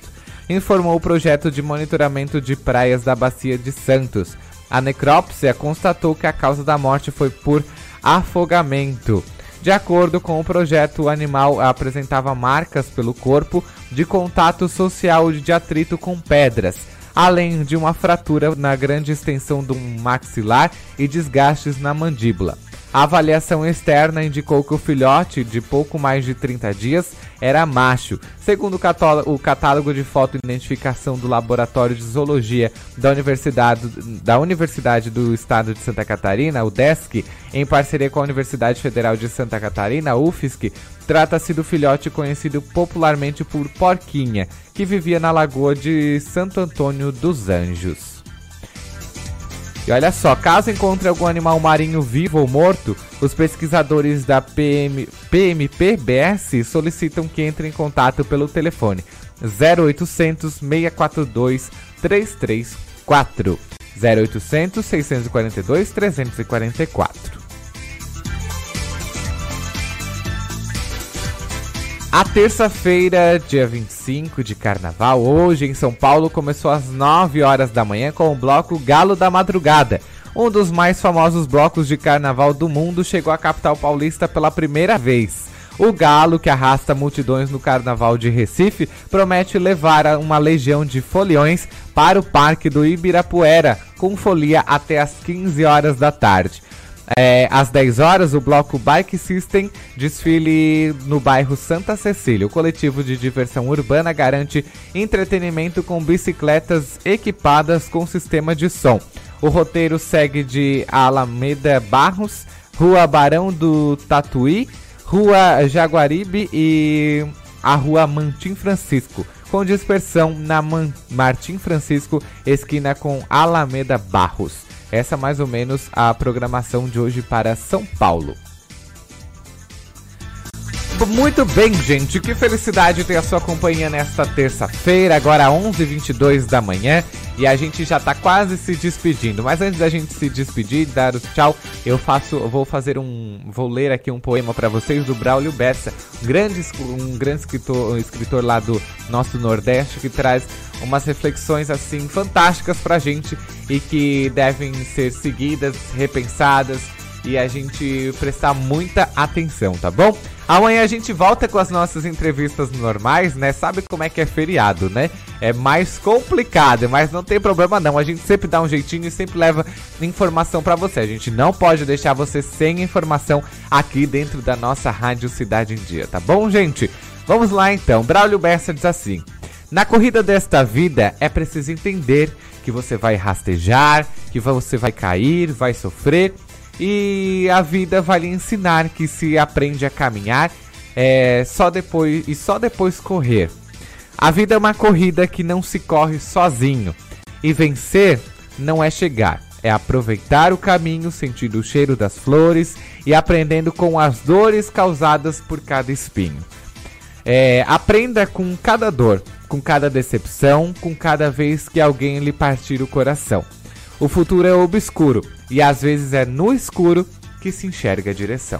Informou o projeto de monitoramento de praias da Bacia de Santos. A necrópsia constatou que a causa da morte foi por afogamento. De acordo com o projeto, o animal apresentava marcas pelo corpo de contato social de atrito com pedras, além de uma fratura na grande extensão do maxilar e desgastes na mandíbula. A avaliação externa indicou que o filhote, de pouco mais de 30 dias, era macho. Segundo o catálogo de foto e identificação do Laboratório de Zoologia da Universidade, da Universidade do Estado de Santa Catarina, o DESC, em parceria com a Universidade Federal de Santa Catarina, UFSC, trata-se do filhote conhecido popularmente por Porquinha, que vivia na lagoa de Santo Antônio dos Anjos. E olha só, caso encontre algum animal marinho vivo ou morto, os pesquisadores da PM, PMPBS solicitam que entre em contato pelo telefone 0800 642 334 0800 642 344. A terça-feira, dia 25 de carnaval, hoje em São Paulo, começou às 9 horas da manhã com o bloco Galo da Madrugada. Um dos mais famosos blocos de carnaval do mundo chegou à capital paulista pela primeira vez. O galo, que arrasta multidões no carnaval de Recife, promete levar uma legião de foliões para o Parque do Ibirapuera, com folia até às 15 horas da tarde. É, às 10 horas, o bloco Bike System desfile no bairro Santa Cecília. O coletivo de diversão urbana garante entretenimento com bicicletas equipadas com sistema de som. O roteiro segue de Alameda Barros, Rua Barão do Tatuí, Rua Jaguaribe e a Rua Mantim Francisco, com dispersão na Man Martim Francisco, esquina com Alameda Barros. Essa é mais ou menos a programação de hoje para São Paulo. Muito bem, gente. Que felicidade ter a sua companhia nesta terça-feira, agora 11h22 da manhã. E a gente já tá quase se despedindo. Mas antes da gente se despedir, dar o tchau, eu faço, vou fazer um, vou ler aqui um poema para vocês do Braulio Bessa, um grande, um grande escritor, um escritor lá do nosso Nordeste que traz umas reflexões assim fantásticas pra gente e que devem ser seguidas, repensadas e a gente prestar muita atenção, tá bom? Amanhã a gente volta com as nossas entrevistas normais, né? Sabe como é que é feriado, né? É mais complicado, mas não tem problema não. A gente sempre dá um jeitinho e sempre leva informação para você. A gente não pode deixar você sem informação aqui dentro da nossa Rádio Cidade em Dia, tá bom, gente? Vamos lá então. Braulio Bessa diz assim: Na corrida desta vida é preciso entender que você vai rastejar, que você vai cair, vai sofrer e a vida vai lhe ensinar que se aprende a caminhar é, só depois e só depois correr. A vida é uma corrida que não se corre sozinho. E vencer não é chegar, é aproveitar o caminho, sentindo o cheiro das flores e aprendendo com as dores causadas por cada espinho. É, aprenda com cada dor, com cada decepção, com cada vez que alguém lhe partir o coração. O futuro é obscuro e às vezes é no escuro que se enxerga a direção.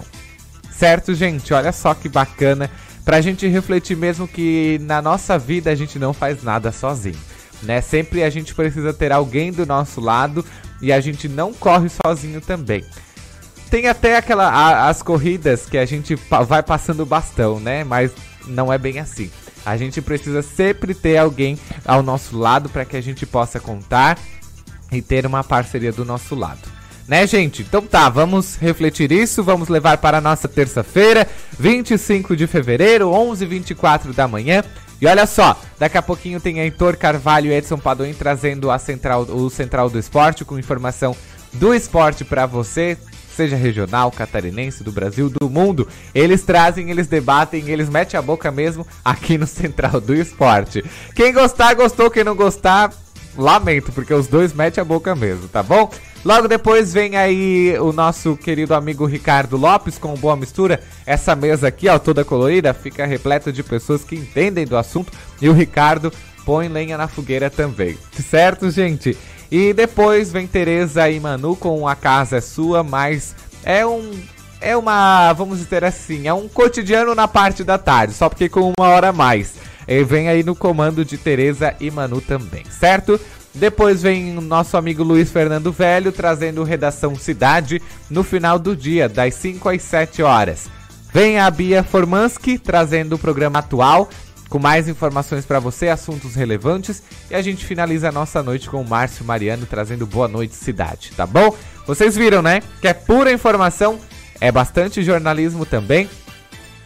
Certo, gente? Olha só que bacana pra gente refletir mesmo que na nossa vida a gente não faz nada sozinho, né? Sempre a gente precisa ter alguém do nosso lado e a gente não corre sozinho também. Tem até aquela a, as corridas que a gente vai passando bastão, né? Mas não é bem assim. A gente precisa sempre ter alguém ao nosso lado para que a gente possa contar e ter uma parceria do nosso lado. Né, gente? Então tá, vamos refletir isso, vamos levar para a nossa terça-feira, 25 de fevereiro, 11h24 da manhã. E olha só, daqui a pouquinho tem Heitor Carvalho e Edson Padoim trazendo a central, o Central do Esporte com informação do esporte para você, seja regional, catarinense, do Brasil, do mundo. Eles trazem, eles debatem, eles metem a boca mesmo aqui no Central do Esporte. Quem gostar, gostou. Quem não gostar, lamento, porque os dois metem a boca mesmo, tá bom? Logo depois vem aí o nosso querido amigo Ricardo Lopes com Boa Mistura. Essa mesa aqui, ó, toda colorida, fica repleta de pessoas que entendem do assunto. E o Ricardo põe lenha na fogueira também. Certo, gente? E depois vem Tereza e Manu com A Casa é Sua, mas é um. É uma. Vamos dizer assim, é um cotidiano na parte da tarde, só porque com uma hora a mais. E vem aí no comando de Tereza e Manu também, certo? Depois vem o nosso amigo Luiz Fernando Velho trazendo Redação Cidade no final do dia, das 5 às 7 horas. Vem a Bia Formansky trazendo o programa atual com mais informações para você, assuntos relevantes. E a gente finaliza a nossa noite com o Márcio Mariano trazendo Boa Noite Cidade, tá bom? Vocês viram, né? Que é pura informação, é bastante jornalismo também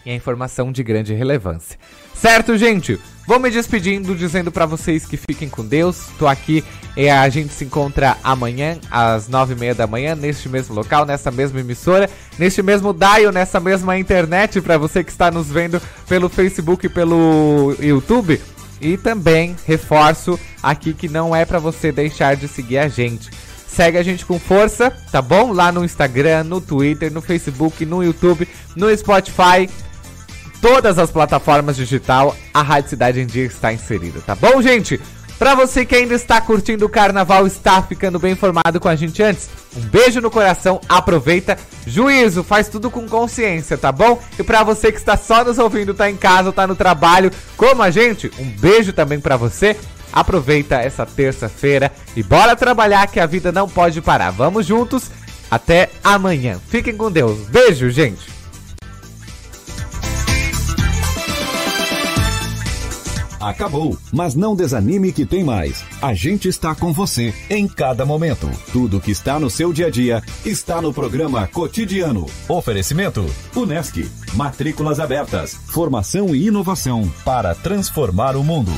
e é informação de grande relevância. Certo, gente? Vou me despedindo, dizendo para vocês que fiquem com Deus. Tô aqui e a gente se encontra amanhã, às nove e meia da manhã, neste mesmo local, nessa mesma emissora, neste mesmo dial, nessa mesma internet, para você que está nos vendo pelo Facebook e pelo YouTube. E também reforço aqui que não é para você deixar de seguir a gente. Segue a gente com força, tá bom? Lá no Instagram, no Twitter, no Facebook, no YouTube, no Spotify todas as plataformas digital, a Rádio Cidade em Dia está inserida, tá bom, gente? Pra você que ainda está curtindo o carnaval, está ficando bem informado com a gente antes, um beijo no coração, aproveita, juízo, faz tudo com consciência, tá bom? E pra você que está só nos ouvindo, tá em casa, tá no trabalho, como a gente, um beijo também pra você. Aproveita essa terça-feira e bora trabalhar que a vida não pode parar. Vamos juntos, até amanhã. Fiquem com Deus. Beijo, gente. Acabou, mas não desanime que tem mais. A gente está com você em cada momento. Tudo que está no seu dia a dia está no programa Cotidiano. Oferecimento: Unesc. Matrículas abertas. Formação e inovação para transformar o mundo.